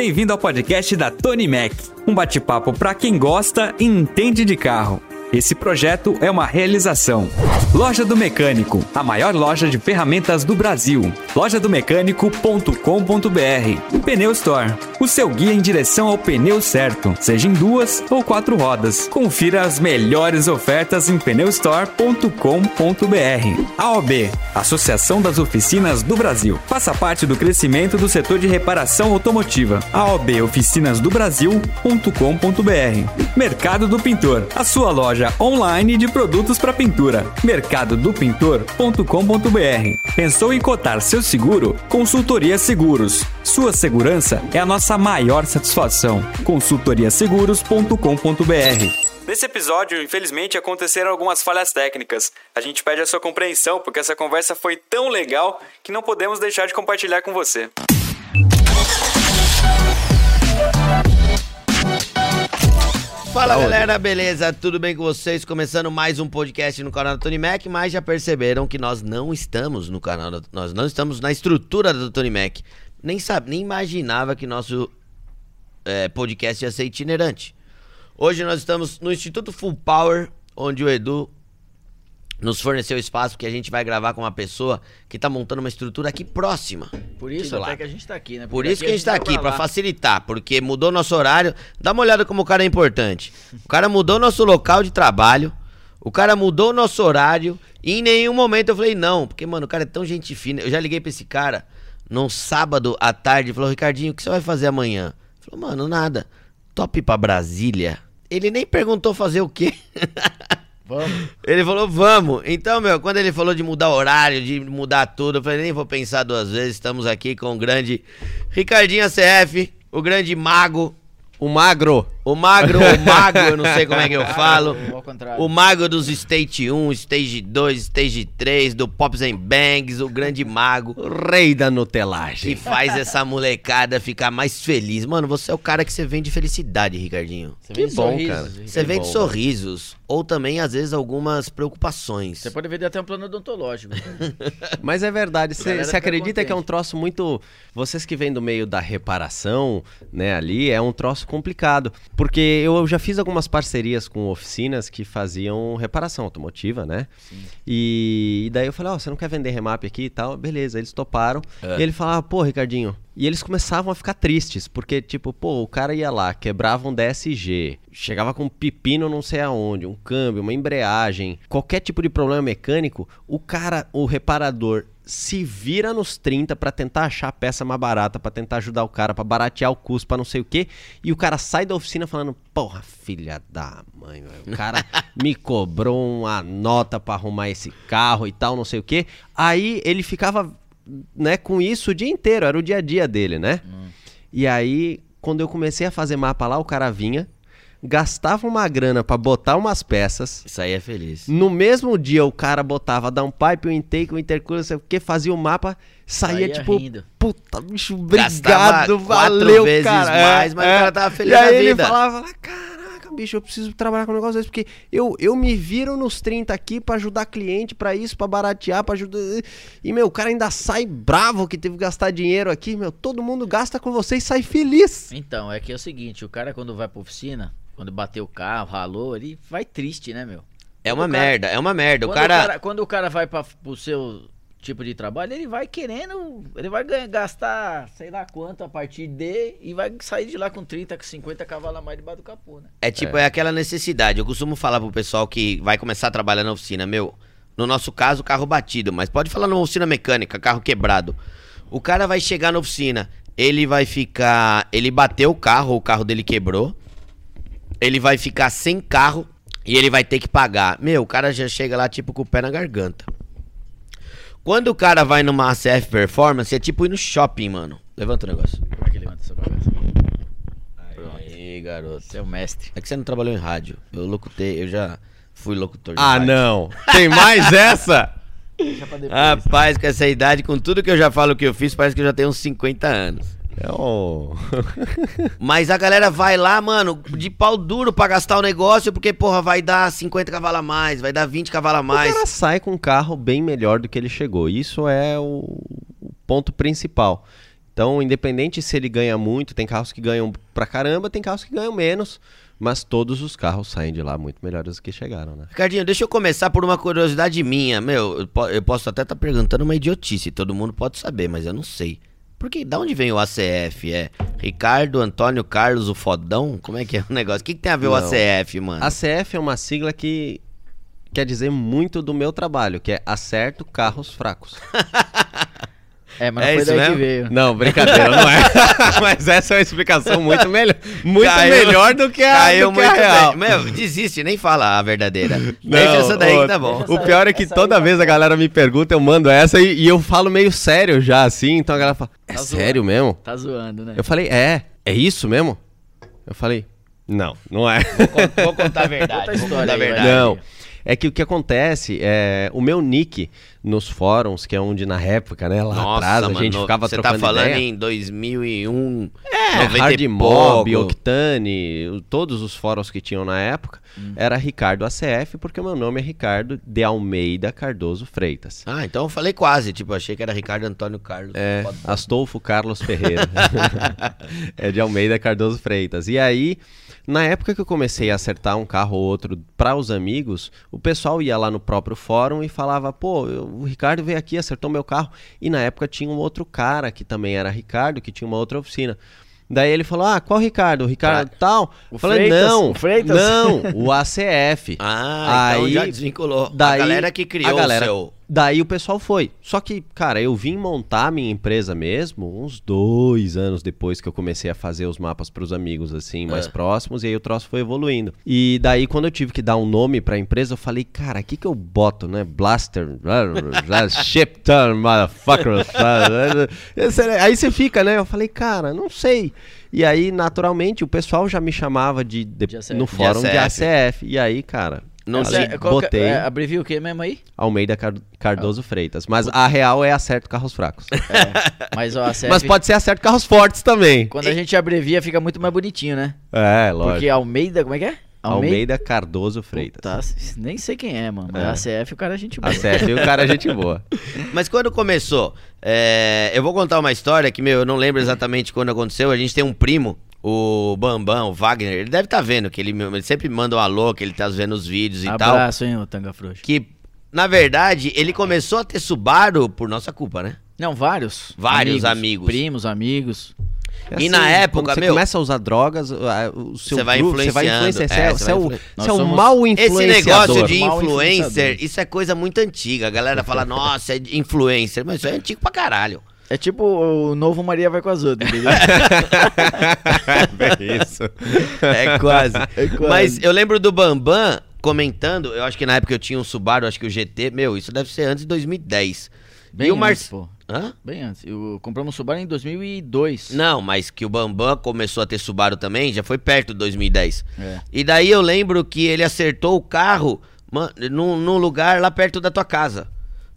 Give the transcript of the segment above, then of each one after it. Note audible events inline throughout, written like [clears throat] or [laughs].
Bem-vindo ao podcast da Tony Mac, um bate-papo para quem gosta e entende de carro. Esse projeto é uma realização. Loja do Mecânico, a maior loja de ferramentas do Brasil. lojadomecânico.com.br. Pneu Store, o seu guia em direção ao pneu certo, seja em duas ou quatro rodas. Confira as melhores ofertas em pneustore.com.br. AOB, Associação das Oficinas do Brasil. Faça parte do crescimento do setor de reparação automotiva. AOB Oficinas do Brasil.com.br. Mercado do Pintor, a sua loja loja online de produtos para pintura. mercadodopintor.com.br. Pensou em cotar seu seguro? Consultoria Seguros. Sua segurança é a nossa maior satisfação. consultoriaseguros.com.br. Nesse episódio, infelizmente, aconteceram algumas falhas técnicas. A gente pede a sua compreensão porque essa conversa foi tão legal que não podemos deixar de compartilhar com você. Fala galera, beleza? Tudo bem com vocês? Começando mais um podcast no canal do Tony Mac, mas já perceberam que nós não estamos no canal, do, nós não estamos na estrutura do Tony Mac. Nem sabe, nem imaginava que nosso é, podcast ia ser itinerante. Hoje nós estamos no Instituto Full Power, onde o Edu nos forneceu espaço que a gente vai gravar com uma pessoa que tá montando uma estrutura aqui próxima. Por isso até que a gente tá aqui, né? Por isso que a gente tá aqui, para facilitar, porque mudou nosso horário. Dá uma olhada como o cara é importante. O cara mudou nosso local de trabalho, o cara mudou nosso horário, e em nenhum momento eu falei não, porque, mano, o cara é tão gente fina. Eu já liguei pra esse cara num sábado à tarde e falou, Ricardinho, o que você vai fazer amanhã? Falou, mano, nada. Top pra Brasília. Ele nem perguntou fazer o quê. [laughs] Vamos. Ele falou, vamos. Então, meu, quando ele falou de mudar horário, de mudar tudo, eu falei, nem vou pensar duas vezes. Estamos aqui com o grande Ricardinho ACF, o grande mago o magro. O magro, o [laughs] mago, eu não sei como é que eu falo. O mago dos Stage 1, Stage 2, Stage 3, do Pops and Bangs, o grande mago. O rei da nutelagem. Que faz essa molecada ficar mais feliz. Mano, você é o cara que você vende felicidade, Ricardinho. Você que bom, sorrisos, cara. Você vende bom, sorrisos. Ou também, às vezes, algumas preocupações. Você pode vender até um plano odontológico. [laughs] Mas é verdade. Você acredita que é um troço muito. Vocês que vêm do meio da reparação, né, ali, é um troço complicado. Porque eu já fiz algumas parcerias com oficinas que faziam reparação automotiva, né? E, e, daí eu falei, ó, oh, você não quer vender remap aqui e tal? Beleza, eles toparam. É. E ele falava, pô, Ricardinho. E eles começavam a ficar tristes, porque, tipo, pô, o cara ia lá, quebrava um DSG, chegava com um pepino não sei aonde, um câmbio, uma embreagem, qualquer tipo de problema mecânico, o cara, o reparador se vira nos 30 para tentar achar a peça mais barata, para tentar ajudar o cara, para baratear o custo, para não sei o quê, e o cara sai da oficina falando: "Porra, filha da mãe, o cara [laughs] me cobrou uma nota para arrumar esse carro e tal, não sei o quê". Aí ele ficava, né, com isso o dia inteiro, era o dia a dia dele, né? Hum. E aí, quando eu comecei a fazer mapa lá, o cara vinha, gastava uma grana para botar umas peças. Isso aí é feliz. No mesmo dia o cara botava downpipe, o intake, o intercooler, sei o que, fazia o mapa, saía, tipo, rindo. puta, bicho, obrigado, valeu, vezes cara. mais, mas é, o cara tava feliz e aí ele falava, caraca, bicho, eu preciso trabalhar com um negócio desse, porque eu, eu me viro nos 30 aqui para ajudar cliente, para isso, para baratear, para ajudar. E, meu, o cara ainda sai bravo que teve que gastar dinheiro aqui, meu, todo mundo gasta com você e sai feliz. Então, é que é o seguinte, o cara quando vai pra oficina, quando bateu o carro, ralou, ele vai triste, né, meu? É uma cara, merda, é uma merda. O cara... o cara... Quando o cara vai pra, pro seu tipo de trabalho, ele vai querendo. Ele vai ganhar, gastar sei lá quanto a partir de. E vai sair de lá com 30, 50 cavalos a mais debaixo do capô, né? É tipo, é. é aquela necessidade. Eu costumo falar pro pessoal que vai começar a trabalhar na oficina, meu. No nosso caso, carro batido, mas pode falar numa oficina mecânica, carro quebrado. O cara vai chegar na oficina, ele vai ficar. Ele bateu o carro, o carro dele quebrou ele vai ficar sem carro e ele vai ter que pagar. Meu, o cara já chega lá tipo com o pé na garganta. Quando o cara vai numa ACF Performance, é tipo ir no shopping, mano. Levanta o negócio. Como é que levanta essa cabeça? Aí, garoto. Você é o mestre. É que você não trabalhou em rádio. Eu locutei, eu já fui locutor de Ah, rádio. não. Tem mais [laughs] essa? Rapaz, com essa idade, com tudo que eu já falo que eu fiz, parece que eu já tenho uns 50 anos. É um... [laughs] Mas a galera vai lá, mano, de pau duro pra gastar o negócio, porque, porra, vai dar 50 cavalos a mais, vai dar 20 cavalos a mais. O cara sai com um carro bem melhor do que ele chegou. Isso é o ponto principal. Então, independente se ele ganha muito, tem carros que ganham pra caramba, tem carros que ganham menos. Mas todos os carros saem de lá muito melhores do que chegaram, né? Ricardinho, deixa eu começar por uma curiosidade minha. Meu, eu posso até estar tá perguntando uma idiotice, todo mundo pode saber, mas eu não sei. Porque da onde vem o ACF? É Ricardo Antônio Carlos, o fodão? Como é que é o negócio? O que, que tem a ver não. o ACF, mano? ACF é uma sigla que quer dizer muito do meu trabalho, que é acerto carros fracos. [laughs] É, mas não é foi daí mesmo? que veio. Não, brincadeira, não é. [laughs] mas essa é uma explicação muito melhor, muito caiu, melhor do que a, caiu do que a real. Bem. Meu, desiste, nem fala a verdadeira. [laughs] Não, Deixa essa daí que tá bom. O pior é que toda vez a galera me pergunta, eu mando essa e, e, eu falo meio sério já, assim. Então a galera fala, é tá sério zoando. mesmo? Tá zoando, né? Eu falei, é, é isso mesmo? Eu falei, não, não é. Vou, vou contar a verdade. Conta a história, vou contar a verdade. Não. É que o que acontece é o meu nick nos fóruns, que é onde na época, né, lá Nossa, atrás, mano, a gente ficava você trocando Você tá falando ideia. em 2001, é, Hard Mob, Octane, todos os fóruns que tinham na época, hum. era Ricardo ACF, porque o meu nome é Ricardo de Almeida Cardoso Freitas. Ah, então eu falei quase, tipo, achei que era Ricardo Antônio Carlos. É, Astolfo Carlos Ferreira. [laughs] [laughs] é de Almeida Cardoso Freitas. E aí, na época que eu comecei a acertar um carro ou outro para os amigos, o pessoal ia lá no próprio fórum e falava, pô, o Ricardo veio aqui, acertou meu carro. E na época tinha um outro cara que também era Ricardo, que tinha uma outra oficina. Daí ele falou: Ah, qual Ricardo? O Ricardo tá. tal? O eu falei: Freitas, Não, o Freitas. não, o ACF. [laughs] Ah, então Aí, então já desvinculou. Daí, a galera que criou a galera, o seu. Daí o pessoal foi. Só que, cara, eu vim montar minha empresa mesmo uns dois anos depois que eu comecei a fazer os mapas para os amigos, assim, mais é. próximos, e aí o troço foi evoluindo. E daí, quando eu tive que dar um nome para a empresa, eu falei, cara, o que que eu boto, né? Blaster, [laughs] ship turn, motherfucker. [laughs] aí você fica, né? Eu falei, cara, não sei. E aí, naturalmente, o pessoal já me chamava de, de, de no fórum de ACF. de ACF. E aí, cara, não sei, é, botei. É, abrevia o que mesmo aí? Almeida Cardoso Freitas. Mas a real é acerto carros fracos. É, mas, ó, [laughs] mas pode ser acerto carros fortes também. Quando a gente abrevia, fica muito mais bonitinho, né? É, lógico. Porque Almeida, como é que é? Almeida, Almeida Cardoso Freitas. Tá, nem sei quem é, mano. É. ACF o cara é gente boa. ACF o cara é gente boa. [laughs] Mas quando começou, é, eu vou contar uma história que, meu, eu não lembro exatamente quando aconteceu. A gente tem um primo o Bambam, o Wagner, ele deve estar tá vendo, que ele, ele, sempre manda um alô, que ele tá vendo os vídeos e Abraço, tal. Abraço, hein, o Tanga Frouxo. Que, na verdade, ele começou a ter Subaru por nossa culpa, né? Não, vários. Vários amigos. amigos. Primos, amigos. É assim, e na época, você meu, começa a usar drogas, o seu você vai influenciando. Você vai influenciar. É, você, é, o, você é o mal influenciador. Esse negócio de influencer, isso é coisa muito antiga. A galera fala, nossa, é influencer. Mas isso é antigo pra caralho. É tipo o novo Maria vai com as outras, entendeu? [laughs] é isso. É quase. é quase. Mas eu lembro do Bambam comentando, eu acho que na época eu tinha um Subaru, acho que o GT, meu, isso deve ser antes de 2010. Bem e o Mar... antes, pô. Hã? Bem antes. Eu compramos um Subaru em 2002. Não, mas que o Bambam começou a ter Subaru também, já foi perto de 2010. É. E daí eu lembro que ele acertou o carro num, num lugar lá perto da tua casa.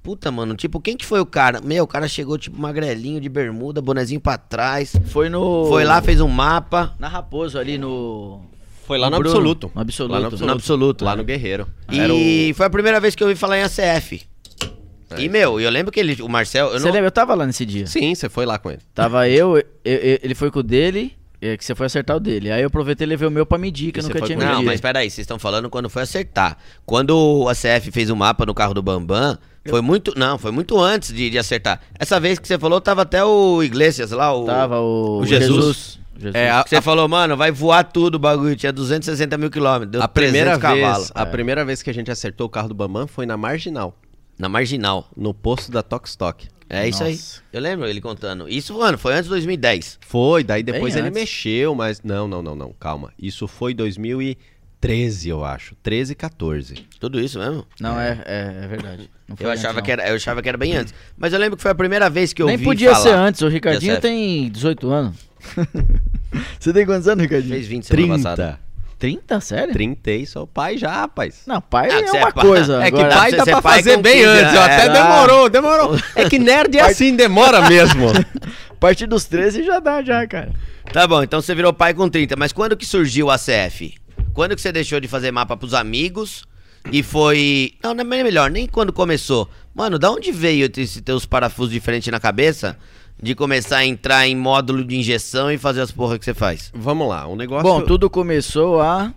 Puta, mano, tipo, quem que foi o cara? Meu, o cara chegou, tipo, magrelinho de bermuda, bonezinho pra trás. Foi no. Foi lá, fez um mapa. Na Raposo, ali no. Foi lá no, no absoluto. No absoluto. Lá no absoluto. No absoluto. Lá no Guerreiro. E o... foi a primeira vez que eu ouvi falar em ACF. É. E, meu, eu lembro que ele, o Marcel. Você não... lembra? Eu tava lá nesse dia. Sim, você foi lá com ele. Tava eu, eu, eu ele foi com o dele. É que você foi acertar o dele. Aí eu aproveitei e levei o meu pra medir, que eu nunca tinha medido. Não, mas peraí, vocês estão falando quando foi acertar. Quando o ACF fez o mapa no carro do Bambam, foi muito. Não, foi muito antes de, de, acertar. Essa vez que você falou, tava até o Iglesias lá, o. Tava o, o Jesus. Jesus. Jesus. É, a, você a... falou, mano, vai voar tudo o bagulho. Tinha 260 mil quilômetros. Deu a primeira vez, A é. primeira vez que a gente acertou o carro do Bambam foi na Marginal. Na Marginal. No posto da Tokstok. É isso aí. Eu lembro ele contando. Isso, mano, foi antes de 2010. Foi, daí depois Bem ele antes. mexeu, mas. Não, não, não, não. Calma. Isso foi 2013, eu acho. 13, 14. Tudo isso mesmo? Não, é, é, é verdade. eu, achava que era, eu achava que era bem antes. Mas eu lembro que foi a primeira vez que eu Nem vi podia falar. ser antes. O Ricardinho tem 18 anos. [laughs] Você tem quantos anos, Ricardinho? Fez 20 semana 30. passada. 30? Sério? 30 e sou pai já, rapaz. Não, pai ah, é uma é coisa. É que pai dá pra fazer bem antes. Até demorou, demorou. [laughs] É que nerd é assim, demora mesmo. a [laughs] partir dos 13 já dá, já, cara. Tá bom, então você virou pai com 30. Mas quando que surgiu a CF? Quando que você deixou de fazer mapa pros amigos e foi... Não, não é melhor, nem quando começou. Mano, da onde veio esse teus parafusos diferentes na cabeça de começar a entrar em módulo de injeção e fazer as porra que você faz? Vamos lá, o negócio. Bom, tudo começou a.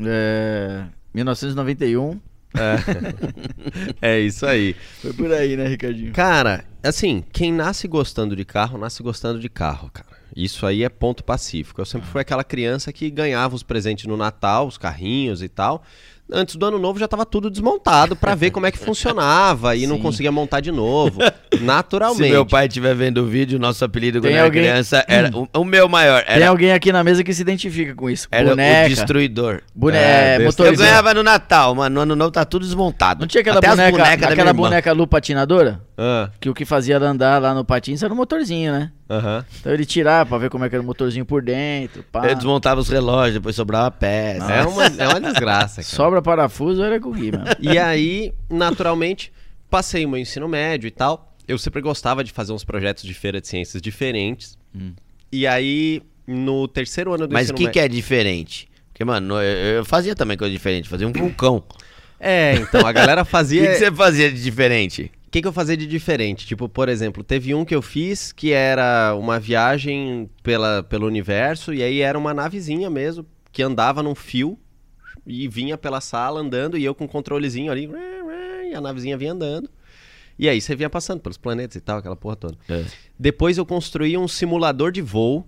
É, 1991. É. [laughs] é isso aí. Foi por aí, né, Ricardinho? Cara, assim, quem nasce gostando de carro, nasce gostando de carro, cara. Isso aí é ponto pacífico. Eu sempre fui aquela criança que ganhava os presentes no Natal, os carrinhos e tal antes do ano novo já estava tudo desmontado para ver como é que funcionava e Sim. não conseguia montar de novo, naturalmente. Se meu pai estiver vendo o vídeo, nosso apelido quando Tem era alguém... criança era o, o, meu maior. Era... Tem alguém aqui na mesa que se identifica com isso. Era boneca. o destruidor. Boneca, é, Eu ganhava no Natal, mano. No ano novo tá tudo desmontado. Não tinha aquela Até boneca, boneca aquela boneca Lu patinadora? Ah. Que o que fazia ela andar lá no patins era o motorzinho, né? Uhum. Então ele tirava pra ver como é que era o motorzinho por dentro. Pá. Ele desmontava os relógios, depois sobrava peça. É uma, é uma desgraça. Cara. Sobra parafuso era com o Gui, E aí, naturalmente, passei o meu ensino médio e tal. Eu sempre gostava de fazer uns projetos de feira de ciências diferentes. Hum. E aí, no terceiro ano do Mas ensino médio. Mas o que, que é diferente? Porque, mano, eu, eu fazia também coisa diferente, fazia um vulcão. É, então a galera fazia. [laughs] O que, que, você fazia de diferente? O que, que eu fazia de diferente? Tipo, por exemplo, teve um que eu fiz que era uma viagem pela, pelo universo, e aí era uma navezinha mesmo, que andava num fio e vinha pela sala andando, e eu com um controlezinho ali, e a navezinha vinha andando. E aí você vinha passando pelos planetas e tal, aquela porra toda. É. Depois eu construí um simulador de voo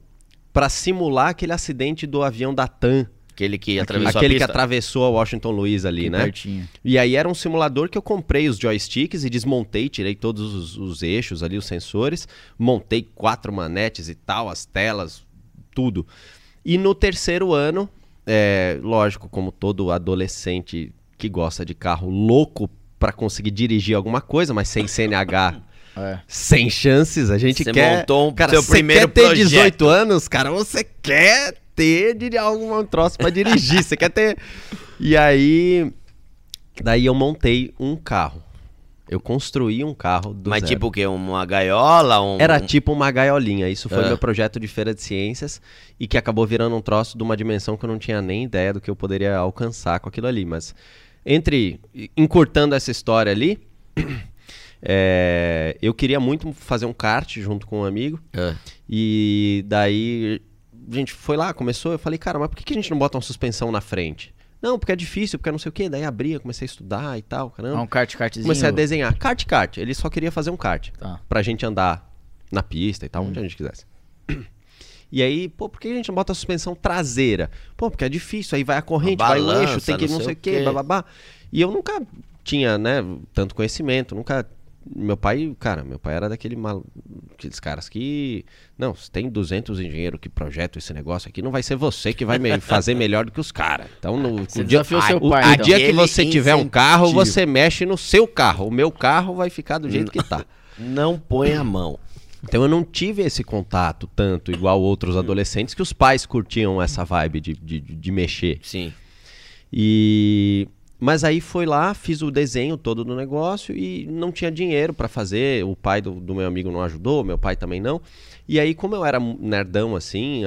para simular aquele acidente do avião da TAM Aquele que atravessou Aquele que atravessou a Washington Luiz ali, né? Pertinho. E aí era um simulador que eu comprei os joysticks e desmontei, tirei todos os, os eixos ali, os sensores, montei quatro manetes e tal, as telas, tudo. E no terceiro ano, é, lógico, como todo adolescente que gosta de carro louco para conseguir dirigir alguma coisa, mas sem CNH [laughs] É. Sem chances, a gente você quer. Montou um cara, seu primeiro quer ter projeto. 18 anos, cara, você quer ter de algum troço para dirigir, você quer ter. E aí. Daí eu montei um carro. Eu construí um carro do Mas zero. tipo o quê? Uma gaiola? Um... Era tipo uma gaiolinha. Isso foi é. meu projeto de feira de ciências e que acabou virando um troço de uma dimensão que eu não tinha nem ideia do que eu poderia alcançar com aquilo ali. Mas entre encurtando essa história ali, é, [clears throat] eu queria muito fazer um kart junto com um amigo. É. E daí a gente foi lá, começou, eu falei, cara, mas por que, que a gente não bota uma suspensão na frente? Não, porque é difícil, porque não sei o quê. Daí abria, comecei a estudar e tal, caramba. Ah, um kart, kartzinho. Comecei a desenhar. Kart, kart. Ele só queria fazer um kart. Tá. Pra gente andar na pista e tal, hum. onde a gente quisesse. [clears throat] E aí, pô, por que a gente não bota a suspensão traseira? Pô, porque é difícil, aí vai a corrente, balança, vai o eixo, tem que não, sei o quê, bababá. E eu nunca tinha, né, tanto conhecimento, nunca meu pai, cara, meu pai era daquele mal, aqueles caras que, não, se tem 200 engenheiros que projetam esse negócio aqui, não vai ser você que vai me [laughs] fazer melhor do que os caras. Então, no, você o dia, seu pai, o, então. dia que você tiver um carro, você mexe no seu carro. O meu carro vai ficar do jeito que tá. Não põe a mão. Então eu não tive esse contato tanto igual outros adolescentes que os pais curtiam essa vibe de, de, de mexer. Sim. E mas aí foi lá, fiz o desenho todo do negócio e não tinha dinheiro para fazer. O pai do, do, meu amigo não ajudou, meu pai também não. E aí, como eu era nerdão assim,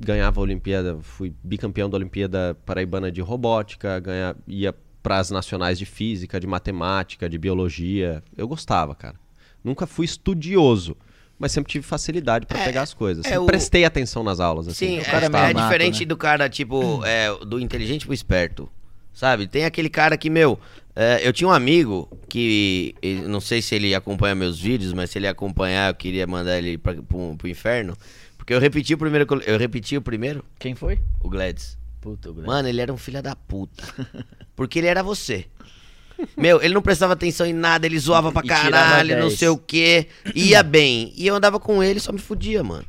ganhava a Olimpíada, fui bicampeão da Olimpíada Paraibana de Robótica, ganha, ia para as nacionais de Física, de Matemática, de Biologia. Eu gostava, cara. Nunca fui estudioso mas sempre tive facilidade para é, pegar as coisas. É o... Prestei atenção nas aulas. Assim, Sim, é, é, é diferente né? do cara, tipo, é, do inteligente pro esperto. Sabe? Tem aquele cara que, meu, é, eu tinha um amigo que, não sei se ele acompanha meus vídeos, mas se ele acompanhar, eu queria mandar ele pra, pro, pro inferno. Porque eu repeti o primeiro. Eu repeti o primeiro. Quem foi? O Gladys. Puta, o Gladys. Mano, ele era um filho da puta. [laughs] Porque ele era você. Meu, ele não prestava atenção em nada, ele zoava pra caralho, não sei o que. Ia bem. E eu andava com ele só me fudia, mano.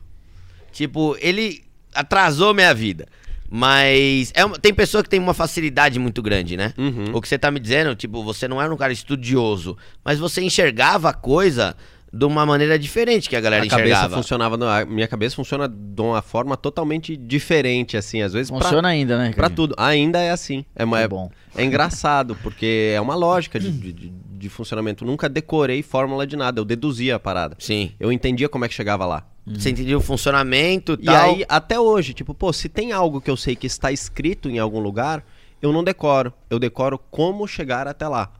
Tipo, ele atrasou minha vida. Mas é uma, tem pessoa que tem uma facilidade muito grande, né? Uhum. O que você tá me dizendo, tipo, você não era um cara estudioso, mas você enxergava a coisa de uma maneira diferente que a galera a enxergava. Cabeça funcionava, a minha cabeça funciona de uma forma totalmente diferente, assim, às vezes. Funciona pra, ainda, né? Pra tudo. Ainda é assim. É, é, bom. é engraçado, porque é uma lógica de, de, de funcionamento. Nunca decorei fórmula de nada, eu deduzia a parada. Sim. Eu entendia como é que chegava lá. Uhum. Você entendia o funcionamento e tal. E aí, até hoje, tipo, pô, se tem algo que eu sei que está escrito em algum lugar, eu não decoro. Eu decoro como chegar até lá.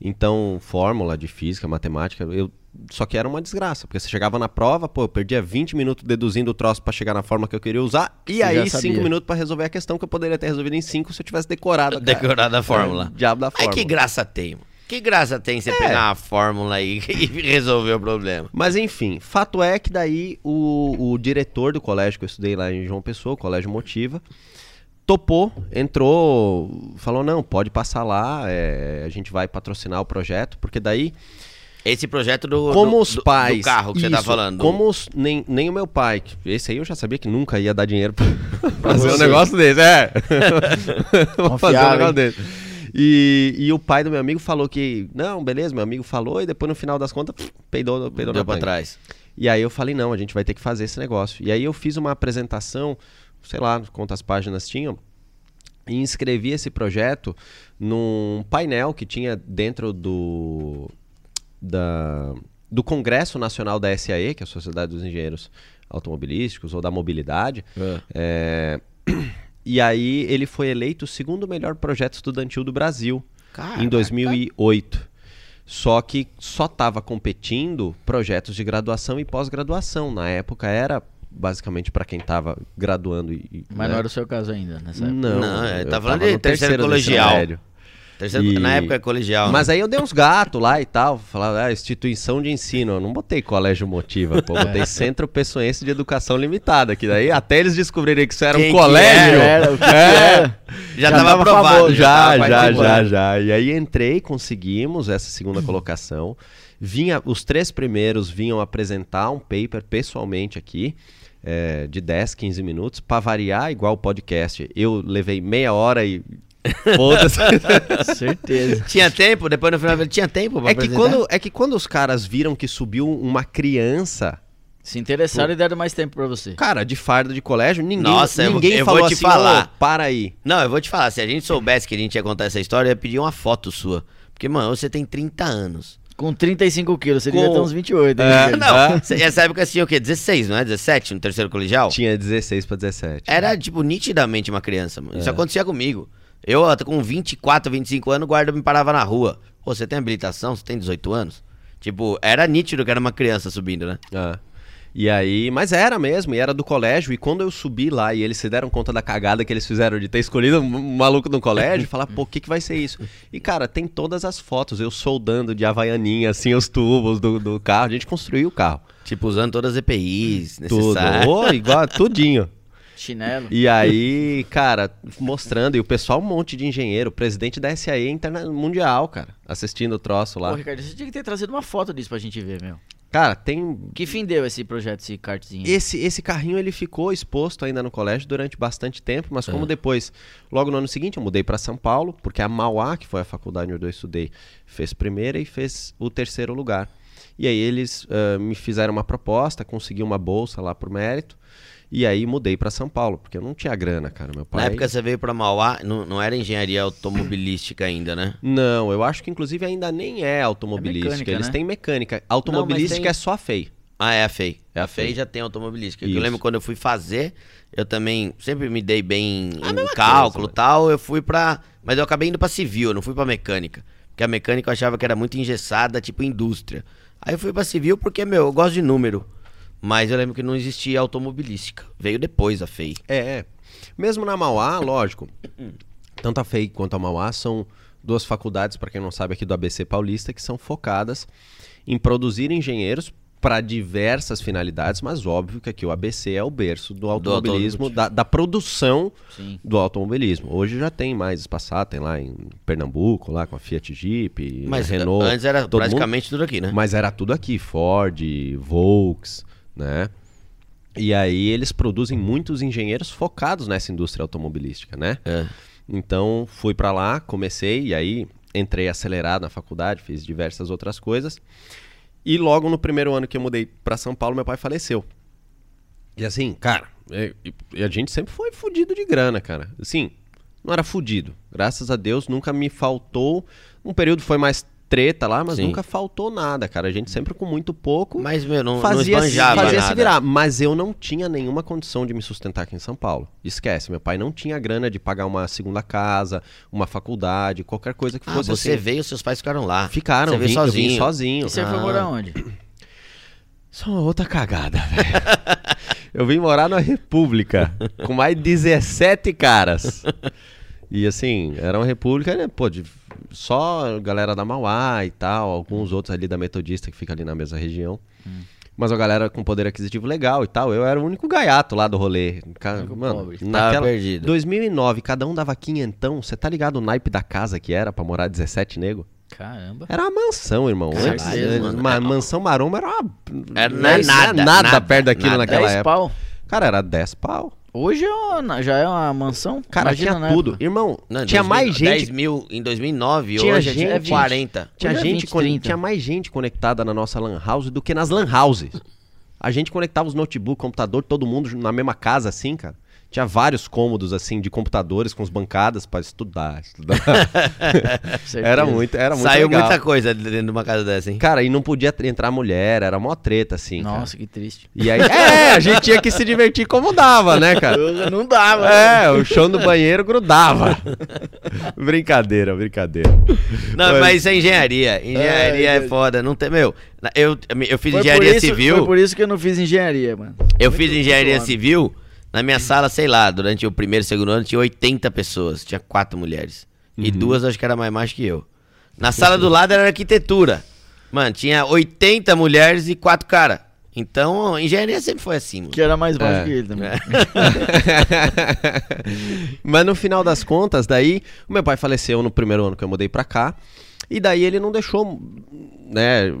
Então, fórmula de física, matemática, eu Só que era uma desgraça, porque você chegava na prova, pô, eu perdia 20 minutos deduzindo o troço para chegar na forma que eu queria usar, e você aí 5 minutos para resolver a questão que eu poderia ter resolvido em 5 se eu tivesse decorado. [laughs] Decorado a fórmula. É, diabo da fórmula. Que graça tem. Que graça tem você é. pegar a fórmula aí [laughs] e resolver o problema? Mas enfim, fato é que daí o, o diretor do colégio que eu estudei lá em João Pessoa, o Colégio Motiva, topou, entrou, falou: não, pode passar lá, é, a gente vai patrocinar o projeto, porque daí. Esse projeto do, como do, os pais, do carro que isso, você tá falando. Como os, nem, nem o meu pai, esse aí eu já sabia que nunca ia dar dinheiro pra [laughs] fazer um negócio desse. É. [laughs] Vou fazer um negócio desse. E, e o pai do meu amigo falou que, não, beleza, meu amigo falou, e depois no final das contas, peidou, peidou Deu pra trás. E aí eu falei, não, a gente vai ter que fazer esse negócio. E aí eu fiz uma apresentação, sei lá quantas páginas tinham, e inscrevi esse projeto num painel que tinha dentro do, da, do Congresso Nacional da SAE, que é a Sociedade dos Engenheiros Automobilísticos, ou da Mobilidade. É. É, e aí ele foi eleito o segundo melhor projeto estudantil do Brasil Caraca. em 2008. Só que só estava competindo projetos de graduação e pós-graduação. Na época era basicamente para quem estava graduando. E, Mas né? não era o seu caso ainda, nessa época? Não, não tá falando de terceiro, terceiro colegial. Terceiro, e... Na época é colegial. Mas aí eu dei uns gatos lá e tal. Falava, ah, instituição de ensino. Eu não botei colégio motiva, pô. [laughs] Botei Centro Pessoense de Educação Limitada. Que daí até eles descobrirem que isso era Quem um colégio. Era, o que é. já tava aprovado. Já, já, já, já, já. E aí entrei, conseguimos essa segunda colocação. Vinha, os três primeiros vinham apresentar um paper pessoalmente aqui. É, de 10, 15 minutos, para variar, igual o podcast. Eu levei meia hora e Foda-se. [laughs] Certeza. Tinha tempo? Depois no final tinha tempo pra é que quando É que quando os caras viram que subiu uma criança... Se interessaram e deram mais tempo pra você. Cara, de farda de colégio, ninguém, Nossa, ninguém eu, eu falou vou te assim, falar. Para aí. Não, eu vou te falar. Se a gente soubesse que a gente ia contar essa história, eu ia pedir uma foto sua. Porque, mano, você tem 30 anos. Com 35 quilos, você Com... devia ter uns 28. É, não, essa época tinha o quê? 16, não é? 17 no terceiro colegial? Tinha 16 pra 17. Era, tipo, nitidamente uma criança, mano. É. Isso acontecia comigo. Eu, com 24, 25 anos, o guarda me parava na rua. Pô, você tem habilitação? Você tem 18 anos? Tipo, era nítido que era uma criança subindo, né? Ah. E aí, mas era mesmo, e era do colégio. E quando eu subi lá e eles se deram conta da cagada que eles fizeram de ter escolhido um maluco no colégio, falar, pô, o que, que vai ser isso? E cara, tem todas as fotos, eu soldando de havaianinha, assim, os tubos do, do carro. A gente construiu o carro. Tipo, usando todas as EPIs necessárias. Tudo, oh, igual, [laughs] tudinho. Chinelo. E aí, cara, mostrando, e o pessoal, um monte de engenheiro, presidente da SAE interna mundial, cara, assistindo o troço lá. Pô, Ricardo, você tinha que ter trazido uma foto disso pra gente ver, meu. Cara, tem. Que fim deu esse projeto, esse kartzinho? Esse, esse carrinho ele ficou exposto ainda no colégio durante bastante tempo, mas como é. depois, logo no ano seguinte, eu mudei para São Paulo, porque a Mauá, que foi a faculdade onde eu estudei, fez primeira e fez o terceiro lugar. E aí eles uh, me fizeram uma proposta, consegui uma bolsa lá por mérito. E aí mudei para São Paulo, porque eu não tinha grana, cara. Meu pai... Na época você veio para Mauá, não, não era engenharia automobilística ainda, né? Não, eu acho que inclusive ainda nem é automobilística. É mecânica, Eles né? têm mecânica. Automobilística não, tem... é só a FEI. Ah, é a FEI. É a, a FEI. FEI já tem automobilística. Eu lembro quando eu fui fazer, eu também sempre me dei bem ah, em cálculo e tal. Eu fui pra. Mas eu acabei indo pra civil, eu não fui pra mecânica. Porque a mecânica eu achava que era muito engessada, tipo indústria. Aí eu fui pra civil porque, meu, eu gosto de número. Mas eu lembro que não existia automobilística. Veio depois a FEI. É, é. Mesmo na Mauá, lógico. [clears throat] Tanto a FEI quanto a Mauá são duas faculdades, para quem não sabe, aqui do ABC Paulista, que são focadas em produzir engenheiros para diversas finalidades, mas óbvio que aqui o ABC é o berço do automobilismo, do da, da, produção Sim. do automobilismo. Hoje já tem mais espaçado, tem lá em Pernambuco, lá com a Fiat Jeep, mas Renault. Antes era praticamente mundo, tudo aqui, né? Mas era tudo aqui, Ford, Volks, né? E aí eles produzem muitos engenheiros focados nessa indústria automobilística, né? É. Então fui para lá, comecei e aí entrei acelerado na faculdade, fiz diversas outras coisas. E logo no primeiro ano que eu mudei para São Paulo, meu pai faleceu. E assim, cara, e a gente sempre foi fudido de grana, cara. Assim, não era fudido. Graças a Deus nunca me faltou. Um período foi mais treta lá, mas Sim. nunca faltou nada, cara. A gente sempre com muito pouco. Mas, meu, não, fazia, não Fazia nada. se virar. Mas eu não tinha nenhuma condição de me sustentar aqui em São Paulo. Esquece, meu pai não tinha grana de pagar uma segunda casa, uma faculdade, qualquer coisa que ah, fosse você assim. veio, seus pais ficaram lá. Ficaram, você veio sozinho. Eu vim sozinho. E você ah. foi morar onde? Isso é uma outra cagada, [laughs] velho. eu vim morar na República, com mais 17 caras. E assim, era uma república, né, pô, de só galera da Mauá e tal, alguns outros ali da Metodista que fica ali na mesma região. Hum. Mas a galera com poder aquisitivo legal e tal. Eu era o único gaiato lá do rolê. Mano, pobre. naquela... perdido. 2009, cada um dava quinhentão. Você tá ligado o naipe da casa que era pra morar 17 nego? Caramba. Era uma mansão, irmão. Caralho, uma mansão maromba era uma... Era, não é nada, nada, nada perto daquilo nada. naquela 10 época. Pau. Cara, era 10 pau. Hoje é já é uma mansão? Cara, Imagina tinha tudo. Época. Irmão, não, tinha 2000, mais gente. 10 mil em 2009, tinha hoje gente, é 40. Tinha, hoje gente, é 20, tinha mais gente conectada na nossa lan house do que nas lan houses. A gente conectava os notebook, computador, todo mundo na mesma casa assim, cara. Tinha vários cômodos, assim, de computadores com as bancadas para estudar, estudar. [laughs] [laughs] era muito, era muito Saiu legal. muita coisa dentro de uma casa dessa, hein? Cara, e não podia entrar mulher, era mó treta, assim, Nossa, cara. que triste. E aí, [laughs] é, a gente tinha que se divertir como dava, né, cara? Não dava. É, né? o chão do banheiro grudava. brincadeira, brincadeira. Não, mas, mas isso é engenharia. Engenharia é, é foda, não tem, meu... Eu, eu fiz foi engenharia isso, civil. Foi por isso que eu não fiz engenharia, mano. Eu muito fiz engenharia civil... Na minha sala, sei lá, durante o primeiro e segundo ano tinha 80 pessoas, tinha quatro mulheres. Uhum. E duas acho que era mais mais que eu. Na sala do lado era arquitetura. Mano, tinha 80 mulheres e quatro caras. Então, engenharia sempre foi assim, mano. Que era mais baixo é. que ele também. É. [laughs] Mas no final das contas, daí, o meu pai faleceu no primeiro ano que eu mudei pra cá. E daí ele não deixou, né?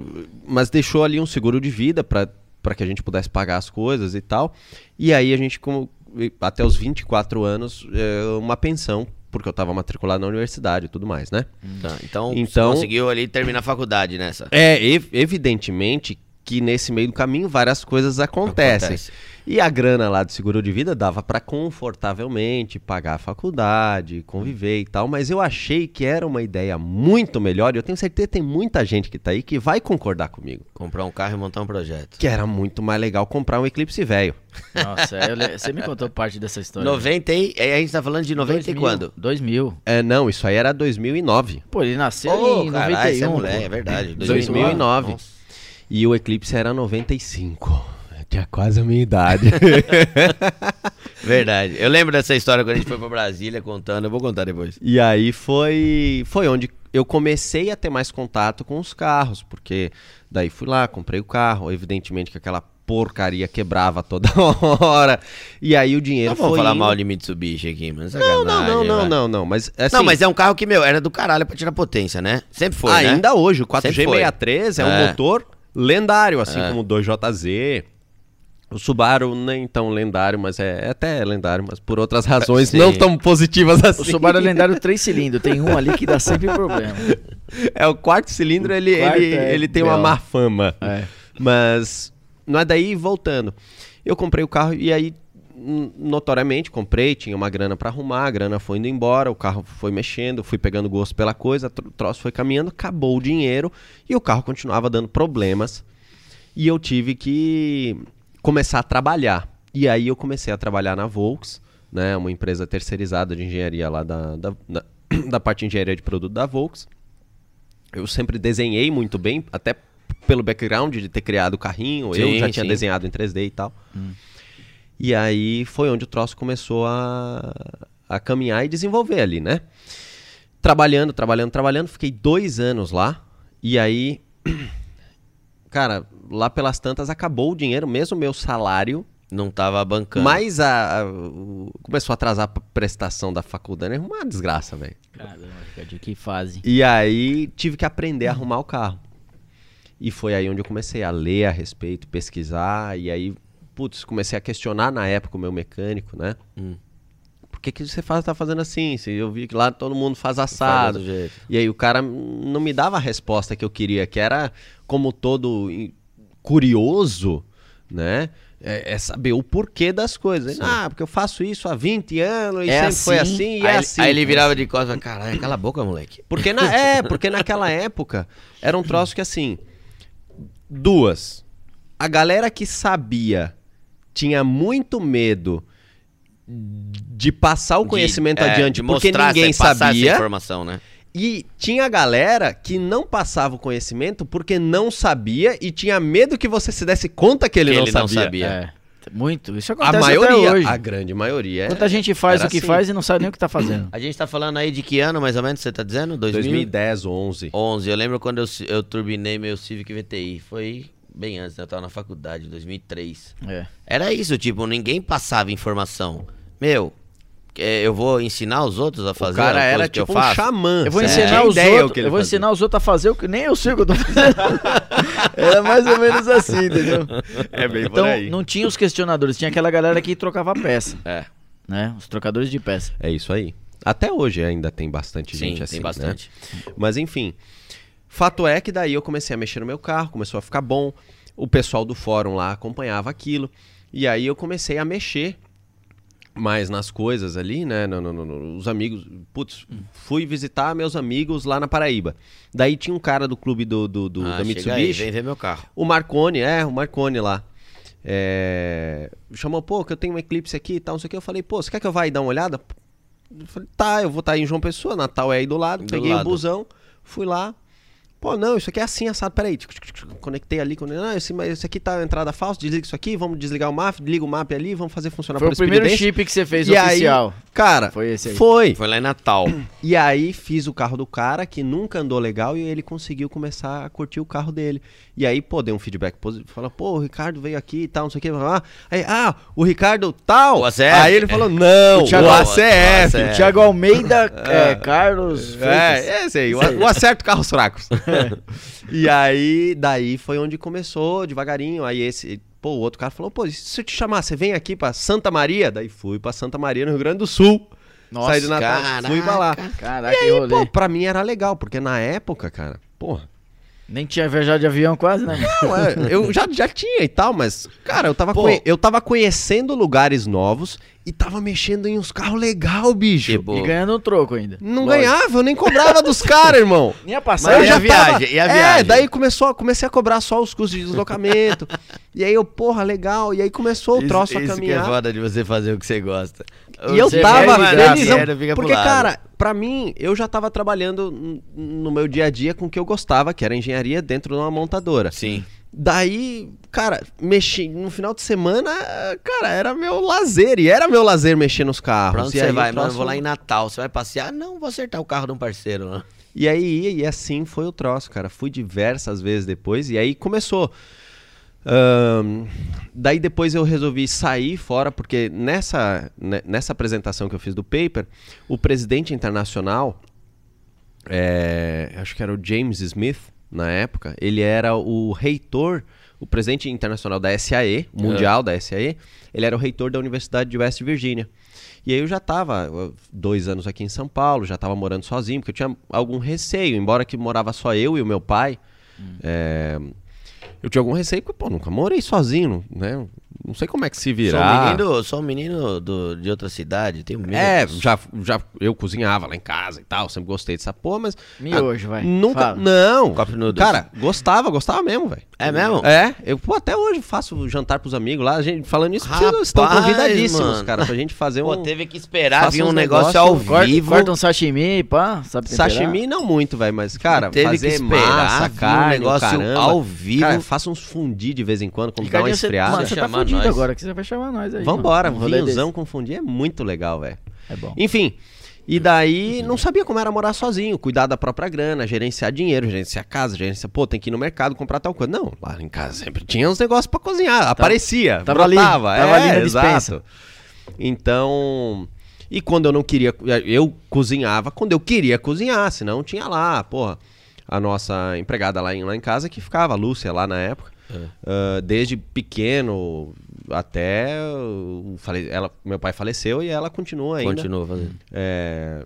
Mas deixou ali um seguro de vida pra para que a gente pudesse pagar as coisas e tal. E aí a gente, como, até os 24 anos, é, uma pensão, porque eu estava matriculado na universidade e tudo mais, né? Tá, então, então conseguiu ali terminar a faculdade nessa. É, ev evidentemente que nesse meio do caminho várias coisas acontecem. Acontece. E a grana lá do seguro de vida dava para confortavelmente pagar a faculdade, conviver e tal, mas eu achei que era uma ideia muito melhor e eu tenho certeza que tem muita gente que tá aí que vai concordar comigo. Comprar um carro e montar um projeto. Que era muito mais legal comprar um Eclipse velho. Nossa, você me contou parte dessa história. 90 e, a gente tá falando de 90 2000, e quando? 2000. É, não, isso aí era 2009. Pô, ele nasceu oh, em caralho, 91. É, mulher, é verdade. 2009. Nossa. E o Eclipse era 95 tinha quase a minha idade. [laughs] [laughs] Verdade. Eu lembro dessa história quando a gente foi pra Brasília contando, eu vou contar depois. E aí foi, foi onde eu comecei a ter mais contato com os carros, porque daí fui lá, comprei o carro, evidentemente que aquela porcaria quebrava toda [laughs] hora. E aí o dinheiro não foi. Não vou falar mal de Mitsubishi aqui, mas não, não, não, não, não, não, mas assim, Não, mas é um carro que meu, era do caralho para tirar potência, né? Sempre foi, né? Ainda né? hoje, o 4G63 é, é um motor lendário, assim é. como o 2JZ. O Subaru nem tão lendário, mas é, é até lendário, mas por outras razões Sim. não tão positivas assim. O Subaru é lendário [laughs] três cilindros, tem um ali que dá sempre problema. É, o quarto cilindro, ele, quarto ele, é ele tem uma má fama. É. Mas, não é daí voltando. Eu comprei o carro e aí, notoriamente, comprei, tinha uma grana para arrumar, a grana foi indo embora, o carro foi mexendo, fui pegando gosto pela coisa, o troço foi caminhando, acabou o dinheiro e o carro continuava dando problemas. E eu tive que começar a trabalhar. E aí eu comecei a trabalhar na Volks, né, uma empresa terceirizada de engenharia lá da, da, da, [clears throat] da parte de engenharia de produto da Volks. Eu sempre desenhei muito bem, até pelo background de ter criado o carrinho, sim, eu já tinha sim. desenhado em 3D e tal. Hum. E aí foi onde o troço começou a, a caminhar e desenvolver ali, né? Trabalhando, trabalhando, trabalhando. Fiquei dois anos lá. E aí, [clears throat] cara, lá pelas tantas acabou o dinheiro, mesmo meu salário. Não tava bancando. Mas a, a começou a atrasar a prestação da faculdade. É uma desgraça, velho. Caramba, de que fase. E aí tive que aprender a arrumar o carro. E foi aí onde eu comecei a ler a respeito, pesquisar. E aí, putz, comecei a questionar na época o meu mecânico, né? Hum. Por que, que você faz, tá fazendo assim? Eu vi que lá todo mundo faz assado. Faz e aí o cara não me dava a resposta que eu queria, que era como todo curioso, né? é, é, saber o porquê das coisas. Sim. Ah, porque eu faço isso há 20 anos e é sempre assim, foi assim e é aí, assim. Aí ele virava de costas e caralho, cala a boca, moleque. Porque na, é, porque naquela [laughs] época era um troço que assim, duas. A galera que sabia tinha muito medo de passar o conhecimento de, adiante, é, porque ninguém sabia. informação, né? E tinha galera que não passava o conhecimento porque não sabia e tinha medo que você se desse conta que ele, que não, ele sabia. não sabia. É. Muito. Isso acontece a maioria, hoje. A grande maioria. É, Muita gente faz o que assim. faz e não sabe nem o que tá fazendo. A gente tá falando aí de que ano, mais ou menos, você tá dizendo? 2000? 2010, 11. 11. Eu lembro quando eu, eu turbinei meu Civic VTI. Foi bem antes, né? Eu tava na faculdade, 2003. É. Era isso, tipo, ninguém passava informação. Meu, é, eu vou ensinar os outros a fazer o cara era tipo um xamã. Eu vou ensinar os outros. Eu vou ensinar os outros a fazer o que nem eu sei o que eu tô fazendo. [laughs] era mais ou menos assim, entendeu? É bem então, por aí. não tinha os questionadores, tinha aquela galera que trocava peça. É. Né? Os trocadores de peça. É isso aí. Até hoje ainda tem bastante Sim, gente assim. Tem bastante. Né? Mas enfim. Fato é que daí eu comecei a mexer no meu carro, começou a ficar bom. O pessoal do fórum lá acompanhava aquilo. E aí eu comecei a mexer mais nas coisas ali, né? No, no, no, os amigos. Putz, fui visitar meus amigos lá na Paraíba. Daí tinha um cara do clube do, do, do ah, da Mitsubishi. Aí, vem ver meu carro. O Marcone, é, o Marcone lá. É, chamou, pô, que eu tenho um Eclipse aqui e tal, não sei o que. Eu falei, pô, você quer que eu vá e dar uma olhada? Eu falei, tá, eu vou estar tá em João Pessoa, Natal é aí do lado. Do peguei o busão, fui lá. Pô, não, isso aqui é assim, assado. Peraí, conectei ali. Conectei, não, esse, esse aqui tá entrada falsa, desliga isso aqui, vamos desligar o map, liga o map ali, vamos fazer funcionar Foi o primeiro chip que você fez e oficial. Aí, cara, foi esse aí. Foi. Foi lá em Natal. [clears throat] E aí fiz o carro do cara que nunca andou legal e ele conseguiu começar a curtir o carro dele. E aí, pô, deu um feedback positivo. Fala, pô, o Ricardo veio aqui e tal, não sei o que. Ah, aí, ah, o Ricardo tal. O ACF. Aí ele falou, não, o, Thiago, o ACF. O Thiago Almeida, [laughs] é, Carlos. É, esse aí, o, o Acerto Carros Fracos. [laughs] [laughs] e aí, daí foi onde começou, devagarinho. Aí esse, pô, o outro cara falou, pô, se eu te chamar, você vem aqui pra Santa Maria? Daí fui pra Santa Maria, no Rio Grande do Sul. Nossa, Saí do Natal, caraca, fui pra lá. Caraca, e aí, pô, pra mim era legal, porque na época, cara, porra nem tinha viajado de avião quase, né? Não, é, eu já, já tinha e tal, mas, cara, eu tava, conhe... eu tava conhecendo lugares novos e tava mexendo em uns carros legal, bicho. Tipo... E ganhando um troco ainda. Não Lógico. ganhava, eu nem cobrava dos caras, irmão. [laughs] Nem a passagem. Mas e a viagem, tava... e a é, viagem? É, daí começou, comecei a cobrar só os custos de deslocamento. [laughs] e aí eu, porra, legal. E aí começou o troço isso, a caminhar. Isso que é foda de você fazer o que você gosta. E eu tava felizão. Porque, cara, pra mim, eu já tava trabalhando no meu dia a dia com o que eu gostava, que era engenharia dentro de uma montadora. Sim. Daí, cara, mexi no final de semana, cara, era meu lazer. E era meu lazer mexer nos carros. Pra onde e você vai? Mano, eu vou lá em Natal. Você vai passear? Não, vou acertar o carro de um parceiro, né? E aí, e assim foi o troço, cara. Fui diversas vezes depois. E aí começou. Um, daí depois eu resolvi sair fora, porque nessa, né, nessa apresentação que eu fiz do paper, o presidente internacional, é, acho que era o James Smith, na época, ele era o reitor, o presidente internacional da SAE, mundial é. da SAE, ele era o reitor da Universidade de West Virginia. E aí eu já estava dois anos aqui em São Paulo, já estava morando sozinho, porque eu tinha algum receio, embora que morava só eu e o meu pai. Hum. É, eu tinha algum receio, porque, pô, nunca morei sozinho, né? Não sei como é que se virar. Sou um menino, sou um menino do, de outra cidade, tenho medo. É, já, já eu cozinhava lá em casa e tal, sempre gostei dessa porra, mas. Miojo, ah, vai. Nunca. Fala. Não. Cara, gostava, gostava mesmo, velho. É mesmo? É, eu pô, até hoje faço jantar pros amigos lá, a gente falando isso, Rapaz, estão convidadíssimos, mano. cara, pra gente fazer pô, um. teve que esperar vir um negócio, ao vivo. Corta um sashimi, pá, sabe temperar? Sashimi não muito, velho, mas, cara, teve fazer que esperar, massa, carne, um negócio caramba. ao vivo. Cara, faça uns fundi de vez em quando, quando dá uma esfriada. Você tá fundido agora, que você vai chamar nós aí. Vambora, um vinhozão com fundi é muito legal, velho. É bom. Enfim. E daí não sabia como era morar sozinho, cuidar da própria grana, gerenciar dinheiro, gerenciar casa, gerenciar, pô, tem que ir no mercado comprar tal coisa. Não, lá em casa sempre tinha uns negócios para cozinhar, tá, aparecia, tava brotava, ali, tava é, ali na dispensa. Então, e quando eu não queria, eu cozinhava quando eu queria cozinhar, senão tinha lá, porra, a nossa empregada lá em, lá em casa que ficava, a Lúcia lá na época. Uh, desde pequeno até falei, ela, meu pai faleceu e ela continua ainda. Continua fazendo. É,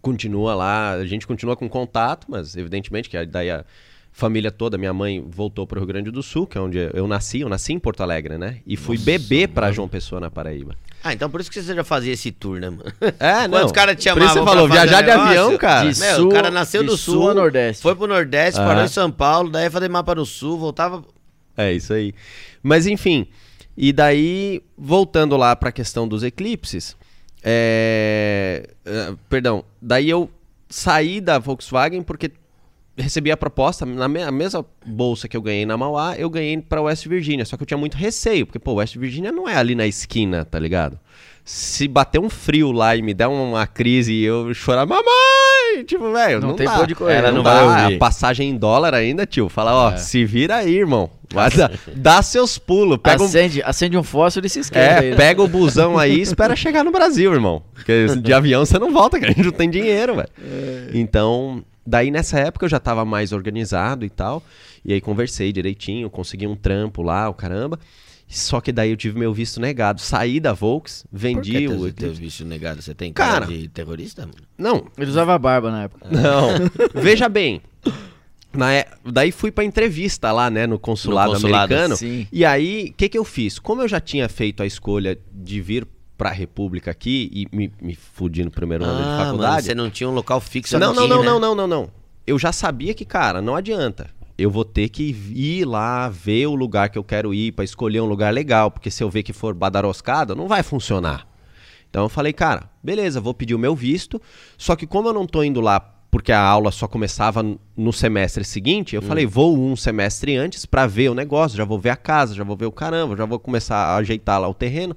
continua lá, a gente continua com contato, mas evidentemente que daí a, família toda, minha mãe voltou para o Rio Grande do Sul, que é onde eu nasci, eu nasci em Porto Alegre, né? E fui Nossa, beber para João Pessoa na Paraíba. Ah, então por isso que você já fazia esse tour, né, mano? É, [laughs] não. Quantos caras te chamavam Por isso você falou, viajar de avião, cara. De Meu, sul, o cara nasceu do sul, sul Nordeste. foi pro Nordeste, ah. parou em São Paulo, daí fazer mapa no sul, voltava... É, isso aí. Mas enfim, e daí, voltando lá para a questão dos eclipses, é... Uh, perdão, daí eu saí da Volkswagen porque recebi a proposta, na mesma bolsa que eu ganhei na Mauá, eu ganhei para West Virginia, só que eu tinha muito receio, porque, pô, West Virginia não é ali na esquina, tá ligado? Se bater um frio lá e me der uma crise e eu chorar, mamãe! Tipo, velho, não, não, tem dá. de correr. Ela não, não vai dá. A passagem em dólar ainda, tio. Fala, ó, é. se vira aí, irmão. Vai [laughs] dá seus pulos. Pega acende, um... acende um fósforo e se esquece. É, aí, né? pega o busão aí e [laughs] espera chegar no Brasil, irmão. Porque de avião você não volta, cara. A gente não tem dinheiro, velho. É. Então, Daí nessa época eu já estava mais organizado e tal. E aí conversei direitinho, consegui um trampo lá, o caramba. Só que daí eu tive meu visto negado. Saí da Volks, vendi Por que o. teu visto negado? Você tem cara, cara de terrorista? Mano? Não. Ele usava barba na época. Não. [laughs] Veja bem. Na, é, daí fui pra entrevista lá, né, no consulado, no consulado americano. Sim. E aí, o que, que eu fiz? Como eu já tinha feito a escolha de vir para a República aqui e me, me fudi no primeiro ano ah, de faculdade. Mano, você não tinha um local fixo não, aqui, não, não, né? não, não, não, não. Eu já sabia que, cara, não adianta. Eu vou ter que ir lá ver o lugar que eu quero ir para escolher um lugar legal, porque se eu ver que for badaroscada, não vai funcionar. Então eu falei, cara, beleza, vou pedir o meu visto. Só que como eu não tô indo lá porque a aula só começava no semestre seguinte, eu hum. falei, vou um semestre antes para ver o negócio, já vou ver a casa, já vou ver o caramba, já vou começar a ajeitar lá o terreno.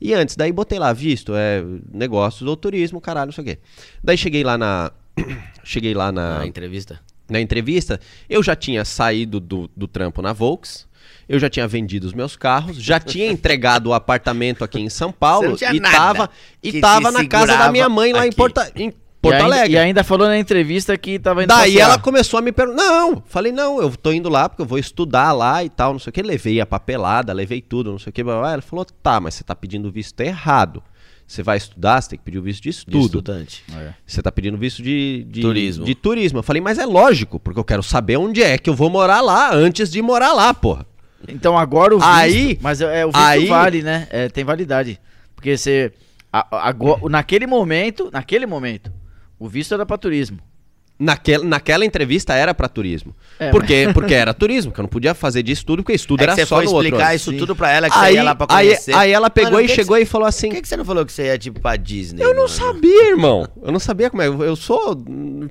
E antes, daí botei lá, visto, é negócios ou turismo, caralho, não sei o quê. Daí cheguei lá na. [clears throat] cheguei lá na. Na entrevista? Na entrevista, eu já tinha saído do, do trampo na Volks. Eu já tinha vendido os meus carros, já tinha [laughs] entregado o apartamento aqui em São Paulo e tava, e tava na casa da minha mãe lá aqui. em Porto, em Porto e Alegre. Ainda, e ainda falou na entrevista que tava indo Daí passear. ela começou a me perguntar. Não, falei, não, eu tô indo lá porque eu vou estudar lá e tal, não sei o que. Levei a papelada, levei tudo, não sei o que. Ela falou, tá, mas você tá pedindo visto errado. Você vai estudar, você tem que pedir o visto de estudo. De estudante. É. Você tá pedindo visto de, de, turismo. de turismo. Eu falei, mas é lógico, porque eu quero saber onde é que eu vou morar lá antes de morar lá, porra. Então agora o visto. Aí, mas é, o visto aí, vale, né? É, tem validade. Porque você. A, a, naquele momento, naquele momento, o visto era para turismo. Naquela, naquela entrevista era para turismo. É, porque, mas... porque era turismo, que eu não podia fazer disso tudo, porque estudo é era só no outro. explicar isso Sim. tudo pra ela, que aí, você ia lá pra conhecer. Aí, aí ela pegou Mano, e chegou e falou assim... Por que, que, você não falou que você ia, tipo, pra Disney? Eu mano? não sabia, irmão. Eu não sabia como é. Eu sou,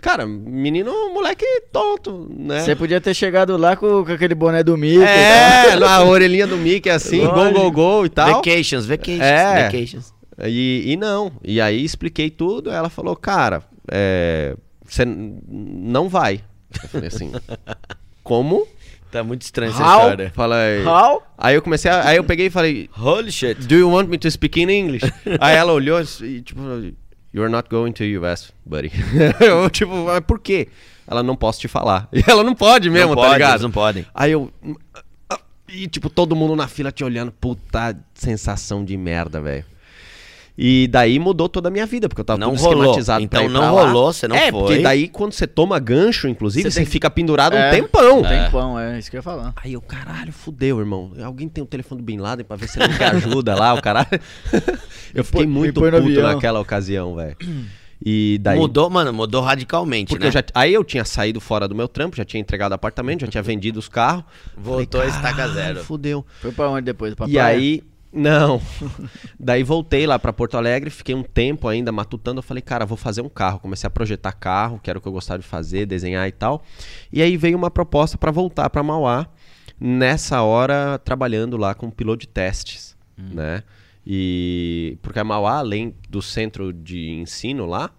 cara, menino, moleque tonto, né? Você podia ter chegado lá com, com aquele boné do Mickey. É, na orelhinha do Mickey, assim, gol, gol, gol e tal. Vacations, vacations, é. vacations. E, e não. E aí expliquei tudo, ela falou, cara é, você não vai. Eu falei assim, [laughs] como? Tá muito estranho essa How? história. Falei, How? Aí eu comecei, a, aí eu peguei e falei, Holy shit. Do you want me to speak in English? [laughs] aí ela olhou e tipo, You're not going to US, buddy. [laughs] eu tipo, mas por quê? Ela não posso te falar. E ela não pode mesmo, não tá pode, ligado? não podem. Aí eu e tipo, todo mundo na fila te olhando, puta sensação de merda, velho. E daí mudou toda a minha vida, porque eu tava não tudo rolou. esquematizado Então não rolou, você não é, foi. É, porque daí quando você toma gancho, inclusive, você, você fica pendurado é, um tempão. Um é. tempão, é isso que eu ia falar. Aí eu, caralho, fudeu, irmão. Alguém tem o telefone do Bin Laden pra ver se ele quer ajuda lá, o caralho. [laughs] eu fiquei muito puto naquela ocasião, velho. E daí... Mudou, mano, mudou radicalmente, Porque né? Eu já, aí eu tinha saído fora do meu trampo, já tinha entregado apartamento, já tinha vendido os carros. Voltou a estaca zero. Fudeu. Foi pra onde depois? Pra e praia? aí não. [laughs] Daí voltei lá para Porto Alegre, fiquei um tempo ainda matutando. Eu falei, cara, vou fazer um carro. Comecei a projetar carro, que era o que eu gostava de fazer, desenhar e tal. E aí veio uma proposta para voltar para Mauá, nessa hora trabalhando lá com piloto de testes, hum. né? E porque a Mauá, além do centro de ensino lá,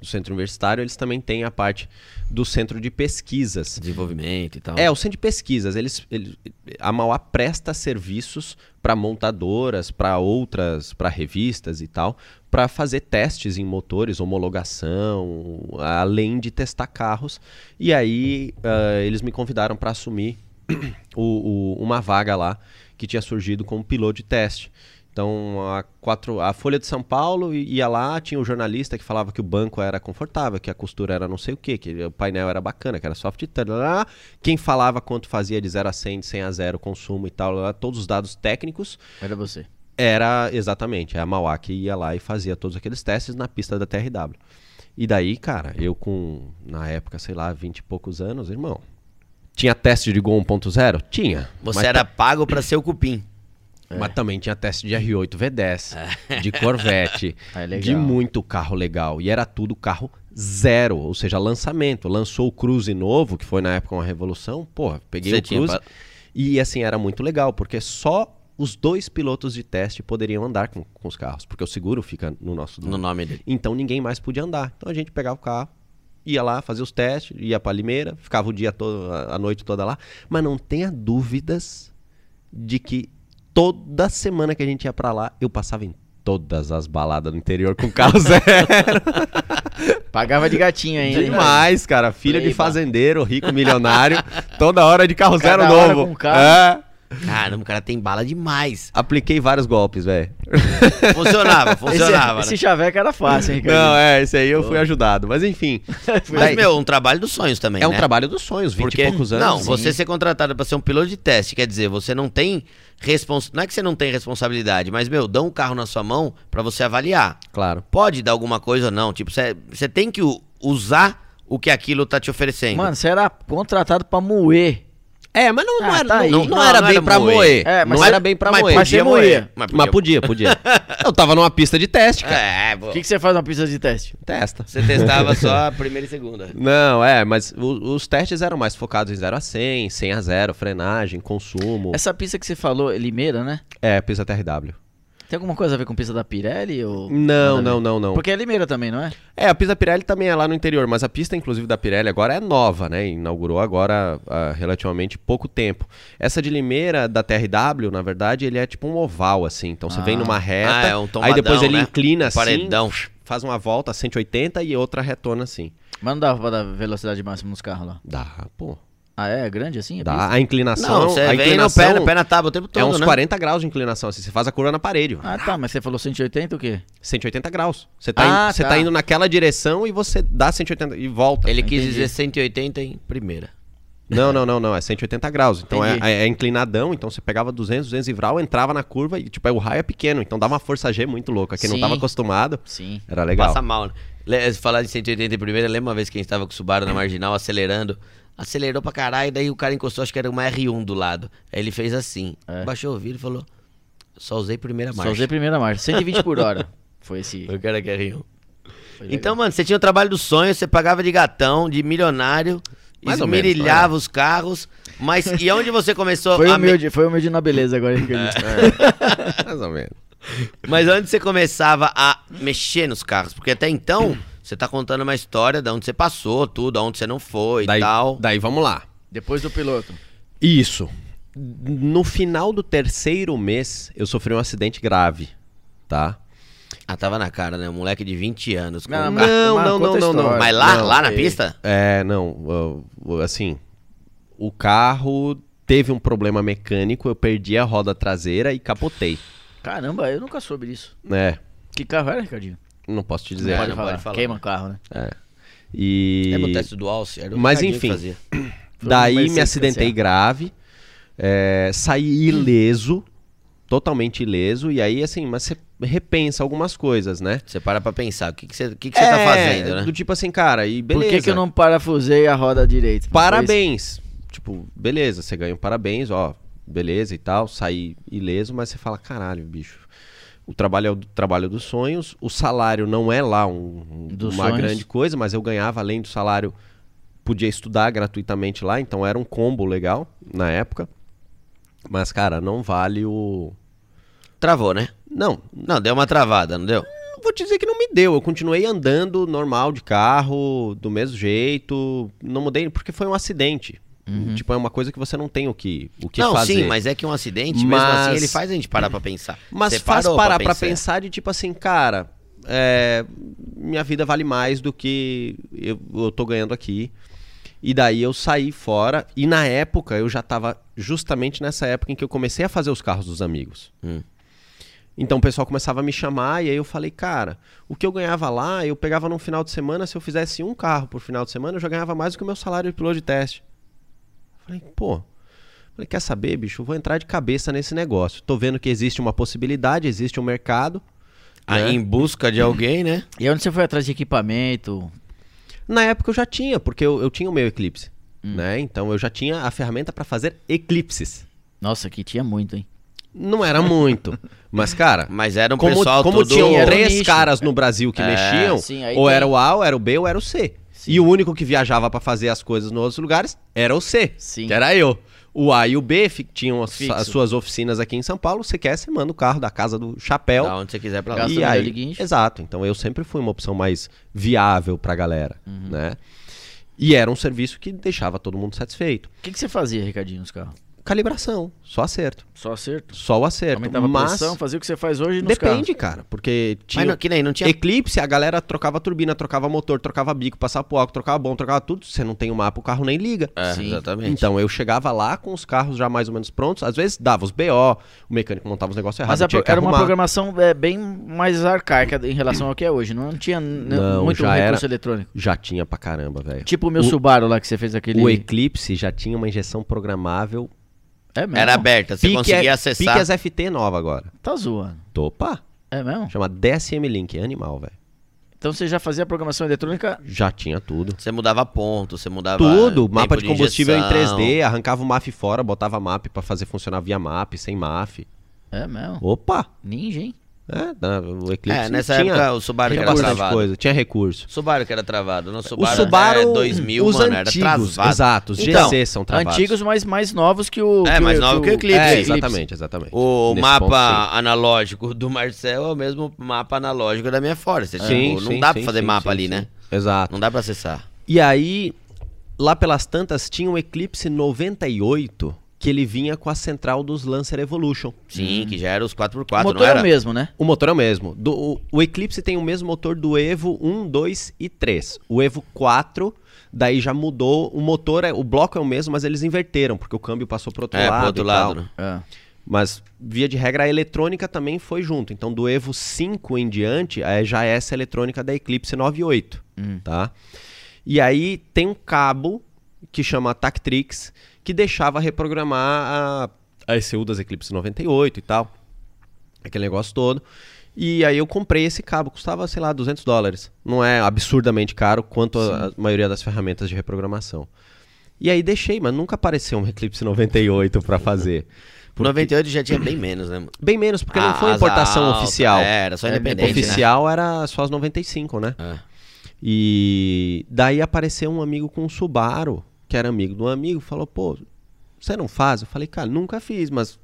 do centro universitário, eles também têm a parte do centro de pesquisas. Desenvolvimento e tal. É, o centro de pesquisas. Eles, eles a Mauá presta serviços para montadoras, para outras, para revistas e tal, para fazer testes em motores, homologação, além de testar carros. E aí uh, eles me convidaram para assumir [clears throat] o, o, uma vaga lá que tinha surgido como piloto de teste. Então, a, quatro, a Folha de São Paulo ia lá, tinha o um jornalista que falava que o banco era confortável, que a costura era não sei o quê, que o painel era bacana, que era soft. Lá, quem falava quanto fazia de 0 a 100, de 100 a 0, consumo e tal, lá, todos os dados técnicos. Era você. Era, exatamente, é a Mauá que ia lá e fazia todos aqueles testes na pista da TRW. E daí, cara, eu com, na época, sei lá, 20 e poucos anos, irmão, tinha teste de Gol 1.0? Tinha. Você era pago para ser o cupim. É. Mas também tinha teste de R8 V10, é. de Corvette, [laughs] é de muito carro legal. E era tudo carro zero, ou seja, lançamento. Lançou o Cruze novo, que foi na época uma revolução. Porra, peguei Você o Cruze. Pra... E assim, era muito legal, porque só os dois pilotos de teste poderiam andar com, com os carros, porque o seguro fica no nosso nome. No nome dele. Então ninguém mais podia andar. Então a gente pegava o carro, ia lá fazer os testes, ia para Limeira, ficava o dia todo, a noite toda lá. Mas não tenha dúvidas de que toda semana que a gente ia para lá, eu passava em todas as baladas do interior com carro [laughs] zero. Pagava de gatinho ainda. Demais, cara. Filho de fazendeiro, rico, milionário. toda hora de carro Cada zero novo. Com carro. É. Caramba, o cara tem bala demais. Apliquei vários golpes, velho. [laughs] Funcionava, funcionava. Esse, né? esse chaveco era fácil, hein, Não, é, esse aí eu fui ajudado. Mas enfim. [laughs] Mas, daí, meu, um trabalho dos sonhos também. É né? um trabalho dos sonhos, 20 Porque, e poucos anos. Não, sim. você ser contratado para ser um piloto de teste, quer dizer, você não tem respons... Não é que você não tem responsabilidade, mas, meu, dão um carro na sua mão para você avaliar. Claro. Pode dar alguma coisa ou não. Tipo, você, você tem que usar o que aquilo tá te oferecendo. Mano, você era contratado para moer é, mas não, ah, não, era, tá não, não, não, era, bem era pra moer. moer. É, mas não era bem pra mas moer. Podia moer. Mas podia, mas podia. podia. [laughs] eu tava numa pista de teste, cara. É, O que, que você faz numa pista de teste? Testa. Você testava só a [laughs] primeira e segunda. Não, é, mas o, os testes eram mais focados em 0 a 100, 100 a 0, frenagem, consumo. Essa pista que você falou, Limeira, né? É, pista TRW. Tem alguma coisa a ver com pista da Pirelli? Ou... Não, não, não, não. Porque é Limeira também, não é? É, a pista da Pirelli também é lá no interior, mas a pista, inclusive, da Pirelli agora é nova, né? Inaugurou agora há relativamente pouco tempo. Essa de Limeira, da TRW, na verdade, ele é tipo um oval, assim. Então você vem ah. numa reta, ah, é um tomadão, aí depois ele né? inclina assim, paredão. faz uma volta 180 e outra retona assim. Mas não dá pra dar velocidade máxima nos carros lá? Dá, pô. Ah, é? grande assim? A, Dá, a inclinação. Não, você a vem inclinação no pé, no pé na tábua o tempo todo. É uns né? 40 graus de inclinação, assim. Você faz a curva na parede. Ah, tá, mas você falou 180 o quê? 180 graus. Você tá, ah, in, você tá. tá indo naquela direção e você dá 180 e volta. Ele quis dizer 180 em primeira. Não, não, não, não. É 180 graus. Então é, é, é, inclinadão. Então você pegava 200, 200 e vral, entrava na curva e, tipo, o raio é pequeno. Então dá uma força G muito louca. Quem Sim. não tava acostumado, Sim. era legal. Passa mal, né? Falar de 180 em primeira, lembra uma vez que a gente tava com o Subaru na marginal acelerando acelerou pra caralho, daí o cara encostou, acho que era uma R1 do lado. Aí ele fez assim, é. baixou o vidro e falou: Só usei primeira marcha. Só usei primeira marcha, 120 por hora. [laughs] Foi esse. O cara que é R1. Então, mano, você tinha o trabalho do sonho, você pagava de gatão, de milionário, Mais esmerilhava os carros. Mas e onde você começou [laughs] foi a. Humilde, me... Foi humilde na beleza agora, que [laughs] é. Mais ou menos. Mas onde você começava a mexer nos carros? Porque até então. Você tá contando uma história de onde você passou, tudo, aonde você não foi daí, e tal. Daí vamos lá. Depois do piloto. Isso. No final do terceiro mês, eu sofri um acidente grave, tá? Ah, tava na cara, né? Um moleque de 20 anos. Não, não, não, não, não, não, Mas lá, não, lá na pista? É, não. Assim, o carro teve um problema mecânico, eu perdi a roda traseira e capotei. Caramba, eu nunca soube disso. É. Que carro era, Ricardinho? Não posso te dizer. Não, pode, falar. pode falar. Queima o carro, né? É. E... Lembra o teste do Alce? Era o Mas enfim, [coughs] daí me acidentei grave, é, saí ileso, totalmente ileso, e aí assim, mas você repensa algumas coisas, né? Você para pra pensar, o que, que você, que que é, tá fazendo, né? Do tipo assim, cara, e beleza. Por que, que eu não parafusei a roda direita? Parabéns! Tipo, beleza, você ganha um parabéns, ó, beleza e tal, saí ileso, mas você fala, caralho, bicho, o trabalho é o trabalho dos sonhos, o salário não é lá um, uma sonhos. grande coisa, mas eu ganhava além do salário, podia estudar gratuitamente lá, então era um combo legal na época. Mas, cara, não vale o. Travou, né? Não. Não, deu uma travada, não deu? Vou te dizer que não me deu. Eu continuei andando normal de carro, do mesmo jeito. Não mudei, porque foi um acidente. Uhum. Tipo, é uma coisa que você não tem o que, o que não, fazer. Não, sim, mas é que um acidente, mas... mesmo assim, ele faz a gente parar pra pensar. Mas você faz parar pra pensar. pra pensar de tipo assim, cara, é, minha vida vale mais do que eu, eu tô ganhando aqui. E daí eu saí fora, e na época eu já tava justamente nessa época em que eu comecei a fazer os carros dos amigos. Hum. Então o pessoal começava a me chamar e aí eu falei, cara, o que eu ganhava lá, eu pegava num final de semana, se eu fizesse um carro por final de semana, eu já ganhava mais do que o meu salário de piloto de teste. Falei, pô, falei, quer saber, bicho, eu vou entrar de cabeça nesse negócio. Tô vendo que existe uma possibilidade, existe um mercado. Aí, né? em busca de alguém, né? E onde você foi atrás de equipamento? Na época eu já tinha, porque eu, eu tinha o meu Eclipse, né? Então eu já tinha a ferramenta para fazer eclipses. Nossa, aqui tinha muito, hein? Não era muito, [laughs] mas cara, Mas era um como, pessoal como todo... tinham três nicho. caras no Brasil que É, mexiam, sim, ou tem- era o A, ou era o B, ou era o C. E o único que viajava pra fazer as coisas nos outros lugares era o C, Sim. que era eu. O A e o B tinham as, as suas oficinas aqui em São Paulo. Você quer, você manda o carro da casa do chapéu. Da onde você quiser pra lá. E aí, exato. Então eu sempre fui uma opção mais viável pra galera, Uhum. né? E era um serviço que deixava todo mundo satisfeito. O que, que você fazia, Ricardinho, nos carros? Calibração, só acerto. Só acerto? Só o acerto. Aumentava a Mas pressão, fazia o que você faz hoje nos depende, carros. cara, porque tinha Mas não, que nem, não tinha... Eclipse, a galera trocava turbina, trocava motor, trocava bico, passava pro álcool, trocava bom, trocava tudo. Você não tem o mapa, o carro nem liga. É, Sim. exatamente. Então eu chegava lá com os carros já mais ou menos prontos, às vezes dava os BO, o mecânico montava os negócios errados, Mas a tinha pro- que era uma arrumar. programação é, bem mais arcaica em relação ao que é hoje. Não tinha Não, muito já recurso era- eletrônico. Já tinha pra caramba, velho. Tipo o meu O- Subaru lá que você fez aquele. O Eclipse já tinha uma injeção programável. É mesmo? Era aberta, você Pique conseguia é- acessar. Pique as FT nova agora. Tá zoando. Topa! É mesmo? Chama DSM Link, é animal, velho. Então você já fazia a programação eletrônica. Já tinha tudo. Você mudava ponto, você mudava... Tudo, tempo mapa de combustível em injeção. 3D, arrancava o MAF fora, botava MAP pra fazer funcionar via MAP, sem MAF. É mesmo. Opa! Ninja, hein? É, o Eclipse É, nessa tinha, época o Subaru que tinha era travado. coisa, tinha recurso. Subaru que era travado. No O Subaru, Subaru, é 2000, os mano, era antigos, travado. exato, os Então, GC são travados. Antigos, mas mais novos que o. É, que mais o- novo que o Eclipse. É, exatamente, exatamente. O Nesse mapa ponto, analógico do Marcel é o mesmo mapa analógico da minha Forester. sim. Tipo, Sim, não sim, dá pra sim, fazer sim, mapa sim, ali, sim. né? Exato. Não dá pra acessar. E aí, lá pelas tantas, tinha o Eclipse 98, que ele vinha com a central dos Lancer Evolution. Sim, que já era os 4x4, O motor não é era? o mesmo, né? O motor é o mesmo. Do- o, o Eclipse tem o mesmo motor do Evo 1, 2 e 3. O Evo 4, daí já mudou. O motor, é, o bloco é o mesmo, mas eles inverteram, porque o câmbio passou pro outro É, lado. pro outro e lado, tal. né? É. Mas, via de regra, a eletrônica também foi junto. Então, do Evo 5 em diante, é já é essa eletrônica da Eclipse 98, Hum. tá? E aí tem um cabo que chama Tactrix, que deixava reprogramar a, a ECU das Eclipse 98 e tal. Aquele negócio todo. E aí eu comprei esse cabo, custava, sei lá, 200 dólares. Não é absurdamente caro quanto a, a maioria das ferramentas de reprogramação. E aí deixei, mas nunca apareceu um Eclipse 98 pra fazer. O 98 já tinha bem menos, né? Bem menos, porque não Ah, foi asa importação alta, oficial. É, era só É, independente, né? oficial era só as 95, né? É. E daí apareceu um amigo com um Subaru, que era amigo de um amigo, falou, pô, você não faz? Eu falei, cara, nunca fiz, mas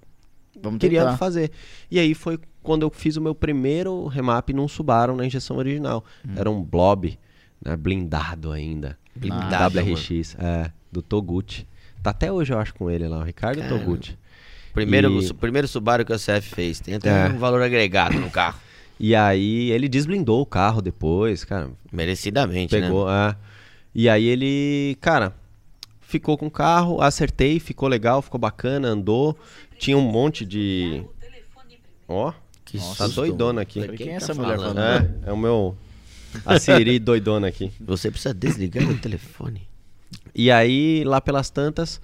Vamos queria tentar. fazer. E aí foi quando eu fiz o meu primeiro remap num Subaru na injeção original. Hum. Era um Blob, né, blindado ainda. Blindado, WRX, é, do Toguchi. Tá até hoje, eu acho, com ele lá, o Ricardo Caramba. Toguchi. Primeiro, E- primeiro Subaru que o CF fez. Tem até É. um valor agregado no carro. [laughs] E aí ele desblindou o carro depois, cara. Merecidamente, né? Pegou, é. E aí ele, cara, ficou com o carro, acertei, ficou legal, ficou bacana, andou. Tinha um monte de. Ó, Que tá susto, doidona aqui. mano. Quem é tá essa mulher falando? falando? É, é o meu. A Siri doidona aqui. Você precisa desligar o telefone. E aí, lá pelas tantas,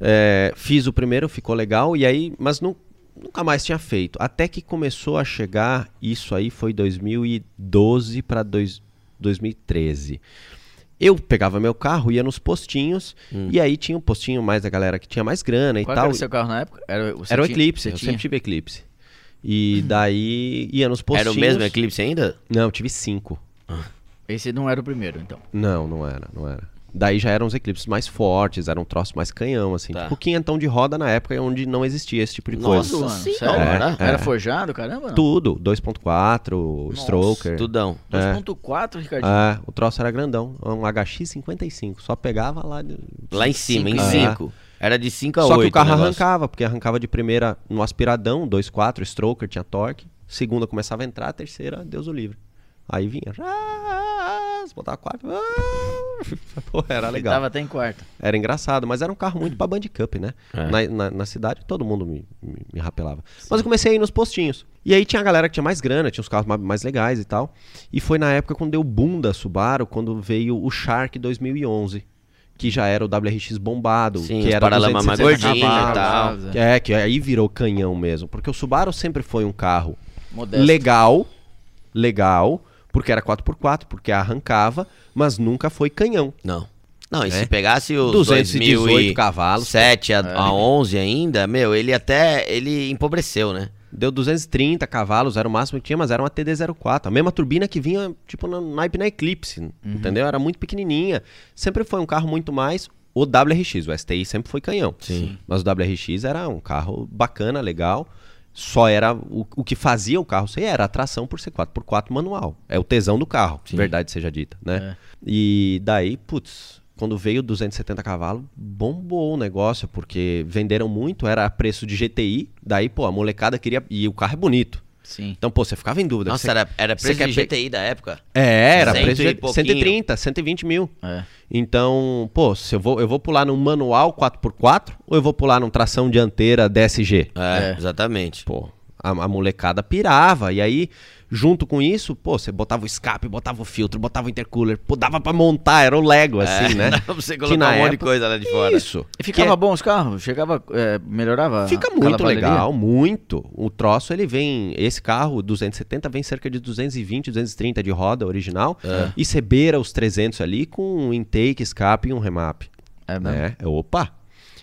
é, fiz o primeiro, ficou legal, e aí, mas nu- nunca mais tinha feito. Até que começou a chegar, isso aí foi 2012 para 2013. Eu pegava meu carro, ia nos postinhos, e aí tinha um postinho mais da galera que tinha mais grana e Qual tal. era o seu carro na época? Era, Era o Eclipse, eu tinha? sempre tive Eclipse. E daí ia nos postinhos. Era o mesmo Eclipse ainda? Não, eu tive cinco. Esse não era o primeiro, então. Não, não era, não era. Daí já eram os eclipses mais fortes, eram um troço mais canhão, assim. Tá. Tipo quinhentão de roda na época onde não existia esse tipo de Nossa, coisa. Zoando, senhora. sério? É, Era é. forjado, caramba? Não. Tudo, 2.4, stroker. Tudão. 2.4, Ricardinho. É, o troço era grandão, um HX 55, só pegava lá de... Lá em cima, em Cinco. 5. Era de 5 a 8 Só que o carro negócio. arrancava, porque arrancava de primeira no aspiradão, 2.4, stroker, tinha torque. Segunda começava a entrar, a terceira, Deus o livre. Aí vinha, botava quatro, ah, [laughs] Pô, era legal. tava até em quarto. Era engraçado, mas era um carro muito pra Bandicup, né? É. Na, na, na cidade todo mundo me, me, me rapelava. Mas eu comecei a ir nos postinhos. E aí tinha a galera que tinha mais grana, tinha os carros mais legais e tal. E foi na época quando deu boom da Subaru, quando veio o Shark 2011 que já era o WRX bombado, Sim, que era paralama mais gordinho e tal. É, que aí virou canhão mesmo, porque o Subaru sempre foi um carro Modesto. legal, legal, porque era 4x4, porque arrancava, mas nunca foi canhão. Não. Não, e é? se pegasse os 218 cavalos, 7 a, é. a 11 ainda, meu, ele até ele empobreceu, né? Deu 230 cavalos, era o máximo que tinha, mas era uma TD04. A mesma turbina que vinha, tipo, na naipe na Eclipse, uhum. entendeu? Era muito pequenininha. Sempre foi um carro muito mais o WRX. O STI sempre foi canhão. Sim. Mas o WRX era um carro bacana, legal. Só era o, o que fazia o carro ser era a tração por ser 4x4 manual. É o tesão do carro, Sim. verdade seja dita, né? É. E daí, putz, quando veio 270 cavalos, bombou o negócio, porque venderam muito, era preço de GTI, daí, pô, a molecada queria. E o carro é bonito. Sim. Então, pô, você ficava em dúvida. Nossa, você, era, era preço de GTI da época? É, era preço de 130, 120 mil. É. Então, pô, se eu vou, eu vou pular num manual 4x4 ou eu vou pular num tração dianteira DSG? É, é. exatamente. Pô, a, a molecada pirava. E aí, junto com isso, pô, você botava o escape, botava o filtro, botava o intercooler, pô, dava pra montar, era o Lego, é, assim, né? [laughs] Dava pra você colocar um monte de coisa lá de fora. Isso. E ficava bom os carros? Chegava, é, melhorava? Fica muito legal, muito. O troço, ele vem, esse carro, 270, vem cerca de 220, 230 de roda original, é. e você beira os 300 ali com um intake, escape e um remap. É mesmo? Né? Opa!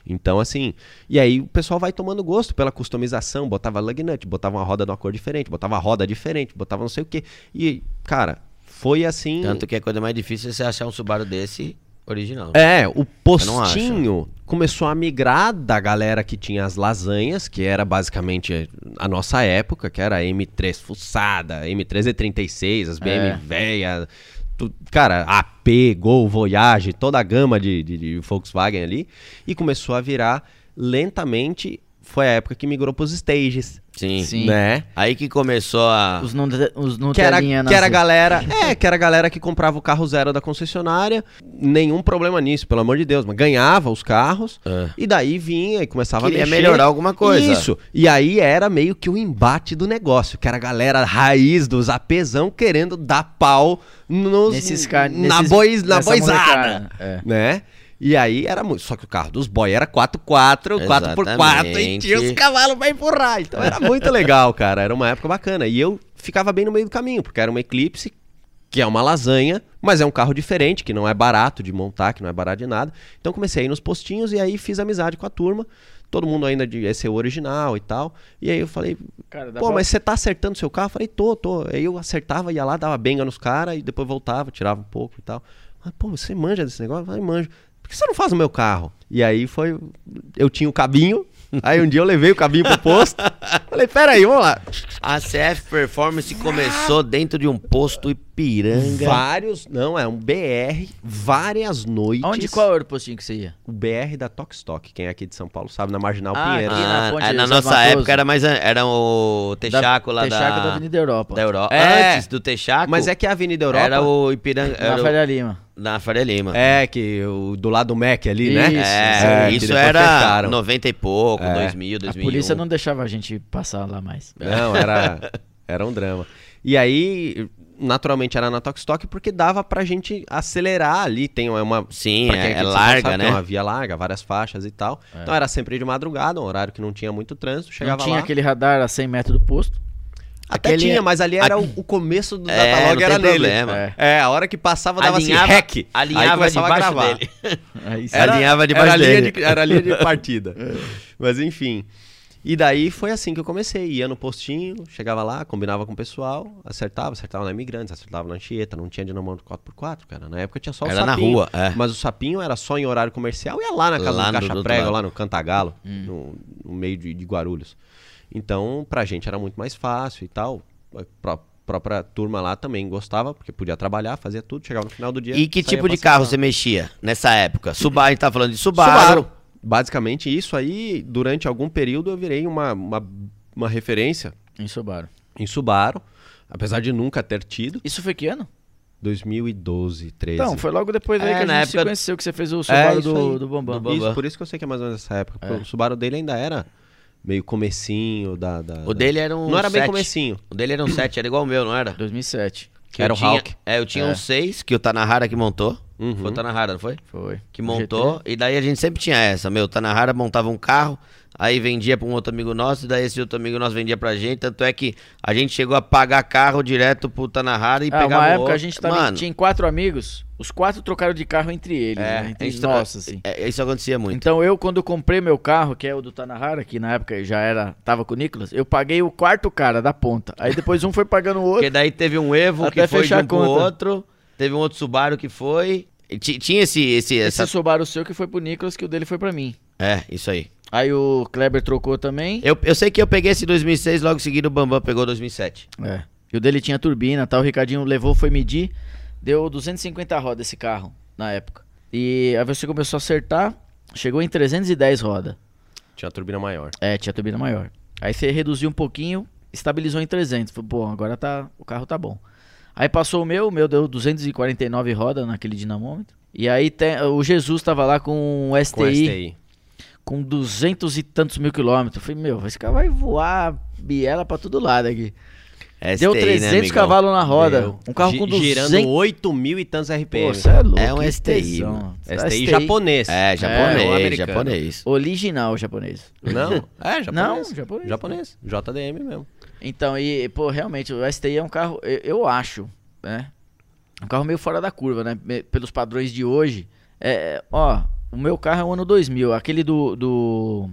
Então, assim, e aí o pessoal vai tomando gosto pela customização, botava lug nut, botava uma roda de uma cor diferente, botava roda diferente, botava não sei o quê. E, cara, foi assim. Tanto que a coisa mais difícil é você achar um Subaru desse original. É, o postinho começou a migrar da galera que tinha as lasanhas, que era basicamente a nossa época, que era a M3 fuçada, M3 E36, as BM é. velha, cara, AP, Gol, Voyage, toda a gama de, de, de Volkswagen ali, e começou a virar lentamente foi a época que migrou para os stages. Sim. Sim. Né? Aí que começou a. Os, não, os não que era, que era a galera. [laughs] É, que era a galera que comprava o carro zero da concessionária. Nenhum problema nisso, pelo amor de Deus. Mas ganhava os carros. É. E daí vinha e começava Queria a mexer. melhorar alguma coisa. Isso. E aí era meio que o embate do negócio. Que era a galera raiz dos apesão querendo dar pau nos, nesses, na, nesses, bois, na boizada. É. Né? E aí era muito. Só que o carro dos boy era 4x4, 4x4 e tinha os cavalos pra empurrar. Então era muito legal, cara. Era uma época bacana. E eu ficava bem no meio do caminho, porque era uma Eclipse, que é uma lasanha, mas é um carro diferente, que não é barato de montar, que não é barato de nada. Então comecei a ir nos postinhos e aí fiz amizade com a turma. Todo mundo ainda de ECU original e tal. E aí eu falei, cara, pô, pra... mas você tá acertando seu carro? Eu falei, tô, tô. Aí eu acertava, ia lá, dava benga nos caras e depois voltava, tirava um pouco e tal. Mas, pô, você manja desse negócio? Eu falei, manjo que você não faz o meu carro? E aí foi. Eu tinha o cabinho. Aí um dia eu levei o cabinho pro posto. Falei, peraí, vamos lá. A CF Performance começou dentro de um posto Ipiranga. Vários, não, é um BR, várias noites. Onde, qual era o postinho que você ia? O BR da Tokstok, quem é aqui de São Paulo sabe, na Marginal ah, Pinheiro. Ah, na, é, na nossa Matoso. época era mais, era o Texaco lá Texaco da... da Avenida Europa. Da Europa. É, Antes do Texaco. Mas é que a Avenida Europa... Era o Ipiranga... Era na Faria Lima. Na Faria Lima. É, que o, do lado do Mac ali, né? isso, né? É, isso era fecharam. 90 e pouco, é. 2000, 2001. A polícia não deixava a gente passar lá mais. Não, era, era um drama. E aí, naturalmente era na Tokstok porque dava pra gente acelerar ali. Tem uma. Sim, é, é larga, né? Tem uma via larga, várias faixas e tal. É. Então era sempre de madrugada, um horário que não tinha muito trânsito. Chegava não tinha lá. aquele radar a 100 metros do posto. Até Aquele... tinha, mas ali era Aqui... o, começo do é, datalog, era nele. Problema. É. é. a hora que passava dava assim, alinhava, assim, rec. Alinhava aí começava a gravar. Dele. [laughs] era, alinhava debaixo era dele. De, era a linha de [laughs] partida. mas enfim. E daí foi assim que eu comecei. Ia no postinho, chegava lá, combinava com o pessoal, acertava, acertava na Imigrantes, acertava na Anchieta, não tinha dinamômetro 4x4, cara. Na época tinha só o era sapinho. Era na rua, é. Mas o sapinho era só em horário comercial, ia lá na casa lá do Caixa Prego, lá no Cantagalo, hum. no, no, meio de, de Guarulhos. Então, pra gente era muito mais fácil e tal a própria turma lá também gostava, porque podia trabalhar, fazia tudo, chegava no final do dia. E que tipo de carro você mexia nessa época? Subaru, a gente tá falando de Subaru. Subaru. Basicamente isso aí, durante algum período eu virei uma, uma, uma referência. Em Subaru. Em Subaru, apesar de nunca ter tido. Isso foi que ano? 2012, 13. Então, foi logo depois aí é, que a gente época... se conheceu, que você fez o é, Subaru é, do, do Bambam. do Bambam. Isso, por isso que eu sei que é mais ou menos essa época. É. O Subaru dele ainda era meio comecinho da... da o dele era um Não era bem comecinho. O dele era um 7, era igual o meu, não era? 2007. Que Era o tinha, Hulk. É, eu tinha É. um 6, que o Tanahara que montou. Uhum. Foi o Tanahara, não foi? Foi. Que montou. E daí a gente sempre tinha essa, meu, o Tanahara montava um carro, aí vendia pra um outro amigo nosso, e daí esse outro amigo nosso vendia pra gente. Tanto é que a gente chegou a pagar carro direto pro Tanahara e Ah, pegava uma época outro. a gente tava, Mano, tinha quatro amigos, os quatro trocaram de carro entre eles, é, né? a Entre gente nós, tra- assim. é, isso acontecia muito. Então eu, quando comprei meu carro, que é o do Tanahara, que na época já era, tava com o Nicolas, eu paguei o quarto cara da ponta. Aí depois um foi pagando o outro. Porque daí teve um Evo que foi de um pro outro, teve um outro Subaru que foi. ti- tinha esse, esse, Esse essa... Subaru seu que foi pro Nicolas, que o dele foi pra mim. É, isso aí. Aí o Kleber trocou também. Eu, eu sei que eu peguei esse 2006, logo em seguida o Bambam pegou 2007. É. E o dele tinha turbina, tal. O Ricardinho levou, foi medir. Deu 250 rodas esse carro, na época. E aí você começou a acertar, chegou em 310 rodas. Tinha turbina maior. É, tinha turbina maior. Aí você reduziu um pouquinho, estabilizou em 300. Falei, pô, agora tá, o carro tá bom. Aí passou o meu, o meu deu 249 rodas naquele dinamômetro. E aí tem- o Jesus tava lá com o STI, Com STI. Com 200 e tantos mil quilômetros. Falei, meu, esse carro vai voar biela pra todo lado aqui. Deu STI, né, 300 amigão? cavalos na roda. Deu. Um carro Gi- com 200... Girando 8 mil e tantos Pô, RPM. cê é louco. É um STI, mano. STI, japonês. É, É, japonês, americano. japonês. Original japonês. Não, [laughs] é japonês. Não, japonês. Japonês. JDM mesmo. Então, e, pô, realmente, o STI é um carro, eu, eu acho, né? Um carro meio fora da curva, né? Pelos padrões de hoje. É, ó, o meu carro é o ano 2000. Aquele do. do...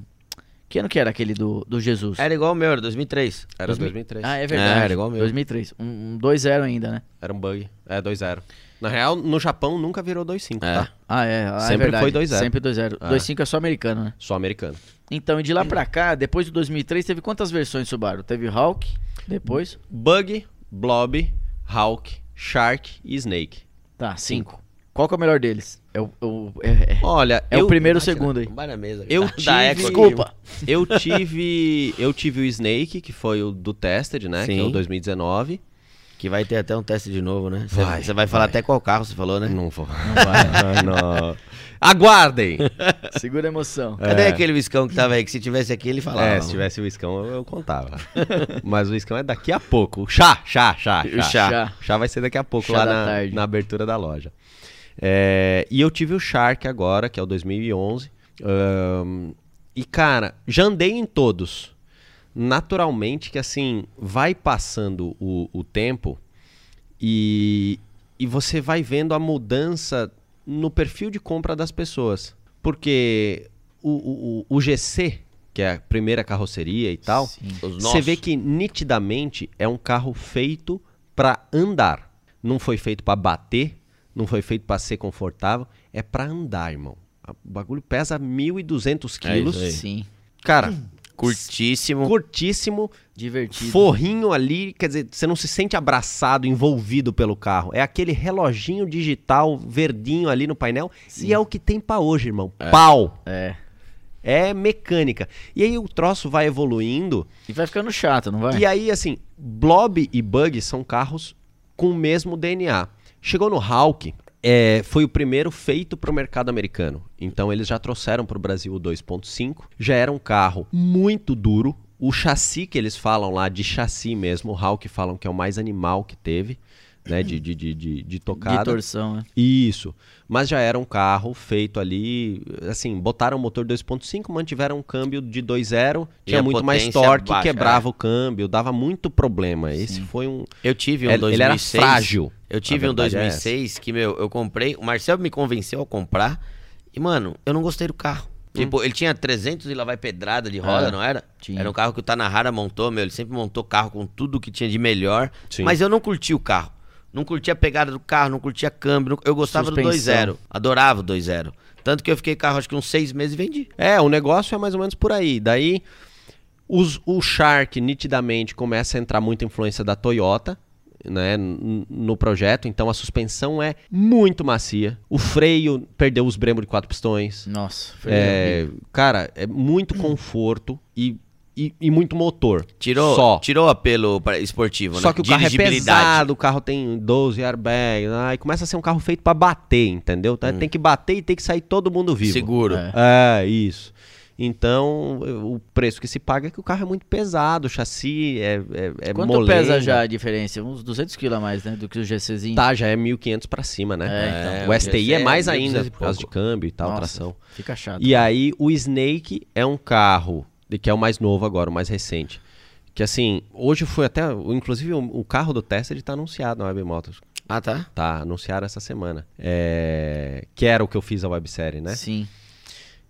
Que ano que era aquele do, do Jesus? Era igual o meu, era 2003. Era 2003. Ah, é verdade. É, era igual o meu. 2003. Um, um 2.0 ainda, né? Era um bug. É, 2-0. Na real, no Japão nunca virou 2-5, É. tá? Ah, é. Ah, é Sempre verdade. foi 2.0. Sempre 2.0. Ah. 2.5 é só americano, né? Só americano. Então, e de lá pra cá, depois de 2003, teve quantas versões Subaru? Teve Hawk, depois... Bug, Blob, Hawk, Shark e Snake. Tá, cinco. Qual que é o melhor deles? É o, o- é, é- Olha, é eu, o primeiro Bate segundo aí? Vai na mesa. Eu [laughs] tive-. Desculpa. eu tive, eu tive o Snake, que foi o do Tested, né? Que é o Sim. 2019. Que vai ter até um teste de novo, né? Você Vai, você vai falar vai. até qual carro você falou, né? Não vou. Não vai. não. [laughs] Aguardem! [laughs] Segura a emoção. Cadê É. aquele viscão que tava aí? Que se tivesse aqui, ele falava. É, se tivesse o iscão, eu, eu contava. Mas o iscão é daqui a pouco. O chá, chá, chá, O chá. chá. O chá vai ser daqui a pouco Chá lá da na, tarde. na abertura da loja. É, e eu tive o Shark agora, que é o 2011. Ahn, e, cara, já andei em todos. Naturalmente que, assim, vai passando o, o tempo e, e você vai vendo a mudança no perfil de compra das pessoas. Porque o, o, o- GC, que é a primeira carroceria e tal, Sim. Você vê que nitidamente é um carro feito para andar. Não foi feito para bater, não foi feito para ser confortável, é para andar, irmão. O bagulho pesa 1.200 É quilos. aí. Sim. Cara, [clears throat] Curtíssimo. curtíssimo, Divertido. forrinho ali, quer dizer, você não se sente abraçado, envolvido pelo carro. É aquele reloginho digital verdinho ali no painel e é o que tem pra hoje, irmão. Pau. É. É mecânica. E aí o troço vai evoluindo E vai ficando chato, não vai? E aí, assim, Blob e Bug são carros com o mesmo DNA. Chegou no Hawk, é, foi o primeiro feito para o mercado americano. Então eles já trouxeram para o Brasil o 2.5. Já era um carro muito duro. O chassi que eles falam lá, de chassi mesmo, o Hawk falam que é o mais animal que teve, né? De, de, de, de, de De tocada. torção, né? Isso. Mas já era um carro feito ali, assim, botaram o motor 2.5, mantiveram um câmbio de 2.0, E tinha muito mais torque, baixa, quebrava é. o câmbio, dava muito problema. Esse foi um Eu tive um ele 2006. era frágil. Eu tive um verdade é 2006 que, meu, eu comprei. O Marcel me convenceu a comprar. E, mano, eu não gostei do carro. Tipo, ele tinha 300 e lá vai pedrada de roda, É, não era? tinha. Era um carro que o Tanahara montou, meu. Ele sempre montou carro com tudo que tinha de melhor. Sim. Mas eu não curti o carro. Não curtia a pegada do carro, não curtia câmbio. não- Eu gostava do Suspensão. 2.0. Adorava o 2.0. Tanto que eu fiquei com carro acho que uns seis meses e vendi. É, o negócio é mais ou menos por aí. Daí os- o Shark nitidamente começa a entrar muita influência da Toyota. Né, no projeto, então a suspensão é muito macia. O freio perdeu os Brembo de quatro pistões. Nossa, foi É, cara, é muito conforto e, e, e muito motor. Tirou, Só. tirou o apelo esportivo, Só né? que o carro é pesado, o carro tem 12 airbags, aí começa a ser um carro feito pra bater, entendeu? Tá? Tem que bater e tem que sair todo mundo vivo. Seguro. É. É, isso. Então, o preço que se paga é que o carro é muito pesado, o chassi é, é, é Quanto molenga. pesa já a diferença? Uns 200 kg a mais, né? Do que o GCzinho. Tá, já é 1.500 pra cima, né? É, então. o STI é GC mais é ainda, 1.200 por causa de câmbio e tal, Nossa, tração. Fica chato. E aí, o Snake é um carro, de- que é o mais novo agora, o mais recente. Que assim, hoje foi até. Inclusive, o, carro do Tesla ele tá anunciado na Web Motors. Ah, tá? Tá, anunciaram essa semana. É, que era o que eu fiz a websérie, né? Sim.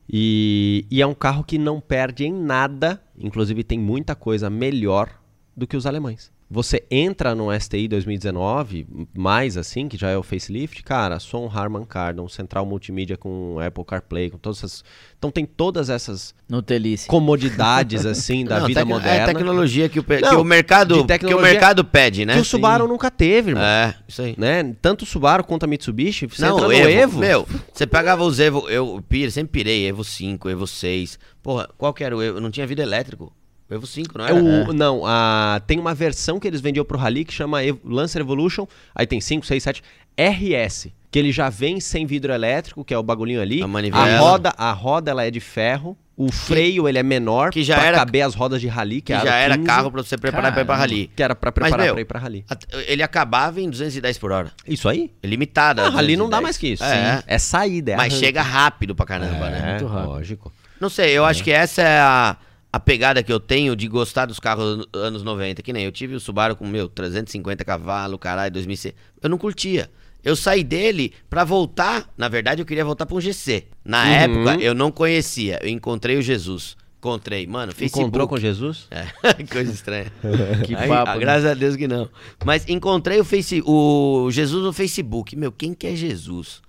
E, e é um carro que não perde em nada, inclusive tem muita coisa melhor do que os alemães. Você entra no STI 2019, mais assim, que já é o facelift, cara, som Harman Kardon, central multimídia com Apple CarPlay, com todas essas... Então tem todas essas No Telice. comodidades, assim, da Não, vida tec- moderna. É tecnologia que o, pe- Não, que o mercado, que o mercado pede, né? que o Subaru nunca teve, irmão. É, isso aí. Né? Tanto o Subaru quanto a Mitsubishi, você Não, entra no Evo, Evo, Meu, você pegava os Evo, eu sempre pirei, Evo 5, Evo 6. Porra, qual que era o Evo? Não tinha vida elétrico. O Evo 5, não É era? o, Não, a, tem uma versão que eles vendiam pro Rally que chama Ev- Lancer Evolution. Aí tem 5, 6, 7. RS. Que ele já vem sem vidro elétrico, que é o bagulhinho ali. A manivela. A roda, a roda ela é de ferro. O freio ele é menor que já pra era- caber as rodas de rally, que, que é já era 15, carro pra você preparar pra ir pra Caramba. rally. Que era pra Mas, preparar meu, pra ir pra rally. Ele acabava em 210 por hora. Isso aí? É limitada. Ah, a rally não 210. dá mais que isso. É. Sim. É saída, é Mas arranque. chega rápido pra caramba, é, né? Muito rápido. lógico. Não sei, eu acho que essa é a, a pegada que eu tenho de gostar dos carros an- anos 90. Que nem eu tive o Subaru com, meu, 350 cavalos, caralho, 2006. Eu não curtia. Eu saí dele pra voltar. Na verdade, eu queria voltar pra um GC. Na Uhum. época, eu não conhecia. Eu encontrei o Jesus. Encontrei, mano, Facebook. Encontrou com Jesus? É, [laughs] coisa estranha. [laughs] Que Aí, papo, ah, né? Graças a Deus que não. Mas encontrei o, face, o Jesus no Facebook. Meu, quem que é Jesus?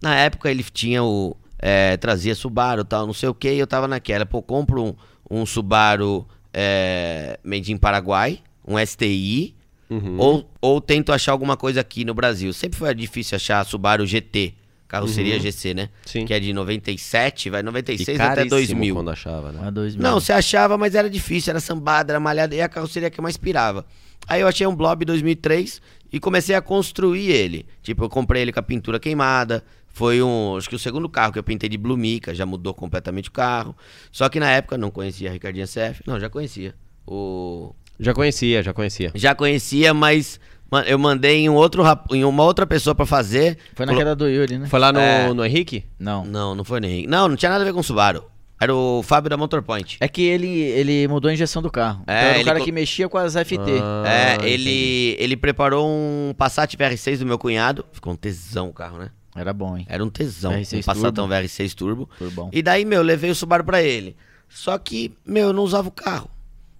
Na época ele tinha o. é, trazia Subaru e tal, não sei o que, e eu tava naquela. Pô, compro um, um Subaru é, made in Paraguai, um STI, Uhum. ou, ou tento achar alguma coisa aqui no Brasil. Sempre foi difícil achar Subaru GT, carroceria GC, né? Uhum. Sim. Que é de 97, vai E 96 até caríssimo 2000. quando achava, né? A 2000. Não, você achava, mas era difícil, era sambada, era malhada, e a carroceria que eu mais pirava. Aí eu achei um Blob 2003 e comecei a construir ele. Tipo, eu comprei ele com a pintura queimada. Foi um, acho que o segundo carro que eu pintei de Blue Mica, já mudou completamente o carro. Só que na época eu não conhecia a Ricardinha CF. Não, já conhecia. O Já conhecia, já conhecia. já conhecia, mas ma- eu mandei em um outro em uma outra pessoa pra fazer. Foi naquela do Yuri, né? Foi lá no, É. no Henrique? Não. Não, não foi nem. Não, não tinha nada a ver com o Subaru. Era o Fábio da Motorpoint. É que ele, ele mudou a injeção do carro. É, então era o cara co- que mexia com as FT. Ah, É, entendi. ele, ele preparou um Passat VR6 do meu cunhado. Ficou um tesão o carro, né? Era bom, hein? Era um tesão. VR6 um Passatão VR6 Turbo. E daí, meu, eu levei o Subaru pra ele. Só que, meu, eu não usava o carro.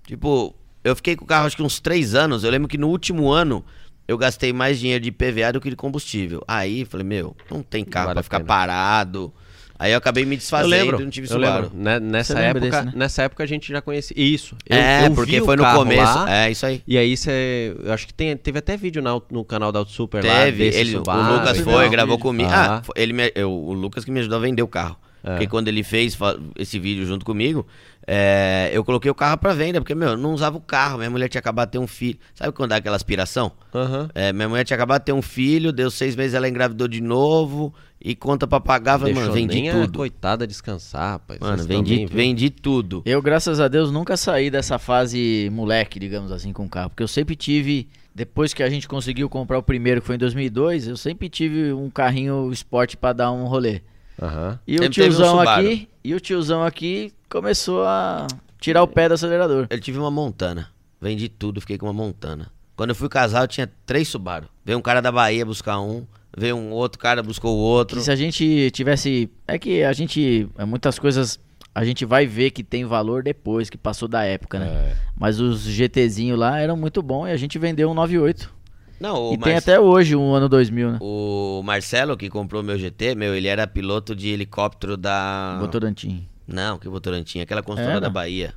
Tipo, eu fiquei com o carro acho que uns três anos. Eu lembro que no último ano eu gastei mais dinheiro de PVA do que de combustível. Aí, falei, meu, não tem carro Vale pra ficar parado. Aí eu acabei me Eu desfazendo lembro, e não tive eu Subaru. lembro. Né, Nessa época, desse, né? nessa época a gente já conhecia. Isso. Eu, é, eu vi porque o foi no carro começo. lá, É, isso aí. E aí você. Eu acho que tem, teve até vídeo na- no canal da Auto Super lá. Teve, ele, Subaru o Lucas e foi, gravou comigo. Ah. Ah, foi- ele me- eu- o Lucas que me ajudou a vender o carro. É. Porque quando ele fez esse vídeo junto comigo, é, eu coloquei o carro pra venda, porque, meu, eu não usava o carro. Minha mulher tinha acabado de ter um filho. Sabe quando dá aquela aspiração? Aham. É, minha mulher tinha acabado de ter um filho, deu seis meses, ela engravidou de novo, e conta pra pagar, falei, Deixou mano, vendi nem a tudo. coitada descansar, rapaz. Mano, Vocês vendi, também, viu? vendi tudo. Eu, graças a Deus, nunca saí dessa fase moleque, digamos assim, com o carro. Porque eu sempre tive, depois que a gente conseguiu comprar o primeiro, que foi em 2002, eu sempre tive um carrinho esporte pra dar um rolê. Aham. E o Sempre teve um tiozão Subaru. aqui, e o tiozão aqui começou a tirar o pé do acelerador. Eu tive uma Montana. Vendi tudo, fiquei com uma Montana. Quando eu fui casar, eu tinha três Subaru. Veio um cara da Bahia buscar um, veio um outro cara buscou o outro. Que se a gente tivesse. É que a gente. é, Muitas coisas a gente vai ver que tem valor depois, que passou da época, né? É. Mas os GTzinho lá eram muito bons e a gente vendeu um 98. Não, o, e tem Marce- até hoje um ano 2000, né? o Marcelo, que comprou meu GT, meu, ele era piloto de helicóptero da. Votorantim. Não, que Votorantim, aquela construtora Era? da Bahia.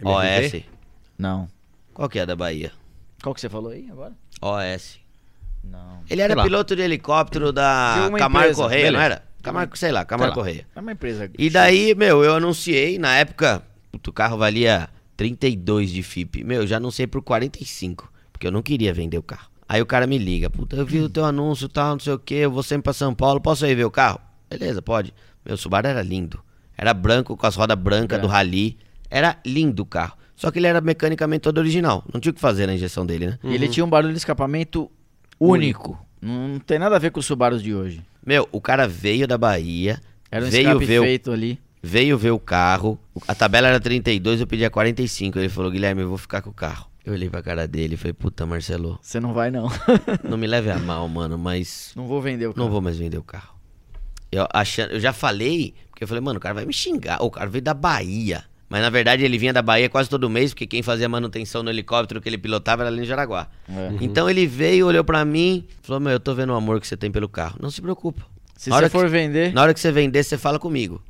MRV? OS. Não. Qual que é a da Bahia? Qual que você falou aí agora? OS. Não. Ele era piloto de helicóptero da De Camargo empresa, Correia, não beleza. era? Camargo, sei lá, Camargo Sei lá. Correia. É uma empresa. E daí, meu, eu anunciei, na época, o carro valia 32 de FIP. Meu, eu já anunciei por 45, porque eu não queria vender o carro. Aí o cara me liga, puta, eu vi o teu anúncio e tal, não sei o que, eu vou sempre pra São Paulo, posso ir ver o carro? Beleza, pode. Meu Subaru era lindo. Era branco, com as rodas brancas do Rally. Era lindo o carro. Só que ele era mecanicamente todo original. Não tinha o que fazer na injeção dele, né? E ele tinha um barulho de escapamento único. Não tem nada a ver com os Subarus de hoje. Meu, o cara veio da Bahia, Era um veio ver, o, feito ali. veio ver o carro. A tabela era 32, eu pedi a 45. Ele falou, Guilherme, eu vou ficar com o carro. Eu olhei pra cara dele e falei, puta, Marcelo, Você não vai, não. [laughs] não me leve a mal, mano, mas não vou vender o carro. não vou mais vender o carro. Eu, achando, eu já falei, porque eu falei, mano, o cara vai me xingar. O cara veio da Bahia. Mas na verdade ele vinha da Bahia quase todo mês, porque quem fazia manutenção no helicóptero que ele pilotava era ali em Jaraguá. É. Então ele veio, olhou pra mim, falou: Meu, eu tô vendo o amor que você tem pelo carro. Não se preocupa. Se Na você hora for que- vender, Na hora que você vender, você fala comigo.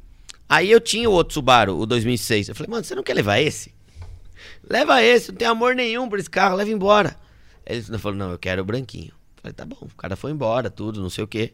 Aí eu tinha o outro Subaru, o 2006. Eu falei, mano, você não quer levar esse? Leva esse, não tem amor nenhum por esse carro, leva embora. Ele falou, não, eu quero o branquinho. Eu falei, tá bom, o cara foi embora, tudo, não sei o quê.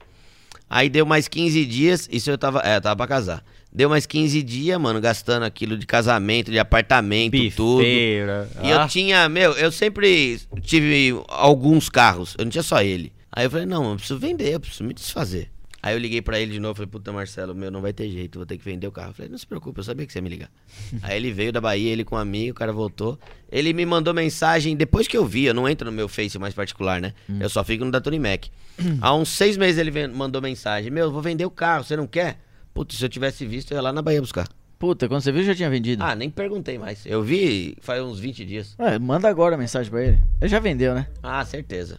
Aí deu mais 15 dias, isso eu tava, é, eu tava pra casar. Deu mais 15 dias, mano, gastando aquilo de casamento, de apartamento, tudo. Bifeira. E eu tinha, meu, eu sempre tive alguns carros, eu não tinha só ele. Aí eu falei, não, eu preciso vender, eu preciso me desfazer. Aí eu liguei pra ele de novo, falei, puta Marcelo, meu, não vai ter jeito, vou ter que vender o carro. Eu falei, não se preocupe, eu sabia que você ia me ligar. [laughs] Aí ele veio da Bahia, ele com um amigo, o cara voltou. Ele me mandou mensagem, depois que eu vi, eu não entro no meu Face mais particular, né? Eu só fico no da Tony Mac. [clears throat] Há uns seis meses ele mandou mensagem, meu, eu vou vender o carro, você não quer? Putz, se eu tivesse visto, eu ia lá na Bahia buscar. puta, quando você viu, já tinha vendido. Ah, nem perguntei mais. Eu vi faz uns 20 dias. Ué, manda agora a mensagem pra ele. Ele já vendeu, né? Ah, certeza.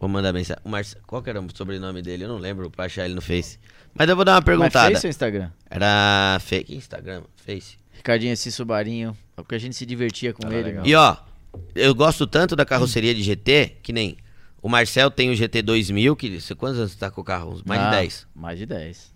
Vou mandar mensagem. O Marce... Qual que era o sobrenome dele? Eu não lembro pra achar ele no Face. Mas eu vou dar uma Mas perguntada. fez seu Instagram? Era fake Instagram, Face. Ricardinho, esse Subarinho, é porque a gente se divertia com ele. legal. E ó, eu gosto tanto da carroceria de GT que nem o Marcel tem o GT 2000, que você quantos anos você tá com o carro? Mais Ah, de 10. Mais de 10.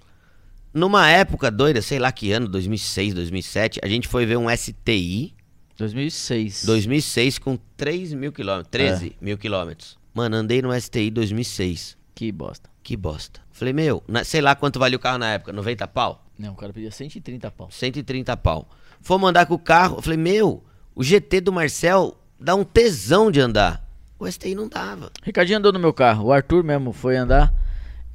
Numa época doida, sei lá que ano, 2006, 2007, a gente foi ver um STI 2006. 2006 com 3 mil quilômetros, 13 mil quilômetros. Mano, andei no STI 2006. Que bosta. Que bosta. Falei, meu, na- sei lá quanto valia o carro na época, 90 pau? Não, o cara pedia 130 pau. 130 pau. Fomos andar com o carro, falei, meu, o GT do Marcel dá um tesão de andar. O STI não dava. Ricardinho andou no meu carro. O Arthur mesmo foi andar.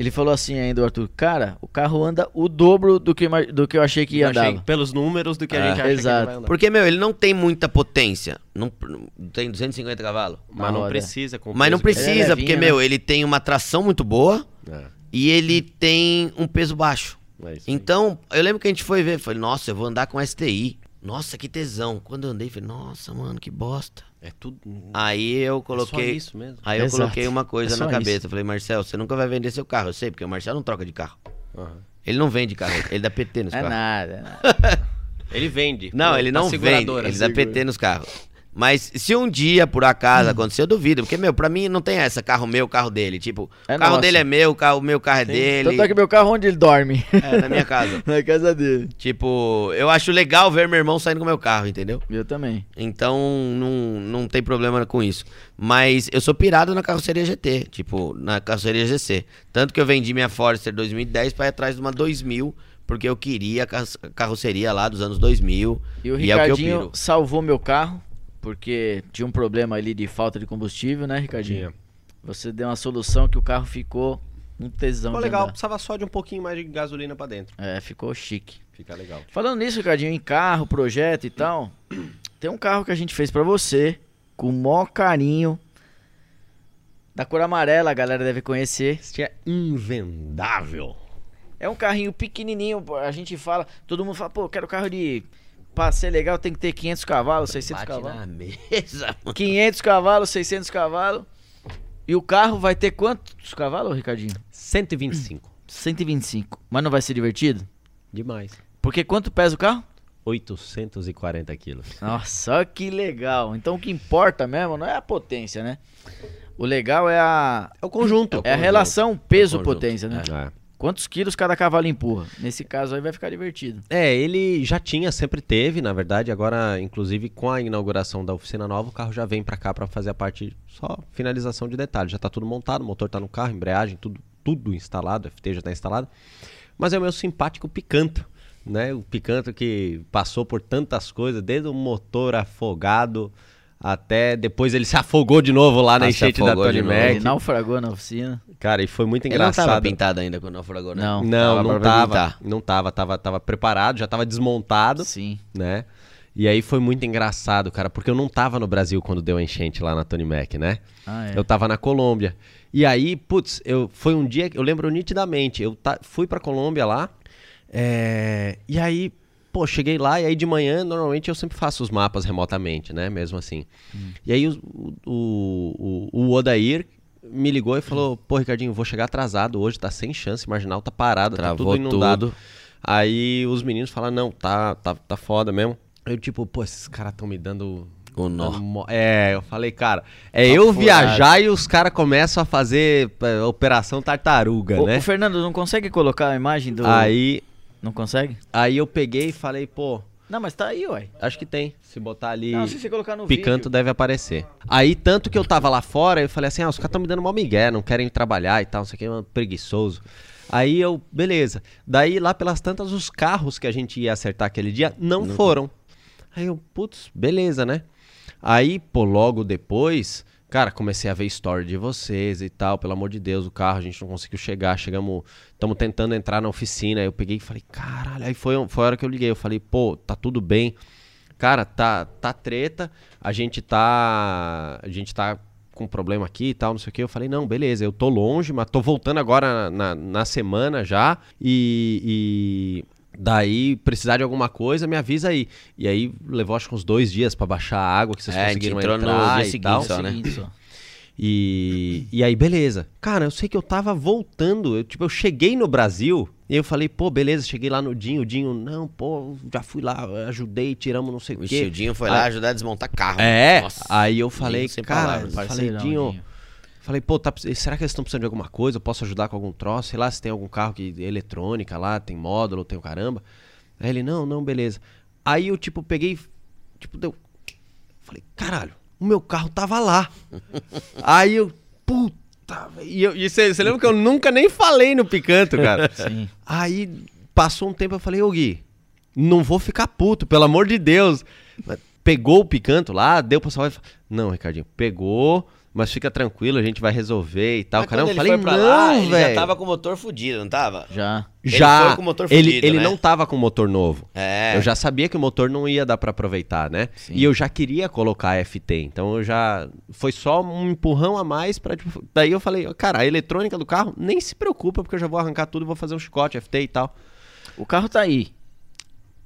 Ele falou assim ainda, o Arthur, cara, o carro anda o dobro do que, do que eu achei que andava. achei pelos números do que a Ah, gente acha que exato. ele vai andar. Porque, meu, ele não tem muita potência. Não, não tem 250 cavalos. Mas não precisa. Mas não que é precisa, levinho, porque, né? meu, ele tem uma tração muito boa. É, e ele tem um peso baixo. é. Então, eu lembro que a gente foi ver, falei, nossa, eu vou andar com STI. Nossa, que tesão. Quando eu andei, falei, nossa, mano, que bosta. É tudo. Aí eu é só coloquei. isso mesmo. Aí eu Exato. coloquei uma coisa É na isso. cabeça. Eu Falei, Marcel, você nunca vai vender seu carro. Eu sei, porque o Marcel não troca de carro. Aham. Ele não vende carro, ele dá PT nos É carros. nada, é nada. [laughs] Ele vende. Não, ele na não vende, ele dá. PT nos carros. Mas se um dia, por acaso, acontecer, eu duvido. Porque, meu, pra mim não tem essa, carro meu, carro dele. Tipo, É o carro nosso. dele é meu, o carro, meu carro é dele. Tanto é que meu carro, onde ele dorme? É, na minha casa. [laughs] Na casa dele. Tipo, eu acho legal ver meu irmão saindo com o meu carro, entendeu? Eu também. Então, não, não tem problema com isso. Mas eu sou pirado na carroceria GT, tipo, na carroceria GC. Tanto que eu vendi minha Forester 2010 pra ir atrás de uma 2000, porque eu queria a carro- carroceria lá dos anos 2000. E o E é o Ricardinho salvou meu carro, porque tinha um problema ali de falta de combustível, né, Ricardinho? Tinha. Você deu uma solução que o carro ficou um tesão Ficou legal, andar. precisava só de um pouquinho mais de gasolina pra dentro. É, ficou chique. Fica legal. Falando nisso, Ricardinho, em carro, projeto e tal, tem um carro que a gente fez pra você, com o maior carinho. Da cor amarela, a galera deve conhecer. Este é invendável. É um carrinho pequenininho, a gente fala, todo mundo fala, pô, quero carro de... Pra ser legal tem que ter 500 cavalos, 600 Bate cavalos. na mesa, mano. 500 cavalos, 600 cavalos. E o carro vai ter quantos cavalos, Ricardinho? 125. 125. Mas não vai ser divertido? Demais. Porque quanto pesa o carro? 840 quilos. Nossa, olha que legal. Então o que importa mesmo não é a potência, né? O legal é a, É o conjunto. é a relação peso-potência, né? É. Quantos quilos cada cavalo empurra? Nesse caso aí vai ficar divertido. É, ele já tinha, sempre teve, na verdade, agora, inclusive, com a inauguração da oficina nova, o carro já vem pra cá pra fazer a parte só finalização de detalhes. Já tá tudo montado, o motor tá no carro, embreagem, tudo, tudo instalado, FT já tá instalado. Mas é o meu simpático Picanto, né? O Picanto que passou por tantas coisas, desde o motor afogado Até depois ele se afogou de novo lá na Ah, enchente da Tony novo. Ele Mac. naufragou na oficina. Cara, e foi muito Ele não engraçado. tava pintado ainda quando naufragou, né? Não. Não, Tava não tava. pintar. Não tava, tava, tava preparado, já tava desmontado, Sim. né? E aí foi muito engraçado, cara, porque eu não tava no Brasil quando deu a enchente lá na Tony Mac, né? Ah, é. Eu tava na Colômbia. E aí, putz, eu, foi um dia que eu lembro nitidamente. Eu ta- fui pra Colômbia lá. é, e aí, pô, cheguei lá e aí de manhã, normalmente eu sempre faço os mapas remotamente, né? Mesmo assim. E aí o, o, o, o Odair me ligou e falou: pô, Ricardinho, vou chegar atrasado hoje, tá sem chance, marginal tá parado, tá Travou tudo inundado. tudo. Aí os meninos falaram: não, tá, tá, tá foda mesmo. Eu, tipo, pô, esses caras tão me dando. O nó. É, eu falei, cara, é Tá eu furado. viajar e os caras começam a fazer é, operação tartaruga, Ô, né? ô, Fernando, não consegue colocar a imagem do. Aí, Não consegue? aí eu peguei e falei, pô, Não, mas tá aí, uai. acho que tem. Se botar ali. Não, se você colocar no Picanto vídeo. deve aparecer. Aí, tanto que eu tava lá fora, eu falei assim: ah, os caras estão me dando uma migué, não querem trabalhar e tal, não sei o que, mano, preguiçoso. Aí eu, beleza. Daí, lá pelas tantas, os carros que a gente ia acertar aquele dia não foram. Aí eu, putz, beleza, né? Aí, pô, logo depois, cara, comecei a ver story de vocês e tal, pelo amor de Deus, o carro a gente não conseguiu chegar, chegamos, estamos tentando entrar na oficina. Aí eu peguei e falei, caralho, aí foi, foi a hora que eu liguei, eu falei, pô, tá tudo bem. Cara, tá, tá treta, a gente tá. A gente tá com problema aqui e tal, não sei o que. Eu falei, não, beleza, eu tô longe, mas tô voltando agora na, na semana já. E daí, precisar de alguma coisa, me avisa aí. E aí levou acho que uns dois dias pra baixar a água que vocês É, a gente conseguiram entrou no entrar dia e seguinte tal. só, né? Só. E, e aí, beleza. Cara, eu sei que eu tava voltando. Eu, tipo, eu cheguei no Brasil e eu falei, pô, beleza, cheguei lá no Dinho. O Dinho, não, pô, já fui lá, ajudei, tiramos não sei o O quê. Childinho foi lá ajudar a desmontar carro. É, Nossa, aí eu falei, Dinho cara, palavras. falei, Dinho, Dinho. Falei, pô, tá, será que eles estão precisando de alguma coisa? Eu posso ajudar com algum troço? Sei lá, se tem algum carro que eletrônica lá, tem módulo, tem o caramba. Aí ele, não, não, beleza. Aí eu, tipo, peguei, tipo, deu, falei, caralho, o meu carro tava lá. [laughs] aí eu, puta, e você lembra que eu nunca nem falei no Picanto, cara? [laughs] Sim. Aí passou um tempo, eu falei, ô Gui, não vou ficar puto, pelo amor de Deus. Pegou o picanto lá, deu pra salvar. Não, Ricardinho, pegou, mas fica tranquilo, a gente vai resolver e tal. Mas Caramba, eu ele falei, foi pra não, lá, ele já tava com o motor fudido, não tava? Já. Ele Já, foi com o motor ele, fudido, ele né? não tava com motor novo. É. Eu já sabia que o motor não ia dar pra aproveitar, né? Sim. E eu já queria colocar FT, então eu já foi só um empurrão a mais para daí eu falei, cara, a eletrônica do carro nem se preocupa porque eu já vou arrancar tudo, e vou fazer um chicote FT e tal. O carro tá aí.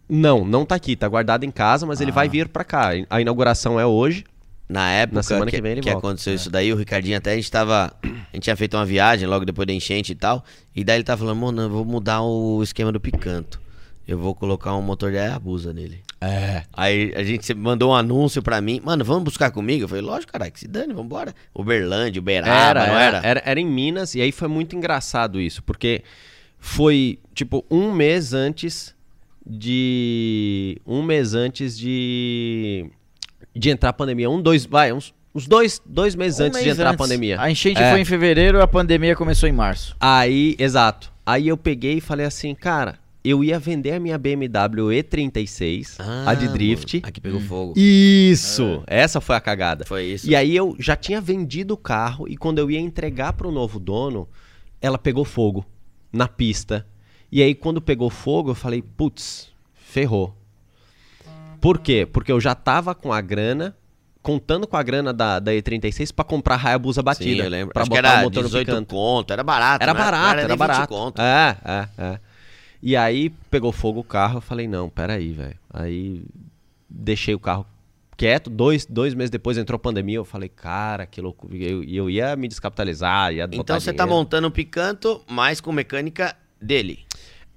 Não, não tá aqui, tá guardado em casa, mas ele Ah. vai vir pra cá. A inauguração é hoje. Na época Na semana que, que que aconteceu isso daí, o Ricardinho até a gente tava. A gente tinha feito uma viagem logo depois da enchente e tal. E daí ele tava falando, mano, eu vou mudar o esquema do picanto. Eu vou colocar um motor de Hayabusa nele. É. Aí a gente mandou um anúncio pra mim, mano, vamos buscar comigo? Eu falei, lógico, caralho, que se dane, vambora. Uberlândia, Uberaba, Era, não era, era? era, era em Minas, e aí foi muito engraçado isso, porque foi, tipo, um mês antes de. Um mês antes de. De entrar a pandemia. Um, dois. Vai, uns, uns dois, dois meses Um antes de mês entrar antes. a pandemia. A enchente É. foi em fevereiro, a pandemia começou em março. Aí, exato. Aí eu peguei e falei assim, cara, eu ia vender a minha BMW E36, a de Ah, drift. mano, Aqui pegou fogo. Isso! Essa foi a cagada. Foi isso. E aí eu já tinha vendido o carro e quando eu ia entregar pro novo dono, ela pegou fogo na pista. E aí quando pegou fogo, eu falei, putz, ferrou. Por quê? Porque eu já tava com a grana, contando com a grana da, da E36 pra comprar a Hayabusa batida. Sim, eu lembro. Pra Acho que botar era o motor 18 no conto, era barato. Era não barato, era 20 barato. conto. É, é, é. E aí pegou fogo o carro, eu falei, não, peraí, velho. Aí deixei o carro quieto, dois, dois meses depois entrou pandemia, eu falei, cara, que loucura. E eu, eu ia me descapitalizar, ia Então você tá dinheiro. montando um picanto, mas com mecânica dele.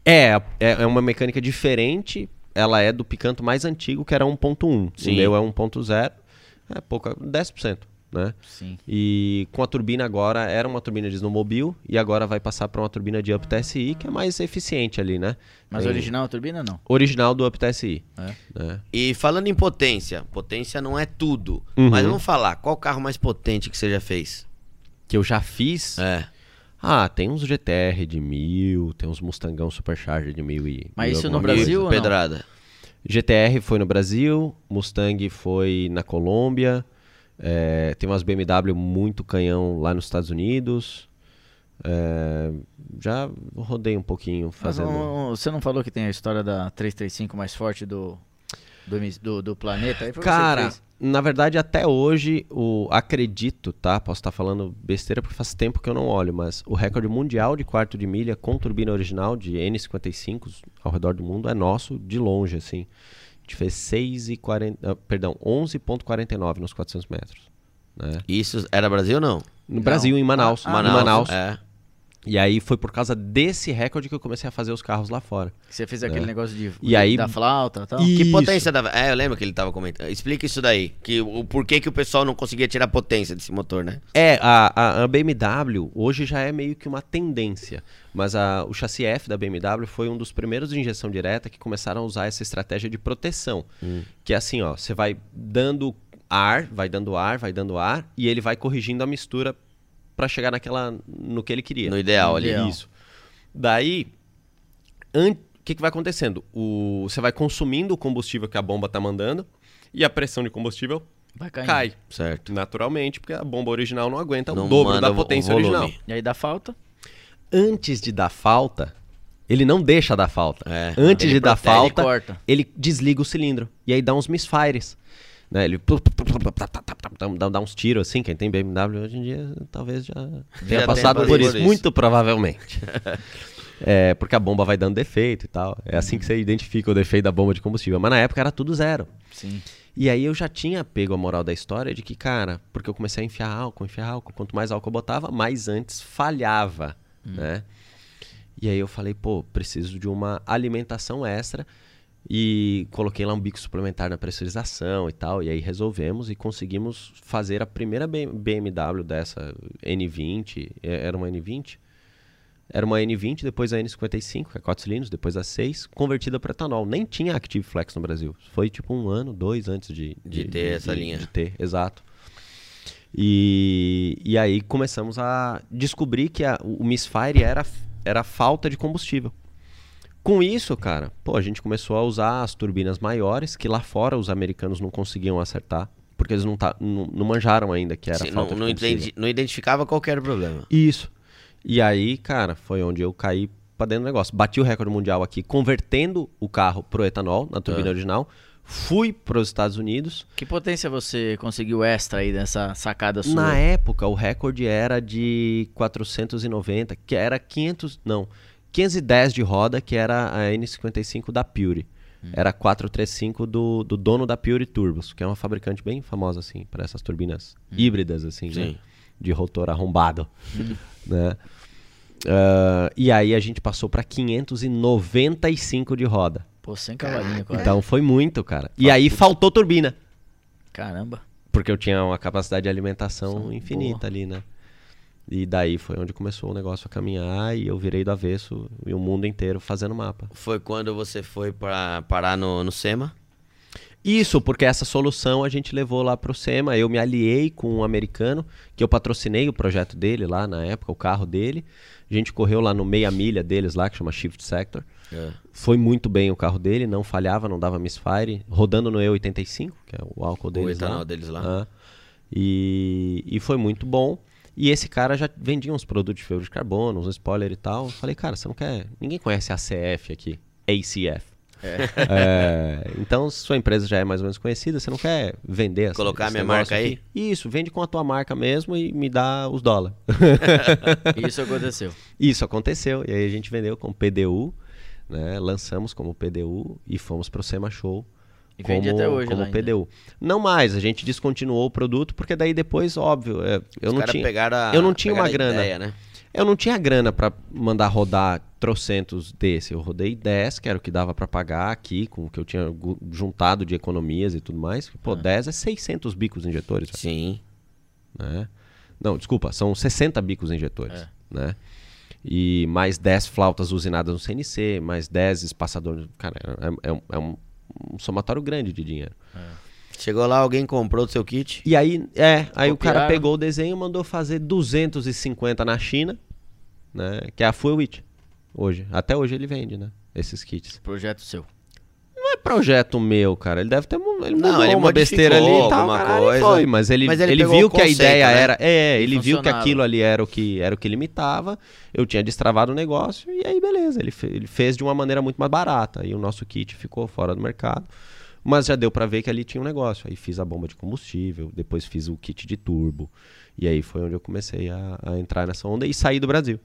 É, é, é uma mecânica diferente, ela é do picanto mais antigo, que era 1.1. Sim. O meu é 1.0, é pouca, 10%, né? Sim. E com a turbina agora, era uma turbina de snowmobile e agora vai passar para uma turbina de Up TSI, que é mais eficiente ali, né? Mas Tem- original a turbina não. Original do Up TSI. É. né? E falando em potência, potência não é tudo. Uhum. Mas vamos falar, qual carro mais potente que você já fez? Que eu já fiz. É. Ah, tem uns GTR de mil, tem uns Mustangão Supercharger de mil e. Mas mil isso no coisa. Brasil ou não? Pedrada. GTR foi no Brasil, Mustang foi na Colômbia, é, tem umas BMW muito canhão lá nos Estados Unidos. É, já rodei um pouquinho fazendo. Não, você não falou que tem a história da 335 mais forte do, do, do, do planeta? Aí Cara, na verdade, até hoje, o acredito, tá? Posso estar falando besteira porque faz tempo que eu não olho, mas o recorde mundial de quarto de milha com turbina original de N55 ao redor do mundo é nosso de longe, assim. A gente fez 6,40, uh, perdão, 11,49 nos 400 metros. Né? Isso era Brasil ou não? No não. Brasil, em Manaus. Ah, Manaus. Manaus. É. E aí foi por causa desse recorde que eu comecei a fazer os carros lá fora. Você fez aquele né? negócio de e aí, da flauta e tal? Isso. Que potência da. É, eu lembro que ele tava comentando. Explica isso daí. Que, o porquê que o pessoal não conseguia tirar a potência desse motor, né? É, a, a, a BMW hoje já é meio que uma tendência. Mas a, o chassi F da BMW foi um dos primeiros de injeção direta que começaram a usar essa estratégia de proteção. Hum. Que é assim, ó, você vai dando ar, vai dando ar, vai dando ar, e ele vai corrigindo a mistura para chegar naquela no que ele queria. No ideal ali. Isso. Daí, o que, que vai acontecendo? O, você vai consumindo o combustível que a bomba está mandando e a pressão de combustível vai cai. Certo. Naturalmente, porque a bomba original não aguenta não o dobro da potência original. E aí dá falta? Antes de dar falta, ele não deixa dar falta. É, Antes de dar falta, ele, ele desliga o cilindro. E aí dá uns misfires. Né? Ele dá, uns tiros assim, quem tem BMW hoje em dia talvez já tenha já passado por isso, isso, muito provavelmente. [laughs] é, porque a bomba vai dando defeito e tal. É assim que você identifica o defeito da bomba de combustível. Mas na época era tudo zero. Sim. E aí eu já tinha pego a moral da história de que, cara, porque eu comecei a enfiar álcool, enfiar álcool, quanto mais álcool eu botava, mais antes falhava, hum. né? E aí eu falei, pô, preciso de uma alimentação extra e coloquei lá um bico suplementar na pressurização e tal. E aí resolvemos e conseguimos fazer a primeira BMW dessa N20. É, era uma N20? Era uma N20, depois a N55, que é 4 cilindros, depois a 6, convertida para etanol. Nem tinha Active Flex no Brasil. Foi tipo um ano, dois antes de, de, de ter de, essa de, linha. De ter, exato. E, e aí começamos a descobrir que a, o misfire era, era falta de combustível. Com isso, cara, pô, a gente começou a usar as turbinas maiores, que lá fora os americanos não conseguiam acertar, porque eles não, tá, não, não manjaram ainda que era Sim, falta não, de não, não identificava qualquer problema. Isso. E aí, cara, foi onde eu caí pra dentro do negócio. Bati o recorde mundial aqui, convertendo o carro pro etanol, na turbina ah. original. Fui para os Estados Unidos. Que potência você conseguiu extra aí nessa sacada sua? Na época, o recorde era de 490, que era 500... Não, 510 de roda, que era a N55 da Pure. Hum. Era 435 do, do dono da Pure Turbos, que é uma fabricante bem famosa, assim, para essas turbinas hum. híbridas, assim, né? De rotor arrombado, hum. né? Uh, e aí a gente passou para 595 de roda. Pô, sem cavalinho, quase. Então foi muito, cara. E aí faltou turbina. Caramba. Porque eu tinha uma capacidade de alimentação Sim, infinita boa. ali, né? E daí foi onde começou o negócio a caminhar e eu virei do avesso e o mundo inteiro fazendo mapa. Foi quando você foi para parar no, no SEMA? Isso, porque essa solução a gente levou lá para o SEMA. Eu me aliei com um americano, que eu patrocinei o projeto dele lá na época, o carro dele. A gente correu lá no meia milha deles lá, que chama Shift Sector. É. Foi muito bem o carro dele, não falhava, não dava misfire. Rodando no E85, que é o álcool deles o etanol lá. deles lá. Ah, e, e foi muito bom. E esse cara já vendia uns produtos de fibra de carbono, uns spoiler e tal. Eu falei, cara, você não quer. Ninguém conhece a ACF aqui. ACF. É. É, então, sua empresa já é mais ou menos conhecida, você não quer vender essa, Colocar a minha marca aqui? aí? Isso, vende com a tua marca mesmo e me dá os dólares. [laughs] Isso aconteceu. Isso aconteceu. E aí a gente vendeu com PDU, né? lançamos como PDU e fomos para o SEMA Show. E como, vende até hoje como lá PDU. Ainda. Não mais, a gente descontinuou o produto porque daí depois, óbvio, é, eu, não tinha, a, eu não tinha uma grana. Ideia, né? Eu não tinha grana para mandar rodar trocentos desse. Eu rodei 10, que era o que dava para pagar aqui, com o que eu tinha juntado de economias e tudo mais. Pô, ah. 10 é 600 bicos injetores. Sim. Né? Não, desculpa, são 60 bicos injetores. É. Né? E mais 10 flautas usinadas no CNC, mais 10 espaçadores. Cara, é, é, é um um somatório grande de dinheiro. É. Chegou lá, alguém comprou do seu kit? E aí, é, aí o cara pegou o desenho e mandou fazer 250 na China, né? Que é a Full Witch. Hoje. Até hoje ele vende, né? Esses kits. Projeto seu. Não é projeto meu, cara. Ele deve ter ele não, ele uma besteira ali e tal, alguma coisa. Foi, mas ele, mas ele, ele viu que conceito, a ideia né? era, é, ele viu que aquilo ali era o que era o que limitava. Eu tinha destravado o negócio e aí beleza, ele, fe- ele fez de uma maneira muito mais barata e o nosso kit ficou fora do mercado. Mas já deu pra ver que ali tinha um negócio. Aí fiz a bomba de combustível, depois fiz o kit de turbo. E aí foi onde eu comecei a, a entrar nessa onda e sair do Brasil.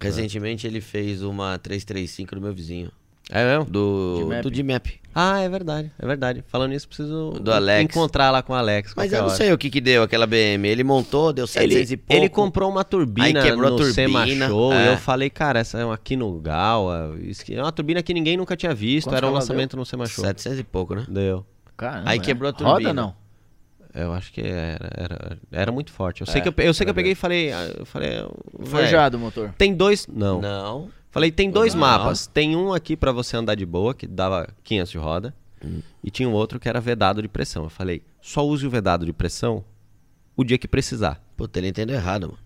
Recentemente ele fez uma 335 do meu vizinho. É mesmo? Do G-Map. do G-Map. Ah, é verdade, é verdade. Falando isso, preciso Do Alex. encontrar lá com o Alex. Mas eu não hora. sei o que que deu aquela BM. Ele montou, deu 700 Ele, e pouco. ele comprou uma turbina Aí quebrou a no turbina, Sema Show é. e eu falei, cara, essa é uma que- É uma turbina que ninguém nunca tinha visto, Quanto era um lançamento no Sema Show. 700 e pouco, né? Deu. Caramba, Aí é. quebrou a turbina. Roda não? Eu acho que era, era, era muito forte. Eu sei É, que eu, eu sei que eu peguei e falei, ah, eu falei, Forjado o motor. tem dois, não. Não. Falei, tem dois Não. mapas. Tem um aqui pra você andar de boa, que dava 500 de roda, e tinha um outro que era vedado de pressão. Eu falei, só use o vedado de pressão o dia que precisar. Puta, ele entendeu errado, mano.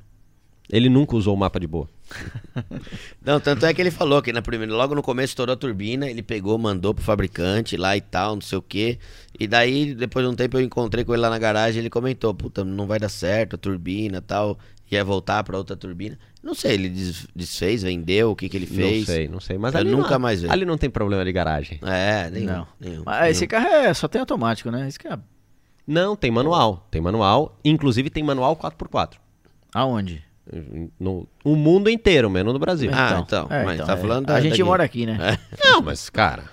Ele nunca usou o mapa de boa. [laughs] Não, tanto é que ele falou que na primeira, logo no começo estourou a turbina, ele pegou, mandou pro fabricante lá e tal, não sei o quê. E daí, depois de um tempo, eu encontrei com ele lá na garagem, ele comentou, puta, não vai dar certo a turbina e tal, ia voltar pra outra turbina. Não sei, ele des- desfez, vendeu, o que que ele fez. Não sei, não sei. Mas Eu ali nunca não, mais vi. Ali não tem problema de garagem. É, nenhum. Não. nenhum, Mas nenhum. esse carro é, só tem automático, né? Isso que é... Não, tem manual. Tem manual. Inclusive tem manual 4x4. Aonde? No, o mundo inteiro, menos no Brasil. Ah, então, É, mas tá é. falando A da- gente daqui. mora aqui, né? É. [laughs] Não, mas, cara,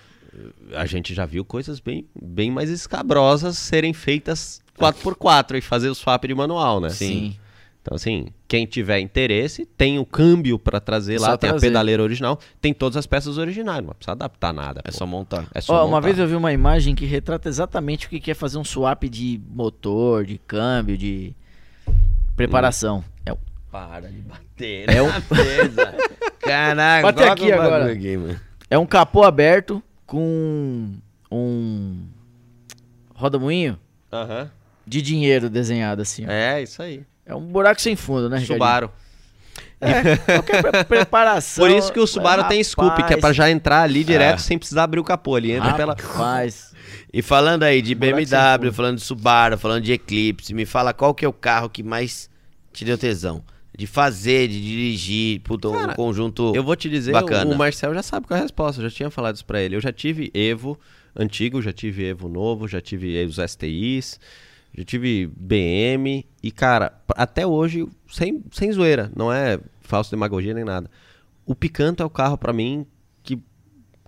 a gente já viu coisas bem, bem mais escabrosas serem feitas 4x4 e fazer o swap de manual, né? Sim. Então, assim, quem tiver interesse, tem o câmbio pra trazer lá, Só tem trazer. a pedaleira original, tem todas as peças originais, não precisa adaptar nada. É pô. só montar. É só Ó, uma montar. vez eu vi uma imagem que retrata exatamente o que é fazer um swap de motor, de câmbio, de preparação. É o- Para de bater. É um- mesa. [laughs] Caraca, Bate aqui agora. aqui, mano. É um capô aberto com um roda-moinho Aham. de dinheiro desenhado assim. ó. É, isso aí. É um buraco sem fundo, né, Ricardinho? Subaru. É, qualquer pre- [laughs] preparação. Por isso que o Subaru tem scoop, que é pra já entrar ali direto É. sem precisar abrir o capô. Ele entra pela... Rapaz, E falando aí de BMW, falando de Subaru, falando de Eclipse, me fala qual que é o carro que mais te deu tesão? De fazer, de dirigir, puta, um Cara, conjunto Eu vou te dizer, bacana. o Marcel já sabe qual é a resposta, eu já tinha falado isso pra ele. Eu já tive Evo antigo, já tive Evo novo, já tive os STIs, já tive BM e, cara, até hoje, sem, sem zoeira, não é falsa demagogia nem nada. O Picanto é o carro pra mim que,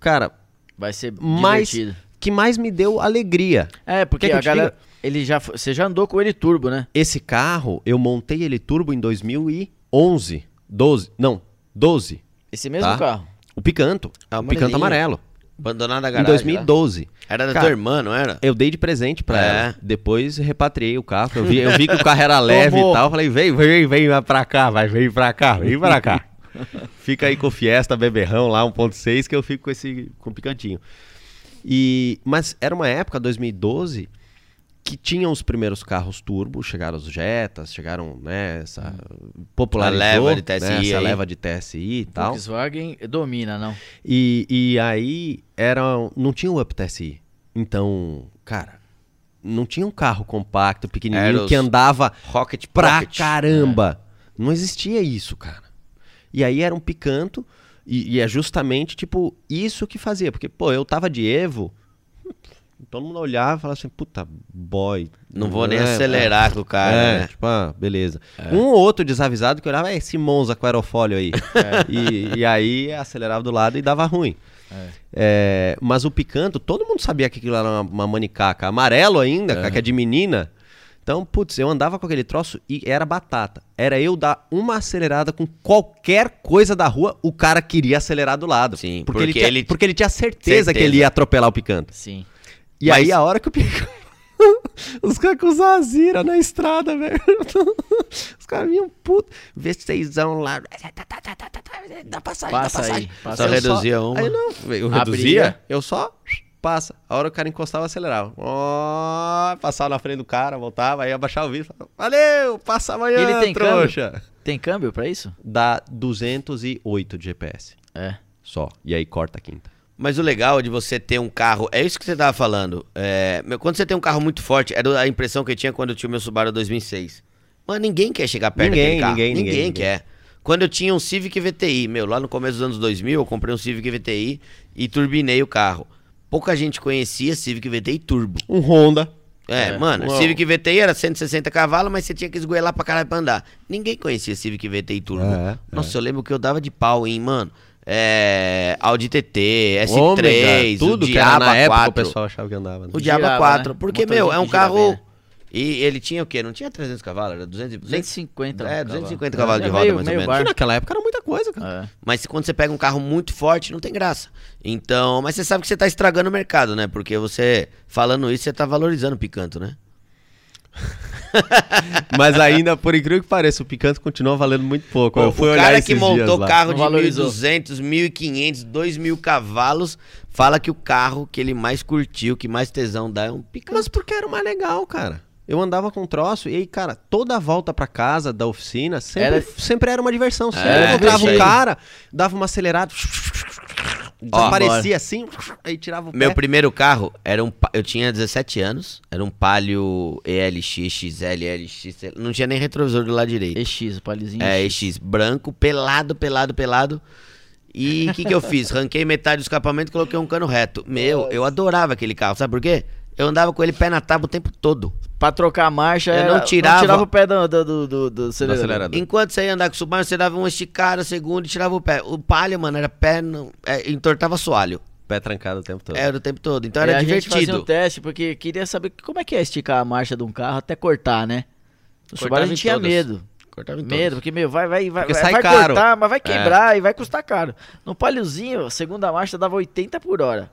cara, vai ser mais, divertido. que mais me deu alegria. É, porque Quer que eu a galera. diga? Ele já, você já andou com ele turbo, né? Esse carro, eu montei ele turbo em 2011, 12, não, 12. Esse mesmo Tá. carro. O Picanto, Ah, o Picanto amarelo, Abandonado a em garagem. 2012. lá. Era da Cara, tua irmã, não era? Eu dei de presente pra É. ela. Depois repatriei o carro. Eu vi, eu vi que o carro era [laughs] leve e tal. Falei, vem, vem, vem pra cá, vai, vem pra cá, vem pra cá. [laughs] Fica aí com o Fiesta Beberrão lá, 1.6, que eu fico com esse com picantinho. E, mas era uma época, 2012, que tinham os primeiros carros turbo, chegaram os Jetas, chegaram, né, essa popularizou, A leva de né, TSI essa aí. leva de TSI e tal. Volkswagen domina, não. E, e aí era, não tinha o Up TSI. Então, cara, não tinha um carro compacto, pequenininho, que andava Rocket pra Pocket. caramba. Não existia isso, cara. E aí era um picanto, e, e é justamente, tipo, isso que fazia. Porque, pô, eu tava de Evo, todo mundo olhava e falava assim, puta, boy. Não vou nem é, acelerar com o cara, é, né? tipo, ah, beleza. Um ou outro desavisado que olhava, é esse Monza com aerofólio aí. [laughs] E, e aí acelerava do lado e dava ruim. É, mas o picanto, todo mundo sabia que aquilo era uma, uma manicaca. Amarelo ainda, que é de menina. Então, putz, eu andava com aquele troço e era batata. Era eu dar uma acelerada com qualquer coisa da rua, o cara queria acelerar do lado. Sim, porque, ele, porque tinha, ele- porque ele tinha certeza, que Certeza. ele ia atropelar o picanto. Sim. E Mas- aí, a hora que o picanto. [laughs] Os caras com Zazira na estrada, velho. [laughs] Os caras vinham puto. V6zão lá. Dá passagem, dá Passa passagem. aí, passa Só reduzia uma. Aí não, eu Abria. reduzia, eu só passa. A hora que o cara encostava, acelerava. Ó, passava na frente do cara, voltava, aí abaixava o vidro. falava, Valeu, passa amanhã, Ele tem trouxa. Tem câmbio pra isso? Dá 208 de GPS, É. só. E aí corta a quinta. Mas o legal de você ter um carro, é isso que você tava falando. É, quando você tem um carro muito forte, era a impressão que eu tinha quando eu tinha o meu Subaru 2006. Mano, ninguém quer chegar perto Ninguém, daquele carro. ninguém, ninguém, ninguém, quer. Quando eu tinha um Civic VTI, meu, lá no começo dos anos 2000, eu comprei um Civic VTI e turbinei o carro. Pouca gente conhecia Civic VTI Turbo. Um Honda. É, É. mano. Civic VTI era 160 cavalos, mas você tinha que esgoelar pra caralho pra andar. Ninguém conhecia Civic VTI Turbo. É, Nossa, eu lembro que eu dava de pau em, mano. É. Audi TT, S3, Ômega, tudo o que era Diaba na época 4. o pessoal achava que andava. né? O Diaba Girava, 4. né? Porque, Motorzinho meu, é um carro. bem. E ele tinha o quê? Não tinha 300 cavalos, era 200, 250. É, cavalo. 250 cavalos de É roda, meio- mais ou meio menos. Que bar. naquela época era muita coisa, cara. É. Mas quando você pega um carro muito forte, não tem graça. Então, mas você sabe que você tá estragando o mercado, né? Porque você, falando isso, você tá valorizando o picanto, né? [laughs] Mas ainda, por incrível que pareça, o Picanto continua valendo muito pouco. Eu fui o olhar cara esses que montou carro de valorizou. 1.200, 1.500, 2.000 cavalos, fala que o carro que ele mais curtiu, que mais tesão dá é um picanto. Mas porque era mais legal, cara. Eu andava com troço e aí, cara, toda a volta pra casa da oficina sempre Era- sempre era uma diversão. Sempre É, eu encontrava um cara, dava uma acelerada, desaparecia assim, [laughs] aí tirava o pé. Meu primeiro carro era um. Eu tinha 17 anos, era um Palio ELX, XL, LX, não tinha nem retrovisor do lado direito. EX, o palizinho. É, EX. EX, branco, pelado, pelado, pelado. E o que, que eu fiz? Ranquei metade do escapamento e coloquei um cano reto. Meu, eu adorava aquele carro, sabe por quê? Eu andava com ele pé na tábua o tempo todo. Pra trocar a marcha, Eu era- não tirava- o pé do, do, do, do, do acelerador. acelerador. Enquanto você ia andar com o Subaru, você dava uma esticada, segunda e tirava o pé. O Palio, mano, era pé, no, é, entortava assoalho. Pé trancado o tempo todo. Era o tempo todo. Então E era a gente fazia divertido. um teste, porque queria saber como é que é esticar a marcha de um carro até cortar, né? O Subaru a gente tinha todas. medo. Cortava em Medo, todos. porque, meu, vai, vai, vai, Porque vai, sai vai caro. cortar, mas vai quebrar e vai custar caro. No paliozinho, a segunda marcha dava 80 por hora.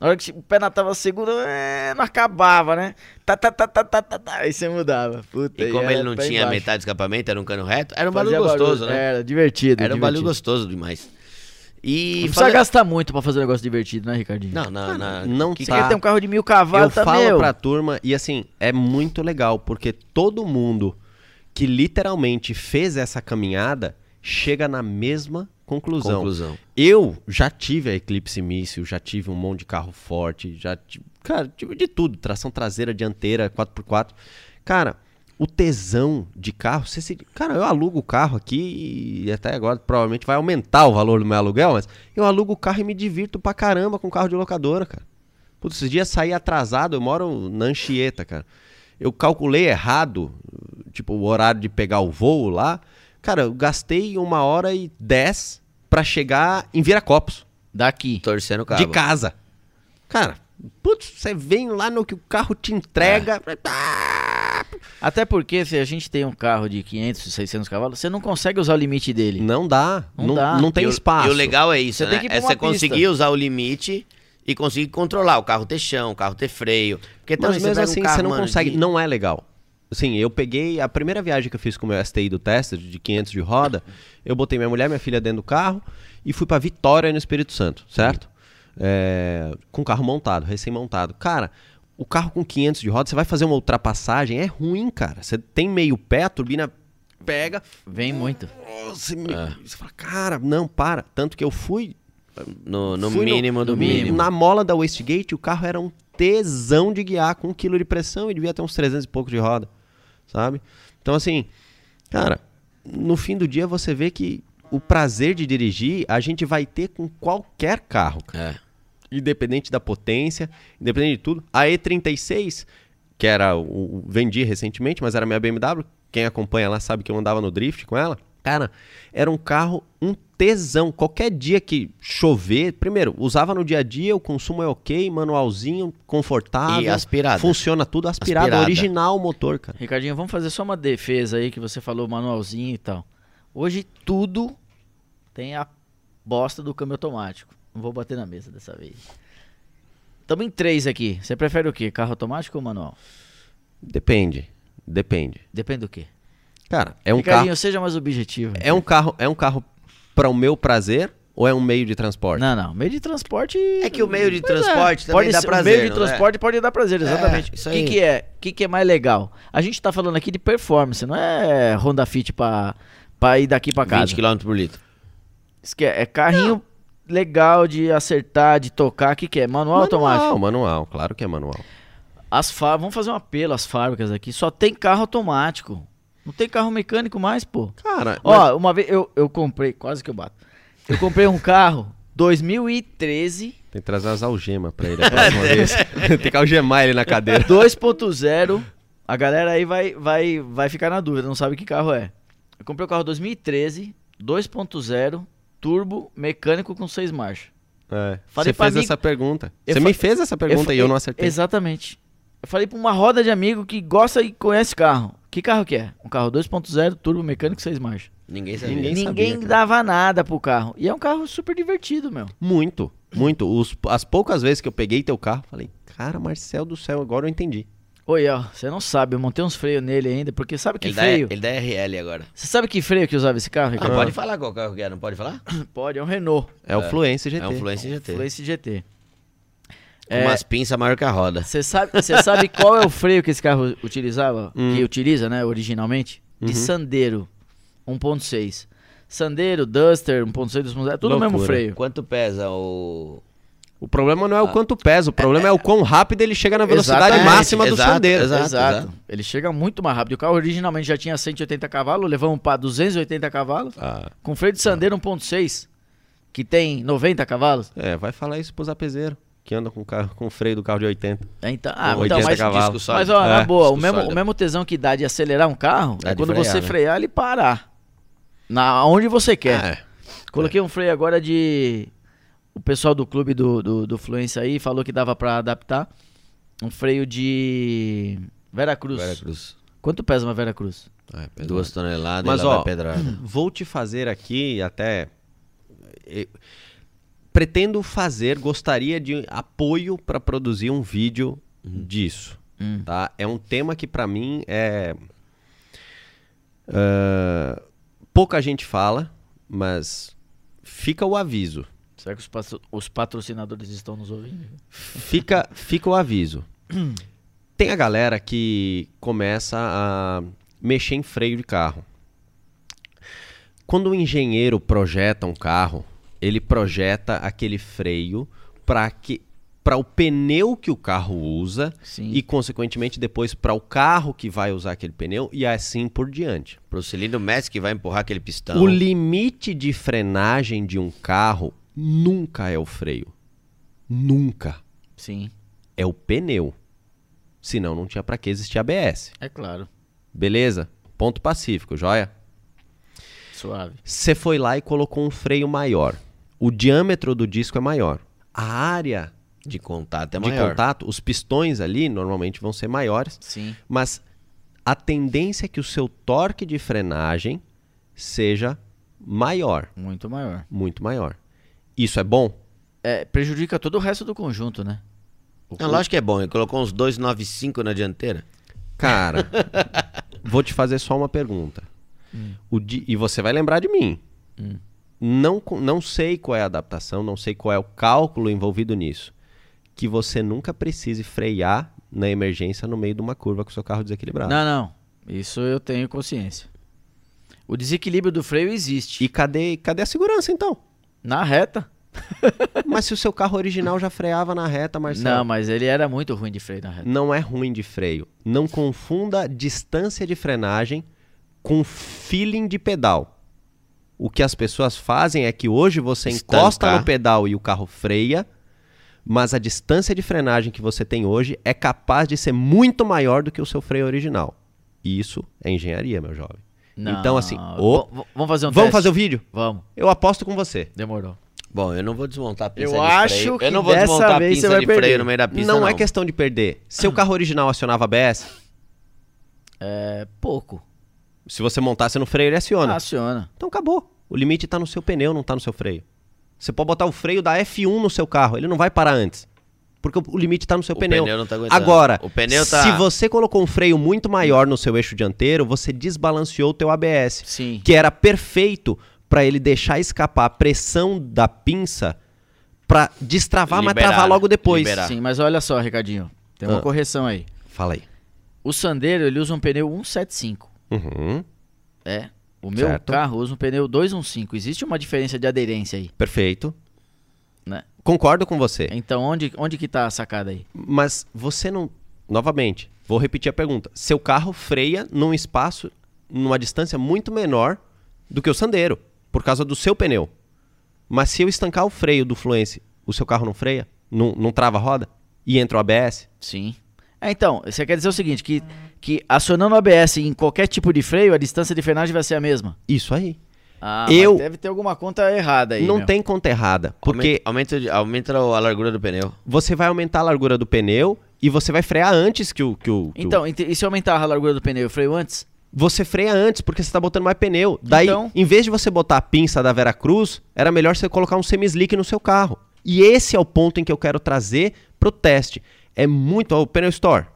Na hora que o pé na tava segunda, é, não acabava, né? Tá, tá, tá, tá, tá, tá, tá, aí você mudava. Puta, E como ele não tinha embaixo. metade do escapamento, era um cano reto, era um Fazia barulho gostoso, né? Era divertido. Era um barulho divertido. gostoso demais. E Não precisa fala- gastar muito pra fazer um negócio divertido, né, Ricardinho? Não, não, não. não que Você tá. quer ter um carro de mil Eu cavalos, tá, falo meu? pra turma, e assim, é muito legal, porque todo mundo que literalmente fez essa caminhada chega na mesma conclusão. Conclusão. Eu já tive a Eclipse Míssil, já tive um monte de carro forte, já tive, cara, tive de tudo, tração traseira, dianteira, 4x4. Cara, o tesão de carro, você se, cara, eu alugo o carro aqui e até agora provavelmente vai aumentar o valor do meu aluguel, mas eu alugo o carro e me divirto pra caramba com carro de locadora, cara. Putz, esses dias saí atrasado, eu moro na Anchieta, cara. Eu calculei errado, tipo, o horário de pegar o voo lá. Cara, eu gastei uma hora e dez pra chegar em Viracopos, Daqui. Torcendo o cabo. de casa. Cara, putz, você vem lá no que o carro te entrega. Ah, Até porque se a gente tem um carro de 500, 600 cavalos, você não consegue usar o limite dele. Não dá, Não não, dá. não tem e o- espaço. E o legal é isso, Você né? tem que ir pra é você pista. conseguir usar o limite e conseguir controlar o carro ter chão, o carro ter freio. Porque também Mas mesmo pega um assim, carro, você não mano, consegue. de- Não é legal. Assim, eu peguei. A primeira viagem que eu fiz com o meu STI do Tested, de 500 de roda, eu botei minha mulher e minha filha dentro do carro e fui pra Vitória, no Espírito Santo, certo? É, com o carro montado, recém-montado. Cara, o carro com 500 de roda, você vai fazer uma ultrapassagem, é ruim, cara. Você tem meio pé, a turbina pega. Vem muito. Você, me- você fala, cara, não, para. Tanto que eu fui No, no Fui mínimo do no mínimo. mínimo. na mola da Westgate, o carro era um tesão de guiar, com um quilo de pressão e devia ter uns 300 e pouco de roda, sabe? Então, assim, cara, no fim do dia você vê que o prazer de dirigir a gente vai ter com qualquer carro, cara. É. independente da potência, independente de tudo. A E36, que era o, o- vendi recentemente, mas era minha BMW, quem acompanha lá sabe que eu andava no drift com ela. Cara, era um carro, um tesão. Qualquer dia que chover, primeiro, usava no dia a dia, o consumo é ok, manualzinho, confortável. E aspirada. Funciona tudo aspirado, Aspirada. original o motor, cara. Ricardinho, vamos fazer só uma defesa aí que você falou manualzinho e tal. Hoje tudo tem a bosta do câmbio automático. Não vou bater na mesa dessa vez. Estamos em três aqui. Você prefere o quê? Carro automático ou manual? Depende, depende. Depende do quê? Cara, é um Ricardinho, carro, seja mais objetivo. é um carro, é um carro para o meu prazer ou é um meio de transporte? Não, não. Meio de transporte. É que o meio de Pois é. transporte também pode dá ser, prazer, O meio de não é? transporte pode dar prazer, exatamente. É, O que, que é? O que, que é mais legal? A gente tá falando aqui de performance, não é Honda Fit pra, pra ir daqui pra casa. 20 km por litro. Isso que é, é carrinho legal de acertar, de tocar. O que, que é? Manual, ou automático? Manual, claro que é manual. As fábricas, vamos fazer um apelo às fábricas aqui. Só tem carro automático. Não tem carro mecânico mais, pô. Cara, Ó, mas... uma vez eu, eu comprei, quase que eu bato. Eu comprei um carro 2013. Tem que trazer as algemas pra ele [laughs] a próxima vez. [laughs] tem que algemar ele na cadeira. 2.0. A galera aí vai, vai, vai ficar na dúvida, não sabe que carro é. Eu comprei o carro 2013, 2.0, turbo, mecânico com seis marchas. É. Você fez essa pergunta. Você me fez essa pergunta eu e eu não acertei. Exatamente. Eu falei pra uma roda de amigo que gosta e conhece carro. Que carro que é? Um carro 2.0, turbo mecânico, seis marchas. Ninguém sabia. Ninguém, Ninguém sabia, dava nada pro carro. E é um carro super divertido, meu. Muito, muito. Os, as poucas vezes que eu peguei teu carro, falei, cara, Marcel do céu, agora eu entendi. Oi, ó, você não sabe, eu montei uns freios nele ainda, porque sabe que ele freio... Dá, ele dá RL agora. Você sabe que freio que usava esse carro, Ricardo? Ah, pode falar qual carro que era, não pode falar? [coughs] pode, é um Renault. É, o Fluence GT. É um Fluence GT. Fluence GT. É, umas pinças maior que a roda. Você sabe, sabe [laughs] qual é o freio que esse carro utilizava? Hum. Que utiliza, né, originalmente? De uhum. Sandero 1.6. Sandero, Duster, 1.6, 2.0, tudo o mesmo freio. Quanto pesa o o problema não é o ah. quanto pesa, o problema é, é, é o quão rápido ele chega na velocidade Exatamente, máxima do exato, Sandero. Exato, exato, exato, Ele chega muito mais rápido. O carro originalmente já tinha 180 cavalos, levamos para 280 cavalos. Ah, com freio de Sandero ah. 1.6, que tem 90 cavalos. É, vai falar isso pro zapezeiro que anda com, carro, com freio do carro de 80. É, então, ah, então, mas, cavalos. mas ó, é, na boa, o mesmo, o mesmo tesão que dá de acelerar um carro é, é quando frear, você né? frear ele parar. Na, onde você quer. É. Coloquei um freio agora de o pessoal do clube do, do, do Fluência aí falou que dava para adaptar um freio de Vera Cruz. Vera Cruz. Quanto pesa uma Vera Cruz? É, Duas toneladas Mas, ó, vou te fazer aqui até... Pretendo fazer, gostaria de apoio para produzir um vídeo uhum. disso. Uhum. Tá? É um tema que para mim é... Uh, pouca gente fala, mas fica o aviso. Será que os, os patrocinadores estão nos ouvindo? Fica, fica o aviso. Tem a galera que começa a mexer em freio de carro. Quando o engenheiro projeta um carro, ele projeta aquele freio para que para o pneu que o carro usa Sim. e consequentemente depois para o carro que vai usar aquele pneu e assim por diante. Para o cilindro mestre que vai empurrar aquele pistão. O limite de frenagem de um carro nunca é o freio. Nunca. Sim. É o pneu. Senão não tinha para que existir ABS. É claro. Beleza? Ponto pacífico, joia? Suave. Você foi lá e colocou um freio maior. O diâmetro do disco é maior. A área de contato é de maior. contato, os pistões ali normalmente vão ser maiores. Sim. Mas a tendência é que o seu torque de frenagem seja maior. Muito maior. Muito maior. Isso é bom? É, prejudica todo o resto do conjunto, né? O Não, lógico que é bom. Ele colocou uns 295 na dianteira. Cara, [laughs] vou te fazer só uma pergunta. Hum. O di... E você vai lembrar de mim. Hum. Não, não sei qual é a adaptação, não sei qual é o cálculo envolvido nisso. Que você nunca precise frear na emergência no meio de uma curva com o seu carro desequilibrado. Não, não. Isso eu tenho consciência. O desequilíbrio do freio existe. E cadê, cadê a segurança então? Na reta. [laughs] mas se o seu carro original já freava na reta, Marcelo. Não, mas ele era muito ruim de freio na reta. Não é ruim de freio. Não confunda distância de frenagem com feeling de pedal. O que as pessoas fazem é que hoje você Estancar. encosta no pedal e o carro freia, mas a distância de frenagem que você tem hoje é capaz de ser muito maior do que o seu freio original. Isso é engenharia, meu jovem. Não. Então, assim. O... Vamos fazer um Vamos teste? fazer o vídeo? Vamos. Eu aposto com você. Demorou. Bom, eu não vou desmontar a pinça eu de acho freio. Que eu não vou desmontar a pinça de perder. freio no meio da pista. Não, não, é questão de perder. Seu carro original acionava ABS? É. pouco. Se você montasse no freio, ele aciona. Aciona. Então acabou. O limite está no seu pneu, não está no seu freio. Você pode botar o freio da F1 no seu carro, ele não vai parar antes. Porque o limite está no seu o pneu. pneu não tá Agora, o pneu tá... se você colocou um freio muito maior no seu eixo dianteiro, você desbalanceou o teu ABS. Sim. Que era perfeito para ele deixar escapar a pressão da pinça para destravar, liberar, mas travar logo depois. Liberar. Sim, mas olha só, Ricardinho. Tem uma ah. correção aí. Fala aí. O Sandero, ele usa um pneu 175. Uhum. É. O meu certo. carro usa um pneu 215. Existe uma diferença de aderência aí. Perfeito. Concordo com você. Então onde, onde que tá a sacada aí? Mas você não. Novamente, vou repetir a pergunta. Seu carro freia num espaço, numa distância muito menor do que o Sandero, por causa do seu pneu. Mas se eu estancar o freio do Fluence, o seu carro não freia? Não, não trava a roda? E entra o ABS? Sim. É, então, você quer dizer o seguinte, que, que acionando o ABS em qualquer tipo de freio, a distância de frenagem vai ser a mesma? Isso aí. Ah, Eu- deve ter alguma conta errada aí. não meu. tem conta errada. Porque Aumenta, aumenta, aumenta a largura do pneu. você vai aumentar a largura do pneu e você vai frear antes que o. Que o que Então, e se eu aumentar a largura do pneu, eu freio antes? Você freia antes, porque você tá botando mais pneu. Daí, Então- em vez de você botar a pinça da Vera Cruz, era melhor você colocar um semi-slick no seu carro. E esse é o ponto em que eu quero trazer pro teste. É muito. Ó, o Pneu Store.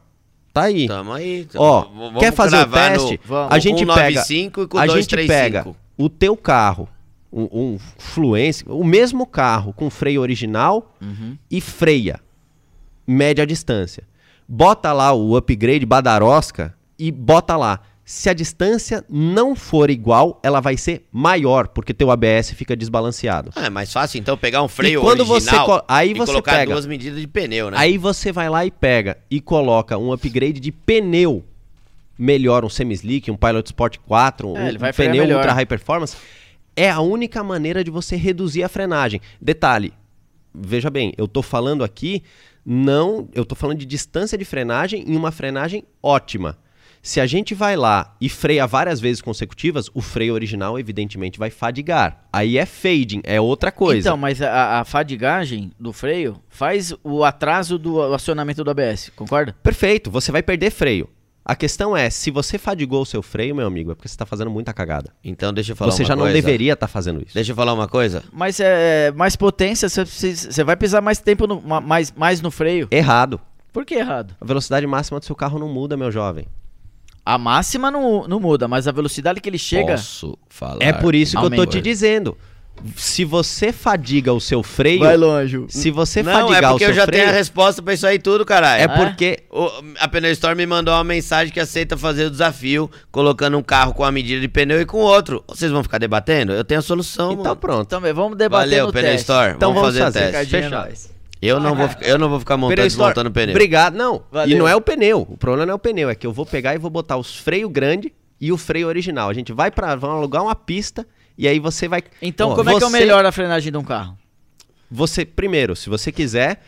Tá aí. Tamo aí. tamo- Ó, quer fazer o cravar no- teste? Vamos. A gente com pega, 195 e com a gente 235. pega o teu carro, um, um Fluence, o mesmo carro com freio original Uhum. e freia, média distância. Bota lá o upgrade Badarosca e bota lá. Se a distância não for igual, ela vai ser maior, porque teu ABS fica desbalanceado. Ah, é mais fácil então pegar um freio quando você original co- aí e você colocar pega. duas medidas de pneu, né? Aí você vai lá e pega e coloca um upgrade de pneu melhor, um semi-slick, um Pilot Sport 4, um, É, ele vai um frear pneu melhor. ultra high performance. É a única maneira de você reduzir a frenagem. Detalhe, veja bem, eu tô falando aqui não, eu tô falando de distância de frenagem em uma frenagem ótima. Se a gente vai lá e freia várias vezes consecutivas, o freio original evidentemente vai fadigar. Aí é fading, é outra coisa. Então, mas a, a fadigagem do freio faz o atraso do acionamento do ABS, concorda? Perfeito, você vai perder freio. A questão é, se você fadigou o seu freio, meu amigo, é porque você está fazendo muita cagada. Então deixa eu falar Você uma já não coisa. deveria estar fazendo isso. Deixa eu falar uma coisa. Mas é mais potência, você vai pisar mais tempo, no, ma- mais, mais no freio. Errado. Por que errado? A velocidade máxima do seu carro não muda, meu jovem. A máxima não, não muda, mas a velocidade que ele chega... Posso falar. É por isso que eu tô te dizendo. Se você fadiga o seu freio, Vai longe. se você Não, fadigar é o porque seu eu já freio, tenho a resposta pra isso aí tudo, caralho. é porque O- a Pneu Store me mandou uma mensagem que aceita fazer o desafio, colocando um carro com a medida de pneu e com outro. Vocês vão ficar debatendo? Eu tenho a solução, então mano. pronto. Então, vamos debater Valeu, no Pneu teste. Store. Então vamos, vamos fazer, fazer. o teste. É Fechado. Eu não, vou, ficar- eu não vou ficar montando Pneu e Store, desmontando pneu. Obrigado. Não, Valeu. e não é o pneu. O problema não é o pneu, é que eu vou pegar e vou botar os freios grandes e o freio original. A gente vai para vamos alugar uma pista e aí você vai Então, Ó, como é que eu você- melhoro a frenagem de um carro? Você, primeiro, se você quiser,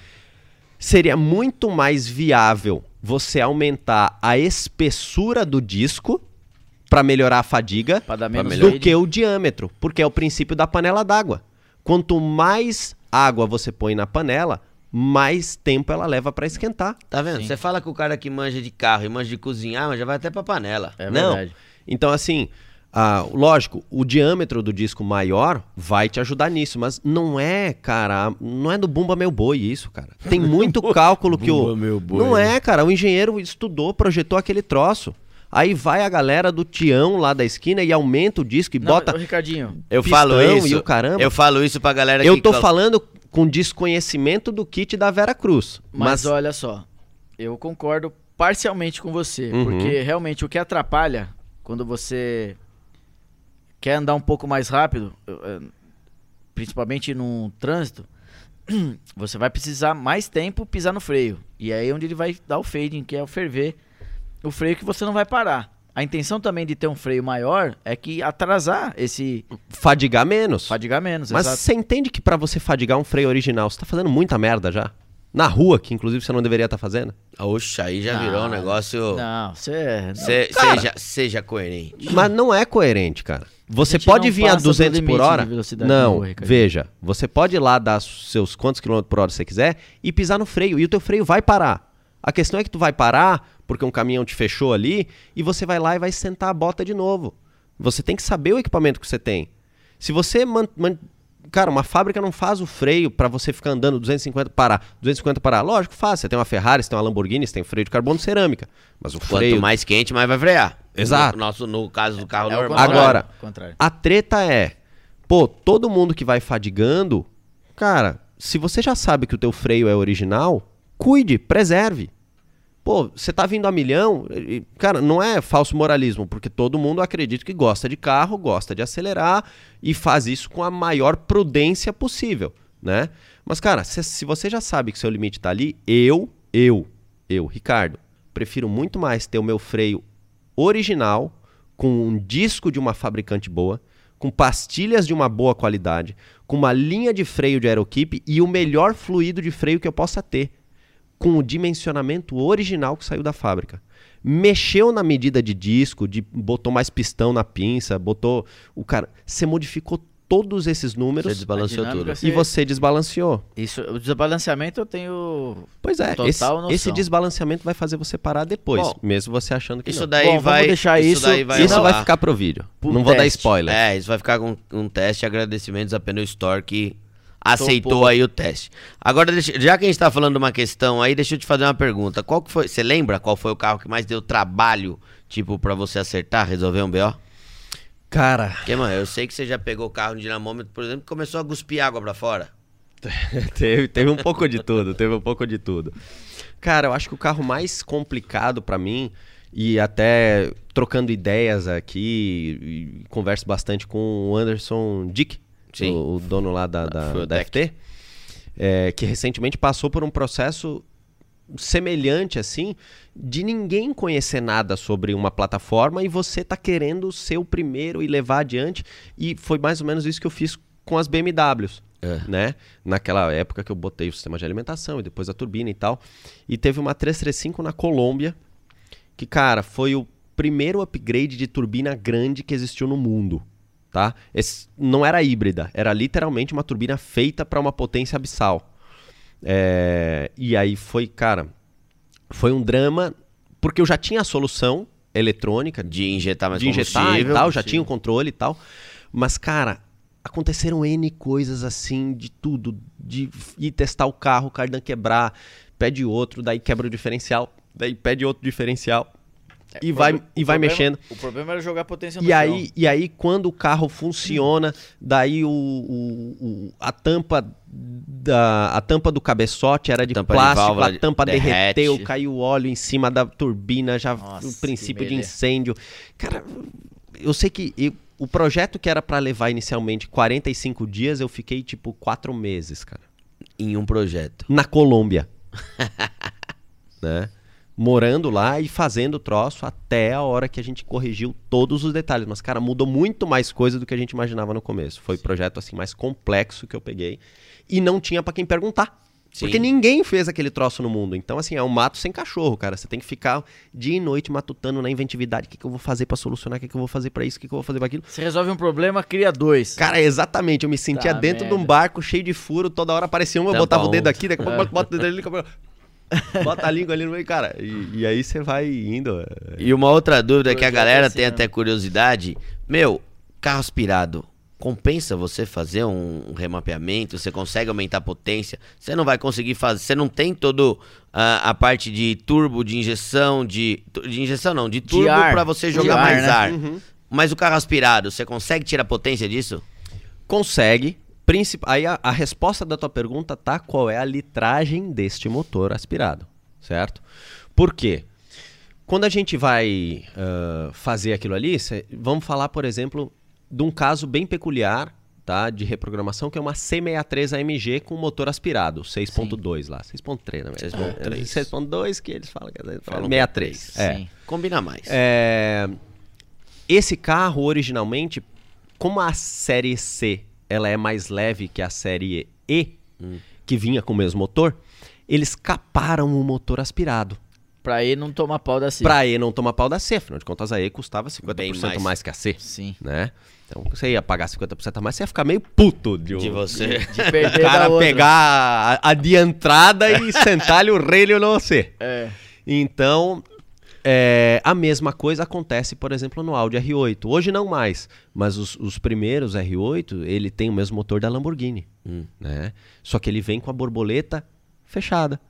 seria muito mais viável você aumentar a espessura do disco para melhorar a fadiga Pra dar menos do que o diâmetro, porque é o princípio da panela d'água. Quanto mais água você põe na panela, mais tempo ela leva para esquentar. Tá vendo? Sim. Você fala que o cara que manja de carro e manja de cozinhar, mas já vai até pra panela. É Não. verdade. Então, assim, ah, lógico, o diâmetro do disco maior vai te ajudar nisso, mas não é, cara, não é do bumba meu boi isso, cara. Tem [laughs] muito cálculo que o. Bumba meu boi. Não é, cara. O engenheiro estudou, projetou aquele troço. Aí vai a galera do Tião lá da esquina e aumenta o disco e Não, bota. Ricardinho, Eu falo isso. e o caramba. Eu falo isso pra galera Eu que. tô col- falando com desconhecimento do kit da Vera Cruz. mas, Mas, olha só, eu concordo parcialmente com você, Uhum. porque realmente o que atrapalha quando você quer andar um pouco mais rápido, eu, eh, principalmente num trânsito, [clears throat] você vai precisar mais tempo pisar no freio. E aí é onde ele vai dar o fading, que é o ferver, o freio que você não vai parar. A intenção também de ter um freio maior é que atrasar esse fadigar menos. fadigar menos, Mas exato. você entende que pra você fadigar um freio original, você tá fazendo muita merda já? Na rua, que inclusive você não deveria estar fazendo. Oxa, aí já Não, virou um negócio. Não, você Cê- Cara. seja, seja coerente. Mas não é coerente, cara. Você pode vir a passa do 200 por hora. Não, rua, veja. Você pode ir lá dar seus quantos quilômetros por hora você quiser e pisar no freio. E o teu freio vai parar. A questão é que tu vai parar porque um caminhão te fechou ali e você vai lá e vai sentar a bota de novo. Você tem que saber o equipamento que você tem. Se você man- man- Cara, uma fábrica não faz o freio pra você ficar andando 250 parar. 250 parar. Lógico, faz. Você tem uma Ferrari, você tem uma Lamborghini, você tem freio de carbono cerâmica. Mas o Quanto freio. mais quente, mais vai frear. Exato. No, nosso, no caso do carro É o normal. Agora. A treta é, pô, todo mundo que vai fadigando, cara, se você já sabe que o teu freio é original, cuide, preserve. Pô, você tá vindo a milhão, cara, não é falso moralismo, porque todo mundo acredita que gosta de carro, gosta de acelerar e faz isso com a maior prudência possível. né? Mas, cara, se, se você já sabe que seu limite tá ali, eu, eu, eu, Ricardo, prefiro muito mais ter o meu freio original, com um disco de uma fabricante boa, com pastilhas de uma boa qualidade, com uma linha de freio de Aerokeep e o melhor fluido de freio que eu possa ter, com o dimensionamento original que saiu da fábrica. Mexeu na medida de disco, de, botou mais pistão na pinça, botou o cara, você modificou todos esses números. Você desbalanceou tudo. E você desbalanceou. Isso, o desbalanceamento eu tenho. Pois é, esse, esse, desbalanceamento vai fazer você parar depois, Bom, mesmo você achando que isso não. daí Bom, vai deixar isso. Isso, daí vai, isso vai ficar pro vídeo. Pro não vou dar teste. spoiler. É, isso vai ficar com um teste. Agradecimentos à Pneu Store que aceitou Topou. aí o teste. Agora, deixa- já que a gente tá falando de uma questão aí, deixa eu te fazer uma pergunta. Qual que foi? Você lembra qual foi o carro que mais deu trabalho, tipo, pra você acertar, resolver um BO? Cara, Porque, mano, eu sei que você já pegou o carro no dinamômetro, por exemplo, e começou a cuspir água pra fora. [laughs] teve, teve um pouco de tudo, teve um pouco de tudo. Cara, eu acho que o carro mais complicado pra mim, e até trocando ideias aqui, converso bastante com o Anderson Dick. O, o dono lá da, da, Fuel da Tech. FT, é, que recentemente passou por um processo semelhante assim, de ninguém conhecer nada sobre uma plataforma e você tá querendo ser o primeiro e levar adiante. E foi mais ou menos isso que eu fiz com as BMWs. É. Né? Naquela época que eu botei o sistema de alimentação e depois a turbina e tal. E teve uma 335 na Colômbia, que, cara, foi o primeiro upgrade de turbina grande que existiu no mundo. Tá? Esse não era híbrida, era literalmente uma turbina feita para uma potência abissal. É, e aí foi, cara, foi um drama, porque eu já tinha a solução eletrônica De injetar mais de injetar e tal, já tinha o controle e tal. Mas, cara, aconteceram N coisas assim, de tudo. De ir testar o carro, o cardan quebrar, pede outro, daí quebra o diferencial, daí pede outro diferencial. E vai, e vai problema- mexendo. O problema era jogar potência no E chão. aí, e aí, quando o carro funciona, daí o, o- o- a tampa da a tampa do cabeçote era de Tampa de plástico, válvula a tampa derrete. derreteu, caiu óleo em cima da turbina, já Nossa, o princípio de incêndio. Cara, eu sei que eu- o projeto que era pra levar inicialmente 45 dias, eu fiquei tipo 4 meses, cara. Em um projeto. Na Colômbia. [laughs] né? Morando lá e fazendo o troço até a hora que a gente corrigiu todos os detalhes. Mas, cara, mudou muito mais coisa do que a gente imaginava no começo. Foi o projeto assim mais complexo que eu peguei. E não tinha pra quem perguntar. Sim. Porque ninguém fez aquele troço no mundo. Então, assim, é um mato sem cachorro, cara. Você tem que ficar dia e noite matutando na inventividade. O que, que eu vou fazer pra solucionar? O que, que eu vou fazer pra isso? O que, que eu vou fazer pra aquilo? Você resolve um problema, cria dois. Cara, exatamente. Eu me sentia Tá dentro de um merda. barco cheio de furo. Toda hora aparecia um, eu Tampa botava o um. dedo aqui, daqui a pouco [laughs] bota o dedo ali. Bota a língua ali no meio, cara. E, e aí você vai indo. E uma outra dúvida que a galera assim, tem né? até curiosidade. Meu, carro aspirado. Compensa você fazer um remapeamento? Você consegue aumentar a potência? Você não vai conseguir fazer. Você não tem todo ah, a parte de turbo, de injeção, de. De injeção não, de turbo ar. pra você jogar ar, mais né? ar. Mas o carro aspirado, você consegue tirar a potência disso? Consegue. Princip... Aí a, a resposta da tua pergunta tá qual é a litragem deste motor aspirado, certo? Por quê? Quando a gente vai ah, fazer aquilo ali, cê- vamos falar, por exemplo, de um caso bem peculiar tá, de reprogramação, que é uma C63 AMG com motor aspirado, 6.2 lá, 6.3 na verdade. 6.3. É, 6.2 que eles falam que é Falam 63. É. Sim. Combina mais. É, esse carro originalmente, como a série C ela é mais leve que a série E, que vinha com o mesmo motor, eles caparam o motor aspirado. Pra ele não tomar pau da C. Pra E não tomar pau da C, afinal de contas a E custava 50% Bem mais. mais. que a C, Sim. né? Então você ia pagar 50% a mais, você ia ficar meio puto de, De o- você. De [laughs] o perder cara da outra. pegar a, a de entrada e sentar-lhe o relho no você. É. Então, é, a mesma coisa acontece, por exemplo, no Audi R8. Hoje não mais, mas os, os primeiros R8, ele tem o mesmo motor da Lamborghini, Hum. né? Só que ele vem com a borboleta fechada.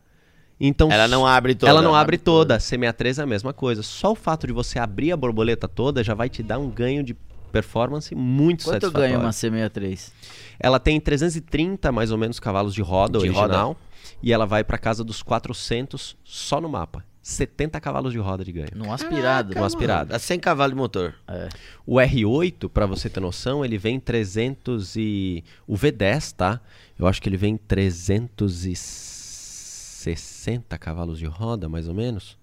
Então, Ela não abre toda. ela não abre toda. C63 é a mesma coisa. Só o fato de você abrir a borboleta toda já vai te dar um ganho de performance muito Quanto satisfatório. ganha uma C63? Ela tem 330 mais ou menos cavalos de roda De original e ela vai para casa dos 400 só no mapa. 70 cavalos de roda de ganho. No aspirado. no aspirado. Dá 100 cavalos de motor. É. O R8, para você ter noção, ele vem 300 e... O V10, tá? Eu acho que ele vem 360 cavalos de roda, mais ou menos.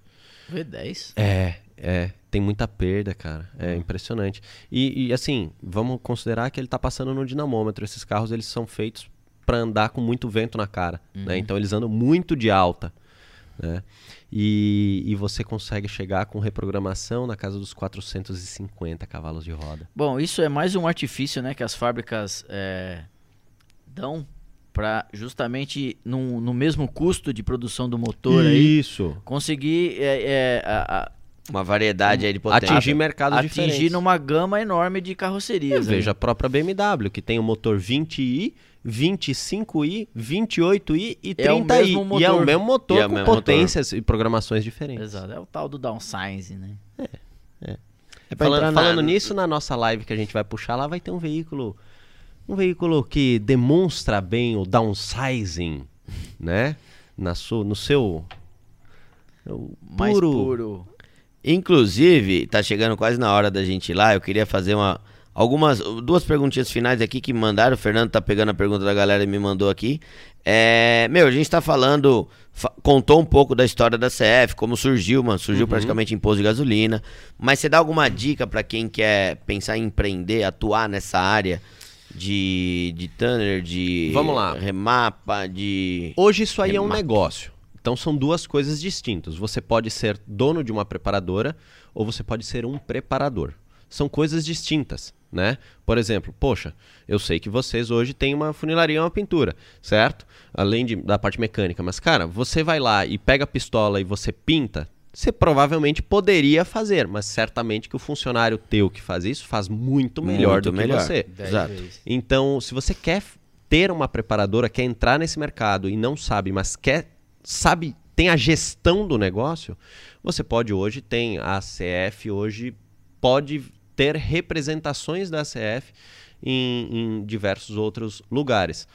V10? É, é. Tem muita perda, cara. É impressionante. E, e, assim, vamos considerar que ele tá passando no dinamômetro. Esses carros, eles são feitos para andar com muito vento na cara, né? Então eles andam muito de alta, né? E, e você consegue chegar com reprogramação na casa dos 450 cavalos de roda. Bom, isso é mais um artifício, né, que as fábricas é, dão para justamente no, no mesmo custo de produção do motor aí Isso. conseguir é, é, a- a- Uma variedade aí de potência. Atingir mercados atingir diferentes. numa gama enorme de carrocerias. aí. Veja a própria BMW, que tem o motor 20i, 25i, 28i e É o 30i. mesmo E é o motor. mesmo motor E é com mesmo potências e programações diferentes. Exato, é o tal do downsize, né? É pra Falando, entrar na- falando nisso, na nossa live que a gente vai puxar lá, vai ter um veículo. Um veículo que demonstra bem o downsizing, né? Na sua, no seu. o Mais puro. Inclusive, tá chegando quase na hora da gente ir lá. Eu queria fazer uma algumas duas perguntinhas finais aqui que mandaram. O Fernando tá pegando a pergunta da galera e me mandou aqui. É, meu, a gente tá falando, fa- contou um pouco da história da CF, como surgiu, mano, surgiu praticamente imposto de gasolina. Mas você dá alguma dica pra quem quer pensar em empreender, atuar nessa área de de Tanner, de Vamos lá. remapa, de Hoje isso aí é um negócio. Então são duas coisas distintas. Você pode ser dono de uma preparadora ou você pode ser um preparador. São coisas distintas, né? Por exemplo, poxa, eu sei que vocês hoje têm uma funilaria e uma pintura, certo? Além de, da parte mecânica. Mas, cara, você vai lá e pega a pistola e você pinta, você provavelmente poderia fazer, mas certamente que o funcionário teu que faz isso faz muito melhor Muito do que melhor. você. Dez Exato. Então, se você quer ter uma preparadora, quer entrar nesse mercado e não sabe, mas quer sabe, tem a gestão do negócio, você pode hoje tem a CF hoje pode ter representações da CF em, em diversos outros lugares.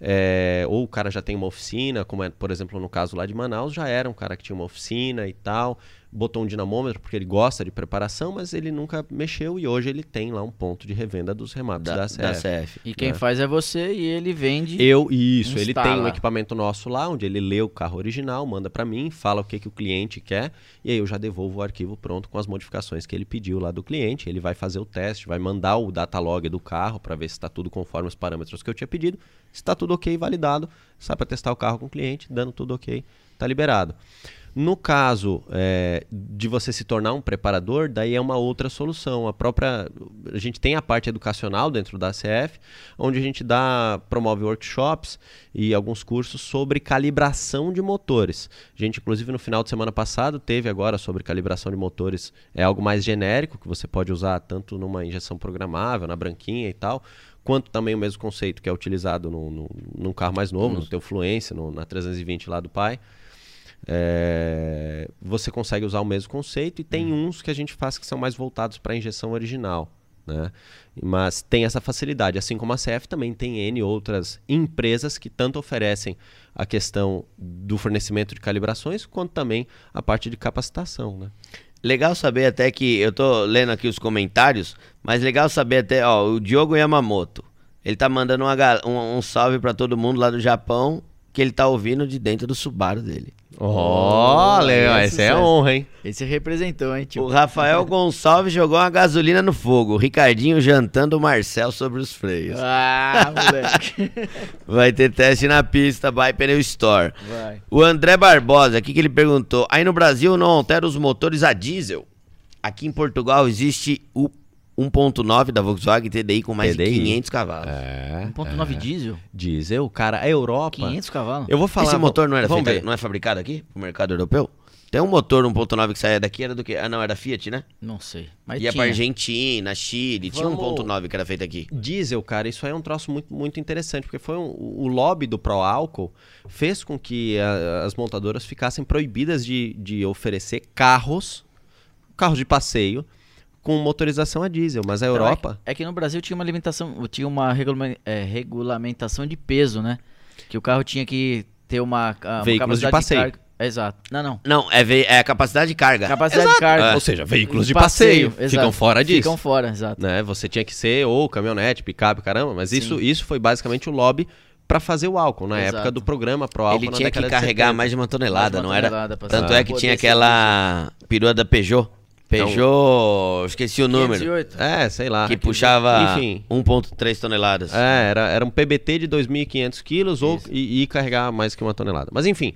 É, ou o cara já tem uma oficina, como é, por exemplo, no caso lá de Manaus, já era um cara que tinha uma oficina e tal, botou um dinamômetro porque ele gosta de preparação, mas ele nunca mexeu e hoje ele tem lá um ponto de revenda dos remaps da, da, CF. da CF. E quem É. faz é você e ele vende. Eu, isso, ele Instala. tem um equipamento nosso lá, onde ele lê o carro original, manda pra mim, fala o que, que o cliente quer, e aí eu já devolvo o arquivo pronto com as modificações que ele pediu lá do cliente. Ele vai fazer o teste, vai mandar o datalog do carro para ver se está tudo conforme os parâmetros que eu tinha pedido. Está tudo ok, validado, sai para testar o carro com o cliente, dando tudo ok, tá liberado. No caso é, de você se tornar um preparador, daí é uma outra solução. A própria, a gente tem a parte educacional dentro da CF, onde a gente dá promove workshops e alguns cursos sobre calibração de motores. A gente, inclusive, no final de semana passado teve agora sobre calibração de motores. É algo mais genérico que você pode usar tanto numa injeção programável, na branquinha e tal, quanto também o mesmo conceito que é utilizado no, no, num carro mais novo, no teu Fluência, no, na 320 lá do pai. É, você consegue usar o mesmo conceito e tem uns que a gente faz que são mais voltados para a injeção original. Né? Mas tem essa facilidade, assim como a CF também tem N outras empresas que tanto oferecem a questão do fornecimento de calibrações, quanto também a parte de capacitação. Né? Legal saber até que eu tô lendo aqui os comentários, mas legal saber até, ó, o Diogo Yamamoto. Ele tá mandando uma um, um salve pra todo mundo lá do Japão, que ele tá ouvindo de dentro do Subaru dele. Olha, é essa é honra, hein? Esse representou, hein, O tio? Rafael [laughs] Gonçalves jogou uma gasolina no fogo. O Ricardinho jantando o Marcel sobre os freios. Ah, moleque. [laughs] Vai ter teste na pista, by Pneu Store. Vai. O André Barbosa, aqui que ele perguntou: aí no Brasil não altera os motores a diesel? Aqui em Portugal existe o 1.9 da Volkswagen TDI com mais TDI. de 500 cavalos. É. 1.9 diesel? Diesel, cara, a Europa. 500 cavalos? Eu vou falar. Esse motor não era vamos feito- ver. não é fabricado aqui pro mercado europeu? Tem um motor 1.9 que saía daqui, era do que? Ah, não, era Fiat, né? Não sei. Mas Ia tinha. pra Argentina, Chile, tinha um Vamos- 1.9 que era feito aqui. Diesel, cara, isso aí é um troço muito, muito interessante, porque foi um- o lobby do Pro Álcool fez com que a- as montadoras ficassem proibidas de, de oferecer carros, carros de passeio, com motorização a diesel. Mas a Então, Europa. É que, é que no Brasil tinha uma limitação, tinha uma regula- é, regulamentação de peso, né? Que o carro tinha que ter uma, uma Veículos de passeio. carga- Exato. Não, não. Não, é, ve- é a capacidade de carga. Capacidade de carga. Ou seja, veículos de Passeio, passeio, exato. ficam fora disso. Ficam fora, exato. né? Você tinha que ser ou caminhonete, picape, caramba, mas isso, isso foi basicamente o lobby para fazer o álcool na Exato. época do programa pro álcool Ele tinha que de carregar 70. mais de uma tonelada, Mais de uma não era? tonelada pra Tanto é que tinha aquela perua da Peugeot. Peugeot, esqueci o número. 508. É, sei lá. Que puxava Enfim. 1.3 toneladas. É, era, era um PBT de 2.500 quilos ou, e, e carregar mais que uma tonelada. Mas enfim.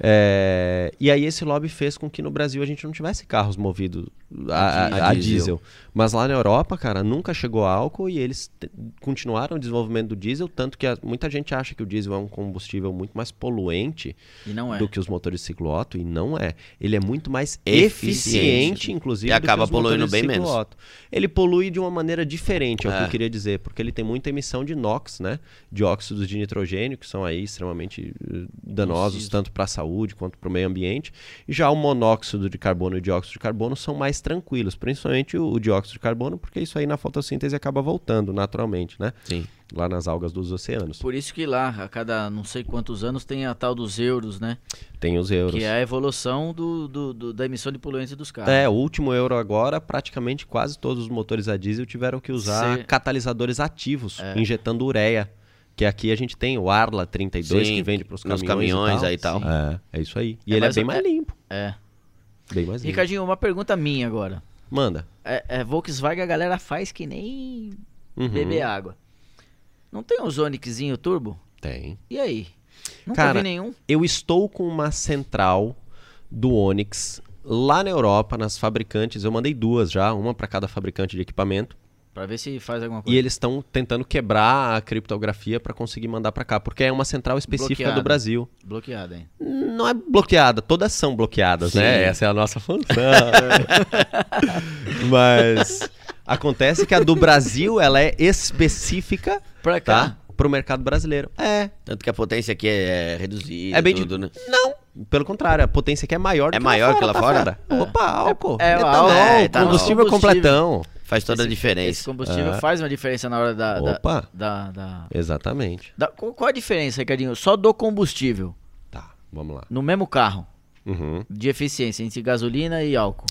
é, e aí esse lobby fez com que no Brasil a gente não tivesse carros movidos a, a- A diesel. diesel. Mas lá na Europa, cara, nunca chegou álcool e eles continuaram o desenvolvimento do diesel, tanto que a- muita gente acha que o diesel é um combustível muito mais poluente é. do que os motores de ciclo Otto, e não é. Ele é muito mais Eficiente. eficiente, inclusive, E do que acaba poluindo bem menos. Ele polui de uma maneira diferente, é, o que É. eu queria dizer, porque ele tem muita emissão de NOx, né? Dióxidos de nitrogênio, que são aí extremamente eh, danosos, tanto para a saúde quanto para o meio ambiente. E já o monóxido de carbono e o dióxido de carbono são mais tranquilos, principalmente o, o dióxido de carbono, porque isso aí na fotossíntese acaba voltando naturalmente, né? Sim. Lá nas algas dos oceanos. Por isso que lá, a cada não sei quantos anos, tem a tal dos euros, né? Tem os euros. Que é a evolução do, do- do- da emissão de poluentes dos carros. É, o último euro agora, praticamente quase todos os motores a diesel tiveram que usar catalisadores ativos, injetando ureia. Que aqui a gente tem o Arla 32 Sim, que vende para os caminhões, caminhões e tal. aí e tal. É, é isso aí. E É, ele é bem é- mais limpo. É. Bem mais. Ricardinho, uma pergunta minha agora. Manda. É, é, Volkswagen a galera faz que nem Uhum. beber água. Não tem um Zoniczinho turbo? Tem. E aí? Nunca Cara, vi nenhum. Eu estou com uma central do Onix lá na Europa, nas fabricantes. Eu mandei duas já, uma para cada fabricante de equipamento. Pra ver se faz alguma E coisa. eles estão tentando quebrar a criptografia para conseguir mandar para cá, porque é uma central específica Bloqueada. do Brasil. Bloqueada, hein? Não é bloqueada, todas são bloqueadas, Sim. né? Essa é a nossa função. [laughs] Mas acontece que a do Brasil, ela é específica Pra cá. tá? pro mercado brasileiro. É. Tanto que a potência aqui é reduzida. É bem tudo, de... né? Não, pelo contrário, a potência aqui é maior do É que maior que lá tá fora? Opa, álcool. É, o etanol, álcool, é, etanol. combustível Combustível. completão. Faz toda a Esse diferença. combustível É. faz uma diferença na hora da. da- Opa. Da, da, Exatamente. da- qual, qual a diferença, Ricardinho? Só do combustível Tá, vamos lá. no mesmo carro Uhum. de eficiência entre gasolina e álcool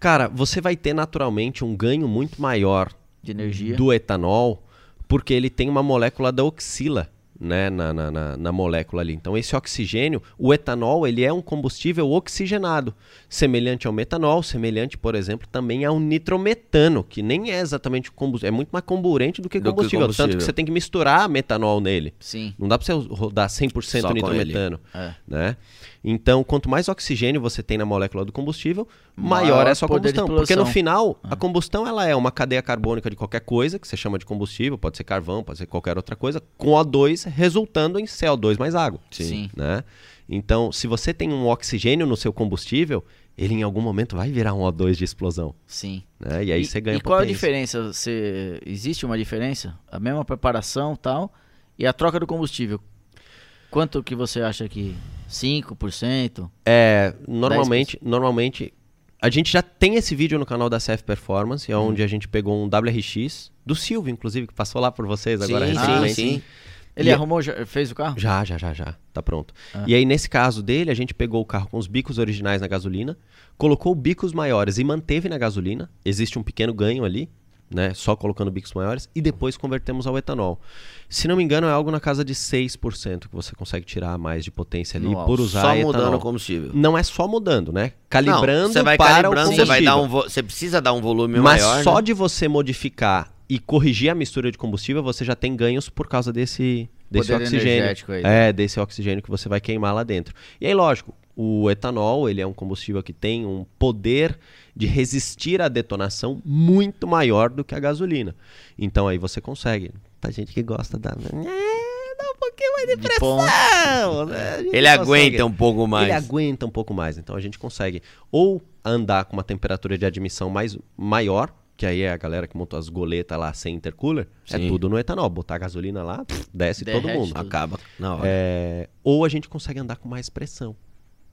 Cara, você vai ter naturalmente um ganho muito maior de energia. do etanol, porque ele tem uma molécula da oxila, né, na, na, na- na molécula ali. Então esse oxigênio, o etanol, ele é um combustível oxigenado, semelhante ao metanol, semelhante, por exemplo, também ao nitrometano, que nem é exatamente combustível, é muito mais comburente do que Do que combustível, tanto combustível. que você tem que misturar metanol nele. Sim. Não dá pra você rodar 100% Só nitrometano, É. né? Então, quanto mais oxigênio você tem na molécula do combustível, Maior maior, é a sua combustão. Porque no final, a combustão ela é uma cadeia carbônica de qualquer coisa, que você chama de combustível, pode ser carvão, pode ser qualquer outra coisa, com O2 resultando em CO2 mais água. Sim. Né? Então, se você tem um oxigênio no seu combustível, ele em algum momento vai virar um O2 de explosão. Sim. Né? E aí e, você ganha E qual a diferença? Você, existe uma diferença? A mesma preparação tal e a troca do combustível. Quanto que você acha que 5%? É, normalmente, normalmente a gente já tem esse vídeo no canal da CF Performance, é Hum. onde a gente pegou um WRX do Silvio, inclusive, que passou lá por vocês agora sim, recentemente. sim, sim. Ele E- arrumou, já- fez o carro? Já, já, já, já. Tá pronto. Ah. E aí, nesse caso dele, a gente pegou o carro com os bicos originais na gasolina, colocou bicos maiores e manteve na gasolina. Existe um pequeno ganho ali, né? Só colocando bicos maiores. E depois convertemos ao etanol. Se não me engano, é algo na casa de 6% que você consegue tirar mais de potência ali No por usar Só etanol. mudando o combustível. Não é só mudando, né? Calibrando Não, você vai para calibrando, o você vai dar um combustível. vo- você precisa dar um volume Mas maior, só né? de você modificar e corrigir a mistura de combustível, você já tem ganhos por causa desse, desse Poder oxigênio. aí, né? É, desse oxigênio que você vai queimar lá dentro. E aí, lógico, o etanol, ele é um combustível que tem um poder de resistir à detonação muito maior do que a gasolina. Então aí você consegue. Pra gente que gosta da... É, dá um pouquinho mais de De pressão. né? Ele consegue. aguenta um pouco mais. Ele aguenta um pouco mais. Então a gente consegue ou andar com uma temperatura de admissão mais maior, que aí é a galera que montou as goletas lá sem intercooler, é Sim. tudo no etanol. Botar gasolina lá, pff, desce todo Derrete mundo. tudo. Acaba na hora. É, ou a gente consegue andar com mais pressão.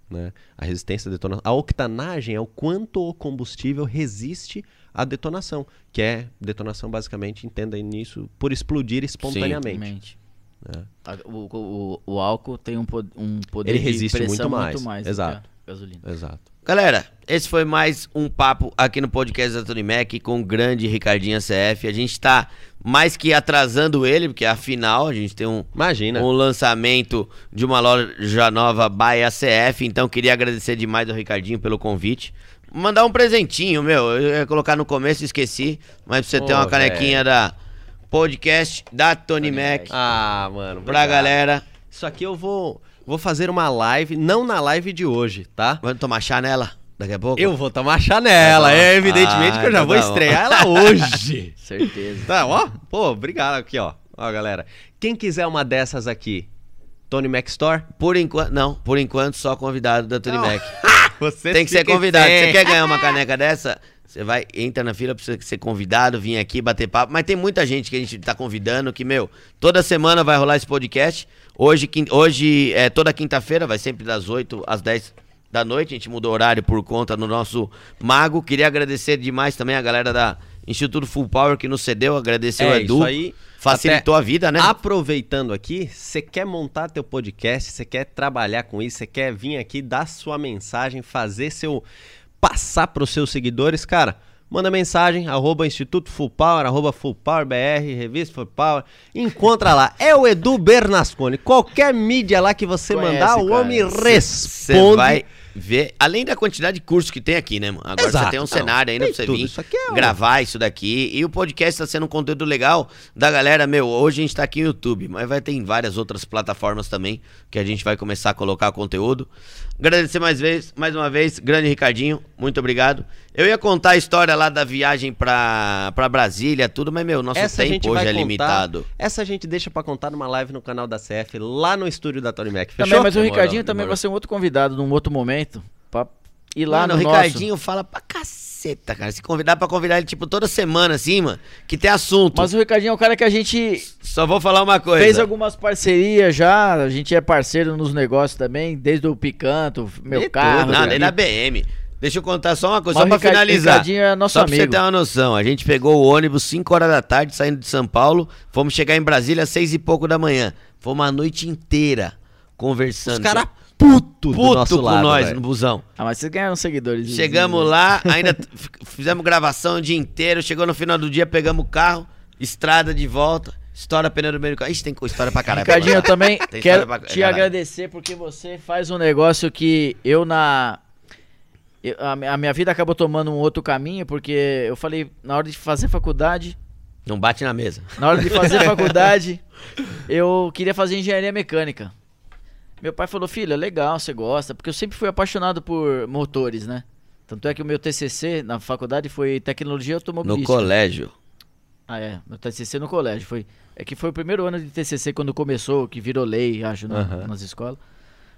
Né? A resistência à detonação. A octanagem é o quanto o combustível resiste à detonação, que é detonação basicamente, entenda nisso, por explodir espontaneamente. Mente. É. O, o, o, álcool tem um, um poder Ele resiste muito mais. muito mais. Exato. Gasolina. Exato. Galera, esse foi mais um papo aqui no podcast da Tony Mac com o grande Ricardinho CF. A gente tá mais que atrasando ele, porque afinal a gente tem um, Imagina. um lançamento de uma loja nova by ACF. Então queria agradecer demais ao Ricardinho pelo convite. Mandar um presentinho, meu. Eu ia colocar no começo e esqueci. Mas pra você oh, ter uma canequinha véio. da podcast da Tony, Tony Mac. Mac. Ah, mano. Pra obrigado. galera. Isso aqui eu vou, vou fazer uma live, não na live de hoje, tá? Vamos tomar chá nela? Daqui a pouco? Eu vou tomar chanela, é evidentemente ah, que eu já então vou tá estrear ela hoje. [laughs] Certeza. Tá, ó. Pô, obrigado aqui, ó. Ó, galera. Quem quiser uma dessas aqui, Tony Mac Store? Por enquanto, não. Por enquanto, só convidado da Tony não. Mac. [laughs] Você Tem que ser convidado. Você quer ganhar uma caneca dessa? Você vai, entra na fila pra você ser convidado, vir aqui bater papo. Mas tem muita gente que a gente tá convidando que, meu, toda semana vai rolar esse podcast. Hoje, hoje é toda quinta-feira, vai sempre das 8 às 10 da noite. A gente mudou o horário por conta do nosso mago. Queria agradecer demais também a galera da Instituto Full Power que nos cedeu. Agradecer é, o Edu. Isso aí facilitou a vida, né? Aproveitando aqui, você quer montar teu podcast, você quer trabalhar com isso, você quer vir aqui dar sua mensagem, fazer seu passar para os seus seguidores, cara, manda mensagem, arroba Instituto Full Power, arroba Full Power BR, Revista Full Power, encontra lá, é o Edu Bernasconi, qualquer mídia lá que você Conhece, mandar, o homem responde. Você vai ver, além da quantidade de cursos que tem aqui, né, mano? Agora Exato, você tem um cenário ainda pra você tudo. vir isso é gravar isso daqui. E o podcast tá sendo um conteúdo legal da galera, meu. Hoje a gente tá aqui no YouTube, mas vai ter em várias outras plataformas também que a gente vai começar a colocar conteúdo. Agradecer mais, vez, mais uma vez, grande Ricardinho, muito obrigado. Eu ia contar a história lá da viagem pra, pra Brasília, tudo, mas, meu, nosso essa tempo hoje é contar, limitado. Essa a gente deixa pra contar numa live no canal da CF, lá no estúdio da Tony Mac. Fechou? Também, mas o Ricardinho demorou, também demorou. vai ser um outro convidado num outro momento. Pra ir lá Mano, no o Ricardinho nosso... fala pra caceta, cara. Se convidar pra convidar ele, tipo, toda semana, assim, mano, que tem assunto. Mas o Ricardinho é o cara que a gente. Só vou falar uma coisa. Fez algumas parcerias já. A gente é parceiro nos negócios também, desde o Picanto, meu e carro. Tudo. Não, nem da BM. Deixa eu contar só uma coisa, Mas só pra Ricard, finalizar. Ricardinho é nosso só amigo. pra você ter uma noção, a gente pegou o ônibus 5 horas da tarde, saindo de São Paulo, fomos chegar em Brasília às 6 e pouco da manhã. Fomos a noite inteira conversando. Os caras puto, puto do nosso com lado, nós véio. no busão. Ah, mas vocês ganharam seguidores. Chegamos lá, ainda fizemos gravação o dia inteiro, chegou no final do dia, pegamos o carro, estrada de volta. História pneu do meio do carro. Ixi, tem história pra caralho. Ricardinho, eu também quero pra... te caralho. agradecer porque você faz um negócio que eu na eu, a, a, minha vida acabou tomando um outro caminho, porque eu falei, na hora de fazer faculdade. Não bate na mesa. Na hora de fazer [laughs] faculdade, eu queria fazer engenharia mecânica. Meu pai falou, filho, é legal, você gosta, porque eu sempre fui apaixonado por motores, né? Tanto é que o meu TCC na faculdade foi tecnologia automobilística. No colégio. Ah, é. Meu TCC no colégio. Foi, é que foi o primeiro ano de TCC quando começou, que virou lei, acho, na, uhum. nas escolas.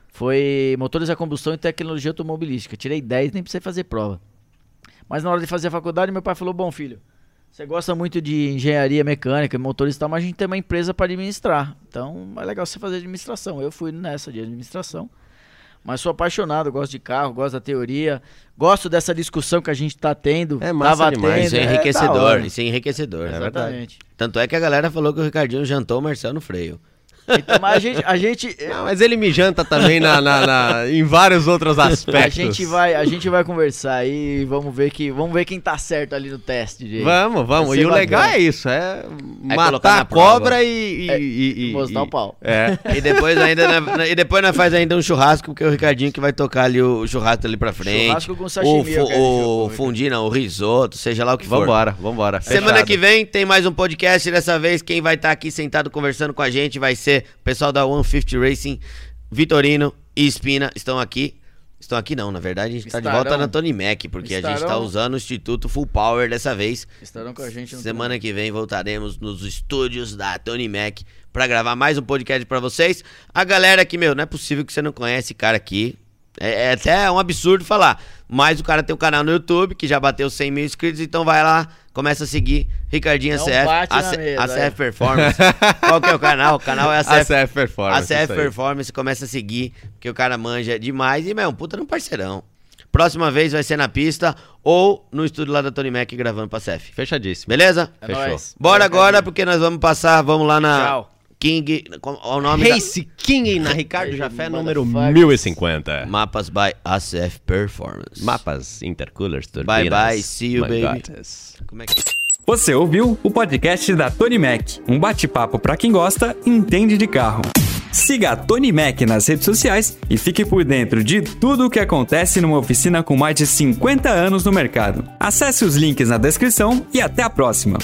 Foi motores a combustão e tecnologia automobilística. Tirei 10, nem precisei fazer prova. Mas na hora de fazer a faculdade, meu pai falou: Bom, filho, você gosta muito de engenharia mecânica, motores e tal, mas a gente tem uma empresa para administrar. Então é legal você fazer administração. Eu fui nessa de administração. Mas sou apaixonado, gosto de carro, gosto da teoria, gosto dessa discussão que a gente está tendo. É massa demais. Tendo, isso é enriquecedor, é, isso é enriquecedor, Exatamente. é verdade. Tanto é que a galera falou que o Ricardinho jantou o Marcelo no freio. Então, mas a gente. A gente não, mas ele me janta também na, na, na, em vários outros aspectos. A gente vai, a gente vai conversar aí e vamos ver, que, vamos ver quem tá certo ali no teste. Gente. Vamos, vamos. E o legal é isso: é, é matar a cobra e, é, e, e, mostrar o pau. É. [laughs] E depois ainda e depois nós faz ainda um churrasco, porque é o Ricardinho que vai tocar ali o churrasco ali pra frente. Churrasco com sashimi. O, o fundina, o risoto, seja lá o que for. Vambora, vambora. Semana que vem tem mais um podcast. Dessa vez, quem vai estar tá aqui sentado conversando com a gente vai ser o pessoal da 150 Racing, Vitorino e Espina estão aqui. Estão aqui não, na verdade a gente está de volta na Tony Mac, porque estarão, a gente está usando o Instituto Full Power dessa vez. Estarão com a gente no Semana que vem voltaremos nos estúdios da Tony Mac para gravar mais um podcast para vocês. A galera aqui, meu, não é possível que você não conhece esse cara aqui. É, é, até um absurdo falar. Mas o cara tem um canal no YouTube que já bateu 100 mil inscritos, então vai lá, começa a seguir Ricardinho ACF, a, ACF é. Performance. [laughs] Qual que é o canal? O canal é ACF, ACF Performance. ACF Performance, começa a seguir, porque o cara manja demais e, meu, puta no parceirão. Próxima vez vai ser na pista ou no estúdio lá da Tony Mac gravando pra CF. Fechadíssimo. Beleza? É Fechou. Nóis. Bora agora, porque nós vamos passar, vamos lá na. Tchau King. qual o nome Race King na [laughs] Ricardo Jafé, número 1050. Mapas by ACF Performance. Mapas, intercoolers, turbinas. Bye bye, see you, baby. mangotas. Como é que... Você ouviu o podcast da Tony Mac, um bate-papo para quem gosta e entende de carro. Siga a Tony Mac nas redes sociais e fique por dentro de tudo o que acontece numa oficina com mais de 50 anos no mercado. Acesse os links na descrição e até a próxima.